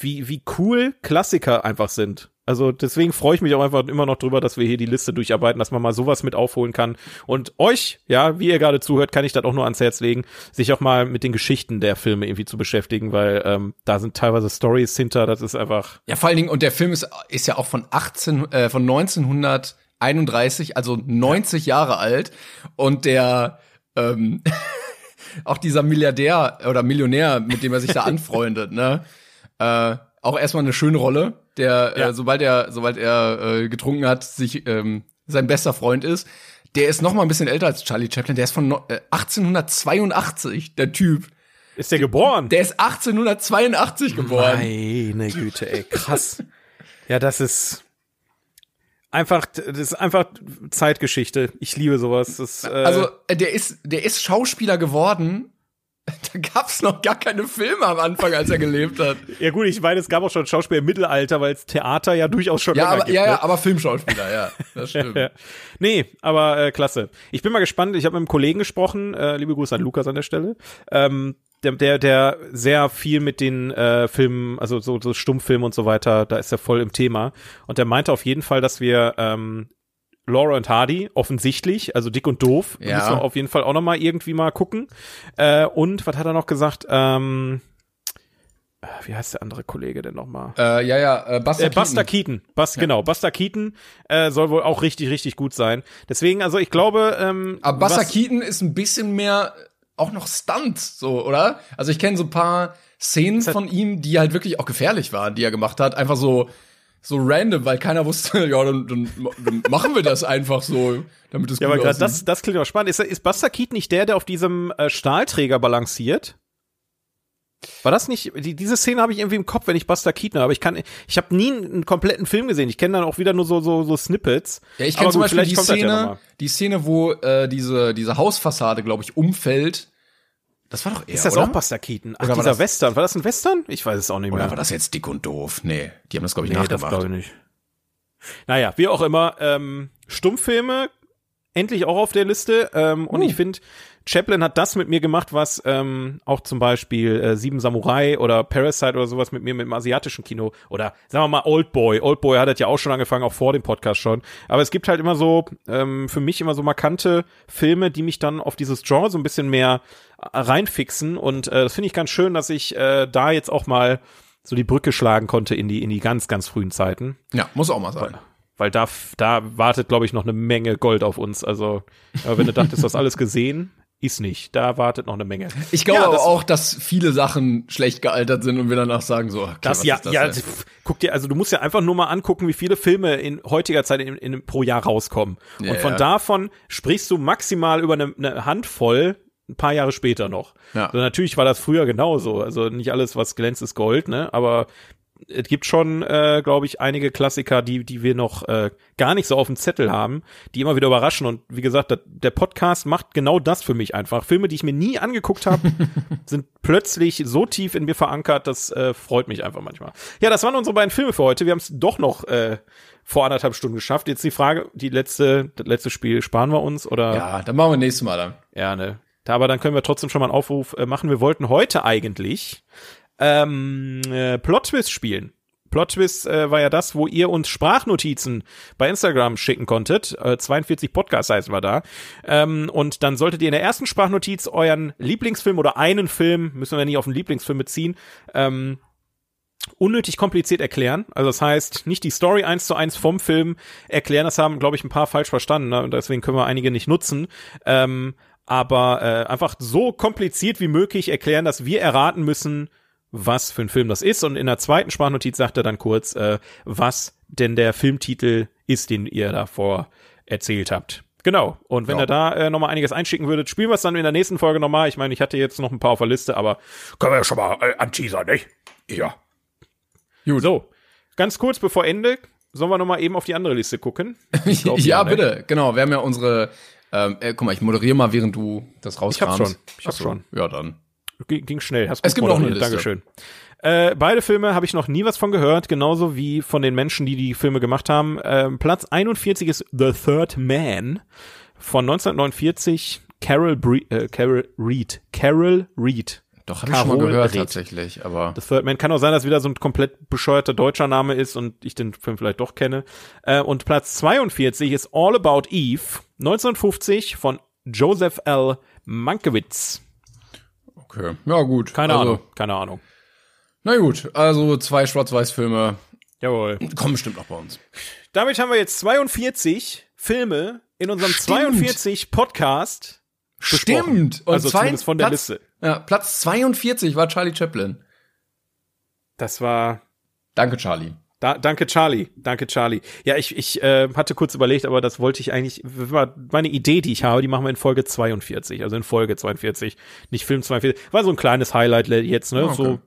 wie, wie cool Klassiker einfach sind. Also deswegen freue ich mich auch einfach immer noch drüber, dass wir hier die Liste durcharbeiten, dass man mal sowas mit aufholen kann. Und euch, ja, wie ihr gerade zuhört, kann ich das auch nur ans Herz legen, sich auch mal mit den Geschichten der Filme irgendwie zu beschäftigen, weil ähm, da sind teilweise Stories hinter, das ist einfach. Ja, vor allen Dingen, und der Film ist, ist ja auch von 18, äh, von 1931, also 90 ja. Jahre alt. Und der, ähm, auch dieser Milliardär oder Millionär, mit dem er sich da anfreundet, ne? Äh, auch erstmal eine schöne Rolle, der, äh, ja. äh, sobald er, sobald er äh, getrunken hat, sich ähm, sein bester Freund ist. Der ist noch mal ein bisschen älter als Charlie Chaplin. Der ist von äh, 1882, der Typ. Ist der geboren? Der ist 1882 geboren. Meine Güte, ey, krass. ja, das ist einfach, das ist einfach Zeitgeschichte. Ich liebe sowas. Das, äh also, äh, der ist, der ist Schauspieler geworden Da gab's noch gar keine Filme am Anfang, als er gelebt hat. Ja gut, ich meine, es gab auch schon Schauspieler im Mittelalter, weil es Theater ja durchaus schon ja, aber, gibt. Ja, ne? ja, aber Filmschauspieler, ja, das stimmt. ja. Nee, aber äh, klasse. Ich bin mal gespannt. Ich habe mit einem Kollegen gesprochen. Äh, liebe Grüße an Lukas an der Stelle. Ähm, der, der, der sehr viel mit den äh, Filmen, also so, so Stummfilmen und so weiter, da ist er voll im Thema. Und der meinte auf jeden Fall, dass wir ähm, Laura und Hardy, offensichtlich, also dick und doof. Ja. Müssen wir auf jeden Fall auch noch mal irgendwie mal gucken. Äh, und was hat er noch gesagt? Ähm, äh, wie heißt der andere Kollege denn nochmal? Äh, ja, ja, äh, Buster, äh, Buster Keaton. Keaton. Bus, ja. Genau, Buster Keaton äh, soll wohl auch richtig, richtig gut sein. Deswegen, also ich glaube. Ähm, Aber Buster Keaton ist ein bisschen mehr auch noch Stunt, so, oder? Also ich kenne so ein paar Szenen von ihm, die halt wirklich auch gefährlich waren, die er gemacht hat. Einfach so so random, weil keiner wusste, ja, dann, dann, dann machen wir das einfach so, damit es Ja, aber gerade das, das klingt auch spannend. Ist, ist Buster Keaton nicht der, der auf diesem äh, Stahlträger balanciert? War das nicht, die, diese Szene habe ich irgendwie im Kopf, wenn ich Buster Keaton habe. Ich kann, ich habe nie einen kompletten Film gesehen. Ich kenne dann auch wieder nur so, so, so Snippets. Ja, ich kenne zum Beispiel die ja Szene, mal. die Szene, wo äh, diese, diese Hausfassade, glaube ich, umfällt. Das war doch eher, Ist das oder? auch Buster Keaton? Ach, Oder war dieser das- Western. War das ein Western? Ich weiß es auch nicht mehr. Oder war das jetzt dick und doof? Nee, die haben das, glaube ich, Nee, das nachgemacht. glaube ich nicht. Naja, wie auch immer, ähm, Stummfilme endlich auch auf der Liste. Ähm, und Uh. ich finde, Chaplin hat das mit mir gemacht, was ähm, auch zum Beispiel äh, Sieben Samurai oder Parasite oder sowas mit mir mit dem asiatischen Kino oder sagen wir mal Oldboy. Oldboy hat das ja auch schon angefangen, auch vor dem Podcast schon. Aber es gibt halt immer so, ähm, für mich immer so markante Filme, die mich dann auf dieses Genre so ein bisschen mehr äh, reinfixen. Und äh, das finde ich ganz schön, dass ich äh, da jetzt auch mal so die Brücke schlagen konnte in die, in die ganz, ganz frühen Zeiten. Ja, muss auch mal sein. Weil da, da wartet, glaube ich, noch eine Menge Gold auf uns. Also, wenn du dachtest, du hast alles gesehen, ist nicht. Da wartet noch eine Menge. Ich glaube Ja, aber das- auch, dass viele Sachen schlecht gealtert sind und wir danach sagen so, okay, Das ja, das ja, denn? pf, guck dir, also du musst ja einfach nur mal angucken, wie viele Filme in heutiger Zeit in, in, pro Jahr rauskommen. Ja, und von ja. davon sprichst du maximal über eine, eine Handvoll ein paar Jahre später noch. Ja. Also natürlich war das früher genauso. Also nicht alles, was glänzt, ist Gold, ne? Aber es gibt schon, äh, glaube ich, einige Klassiker, die, die wir noch äh, gar nicht so auf dem Zettel haben, die immer wieder überraschen. Und wie gesagt, das, der Podcast macht genau das für mich einfach. Filme, die ich mir nie angeguckt habe, sind plötzlich so tief in mir verankert, das äh, freut mich einfach manchmal. Ja, das waren unsere beiden Filme für heute. Wir haben es doch noch äh, vor anderthalb Stunden geschafft. Jetzt die Frage, die letzte, das letzte Spiel sparen wir uns oder? Ja, dann machen wir nächstes Mal dann. Ja, ne. Aber dann können wir trotzdem schon mal einen Aufruf äh, machen. Wir wollten heute eigentlich ähm, äh, Plot Twist spielen. Plot Twist äh, war ja das, wo ihr uns Sprachnotizen bei Instagram schicken konntet. Äh, 42 Podcasts heißen wir da. Ähm, und dann solltet ihr in der ersten Sprachnotiz euren Lieblingsfilm oder einen Film, müssen wir nicht auf einen Lieblingsfilm beziehen, ähm, unnötig kompliziert erklären. Also das heißt, nicht die Story eins zu eins vom Film erklären. Das haben, glaube ich, ein paar falsch verstanden. Ne? Und deswegen können wir einige nicht nutzen. Ähm, aber äh, einfach so kompliziert wie möglich erklären, dass wir erraten müssen, was für ein Film das ist. Und in der zweiten Sprachnotiz sagt er dann kurz, äh, was denn der Filmtitel ist, den ihr davor erzählt habt. Genau. Und wenn Ja. ihr da äh, nochmal einiges einschicken würdet, spielen wir es dann in der nächsten Folge nochmal. Ich meine, ich hatte jetzt noch ein paar auf der Liste, aber können wir ja schon mal äh, anteasern, nicht? Ja. Gut. So, ganz kurz bevor Ende, sollen wir nochmal eben auf die andere Liste gucken? Glaub, ja, ne? bitte. Genau, wir haben ja unsere ähm, äh, guck mal, ich moderiere mal, während du das rauskramst. Ich hab's schon. Ich so. schon. Ja, dann. Ging, ging schnell. Hast Es gibt noch eine. Liste. Dankeschön. Äh, beide Filme habe ich noch nie was von gehört, genauso wie von den Menschen, die die Filme gemacht haben. Ähm, Platz 41 ist The Third Man von 1949. Carol, Bre äh, Carol Reed. Carol Reed. Doch, habe ich schon mal gehört Reed. tatsächlich, aber The Third Man kann auch sein, dass wieder so ein komplett bescheuerter deutscher Name ist und ich den Film vielleicht doch kenne. Äh, und Platz 42 ist All About Eve, 1950 von Joseph L. Mankiewicz. Okay. Ja, gut. Keine also, Ahnung, keine Ahnung. Na gut, also zwei Schwarz-Weiß-Filme Jawohl. kommen bestimmt noch bei uns. Damit haben wir jetzt 42 Filme in unserem Stimmt. 42 Podcast. Stimmt. Und also zwei- zumindest von der Platz- Liste. Ja, Platz 42 war Charlie Chaplin. Das war Danke, Charlie. Da, danke Charlie, danke Charlie. Ja, ich, ich äh, hatte kurz überlegt, aber das wollte ich eigentlich, war meine Idee, die ich habe, die machen wir in Folge 42, also in Folge 42, nicht Film 42. War so ein kleines Highlight jetzt, ne? Okay. So,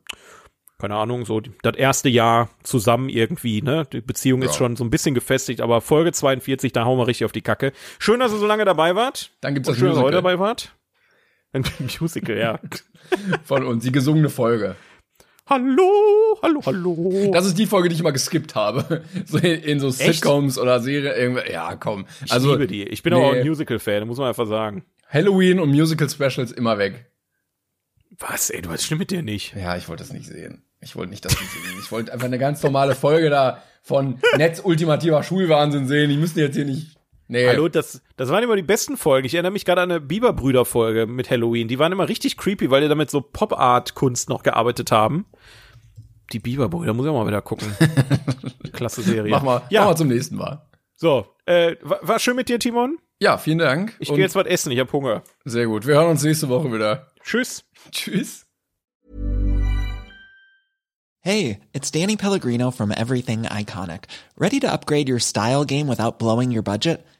keine Ahnung, so das erste Jahr zusammen irgendwie, ne? Die Beziehung ist Ja. schon so ein bisschen gefestigt, aber Folge 42, da hauen wir richtig auf die Kacke. Schön, dass ihr so lange dabei wart. Dann gibt's Und das schön, dass ihr heute dabei wart. Ein Musical, ja. von uns, die gesungene Folge. Hallo, hallo, hallo. Das ist die Folge, die ich mal geskippt habe. So in, in so Echt? Sitcoms oder Serien. irgendwie- Ja, komm. ich Also liebe die. Ich bin aber auch nee. ein Musical-Fan, muss man einfach sagen. Halloween und Musical Specials immer weg. Was, ey, du was stimmt mit dir nicht? Ja, ich wollte das nicht sehen. Ich wollte nicht das nicht sehen. Ich wollte einfach eine ganz normale Folge da von Netz ultimativer Schulwahnsinn sehen. Die müssen jetzt hier nicht. Nee. Hallo, das, das waren immer die besten Folgen. Ich erinnere mich gerade an eine Biberbrüder-Folge mit Halloween. Die waren immer richtig creepy, weil die damit so Pop-Art-Kunst noch gearbeitet haben. Die Biberbrüder, muss ich auch mal wieder gucken. Klasse Serie. Mach mal, Ja, mach mal zum nächsten Mal. so. Äh, war, war schön mit dir, Timon. Ja, vielen Dank. Ich gehe jetzt was essen, ich hab Hunger. Sehr gut. Wir hören uns nächste Woche wieder. Tschüss. Tschüss. Hey, it's Danny Pellegrino from Everything Iconic. Ready to upgrade your style game without blowing your budget?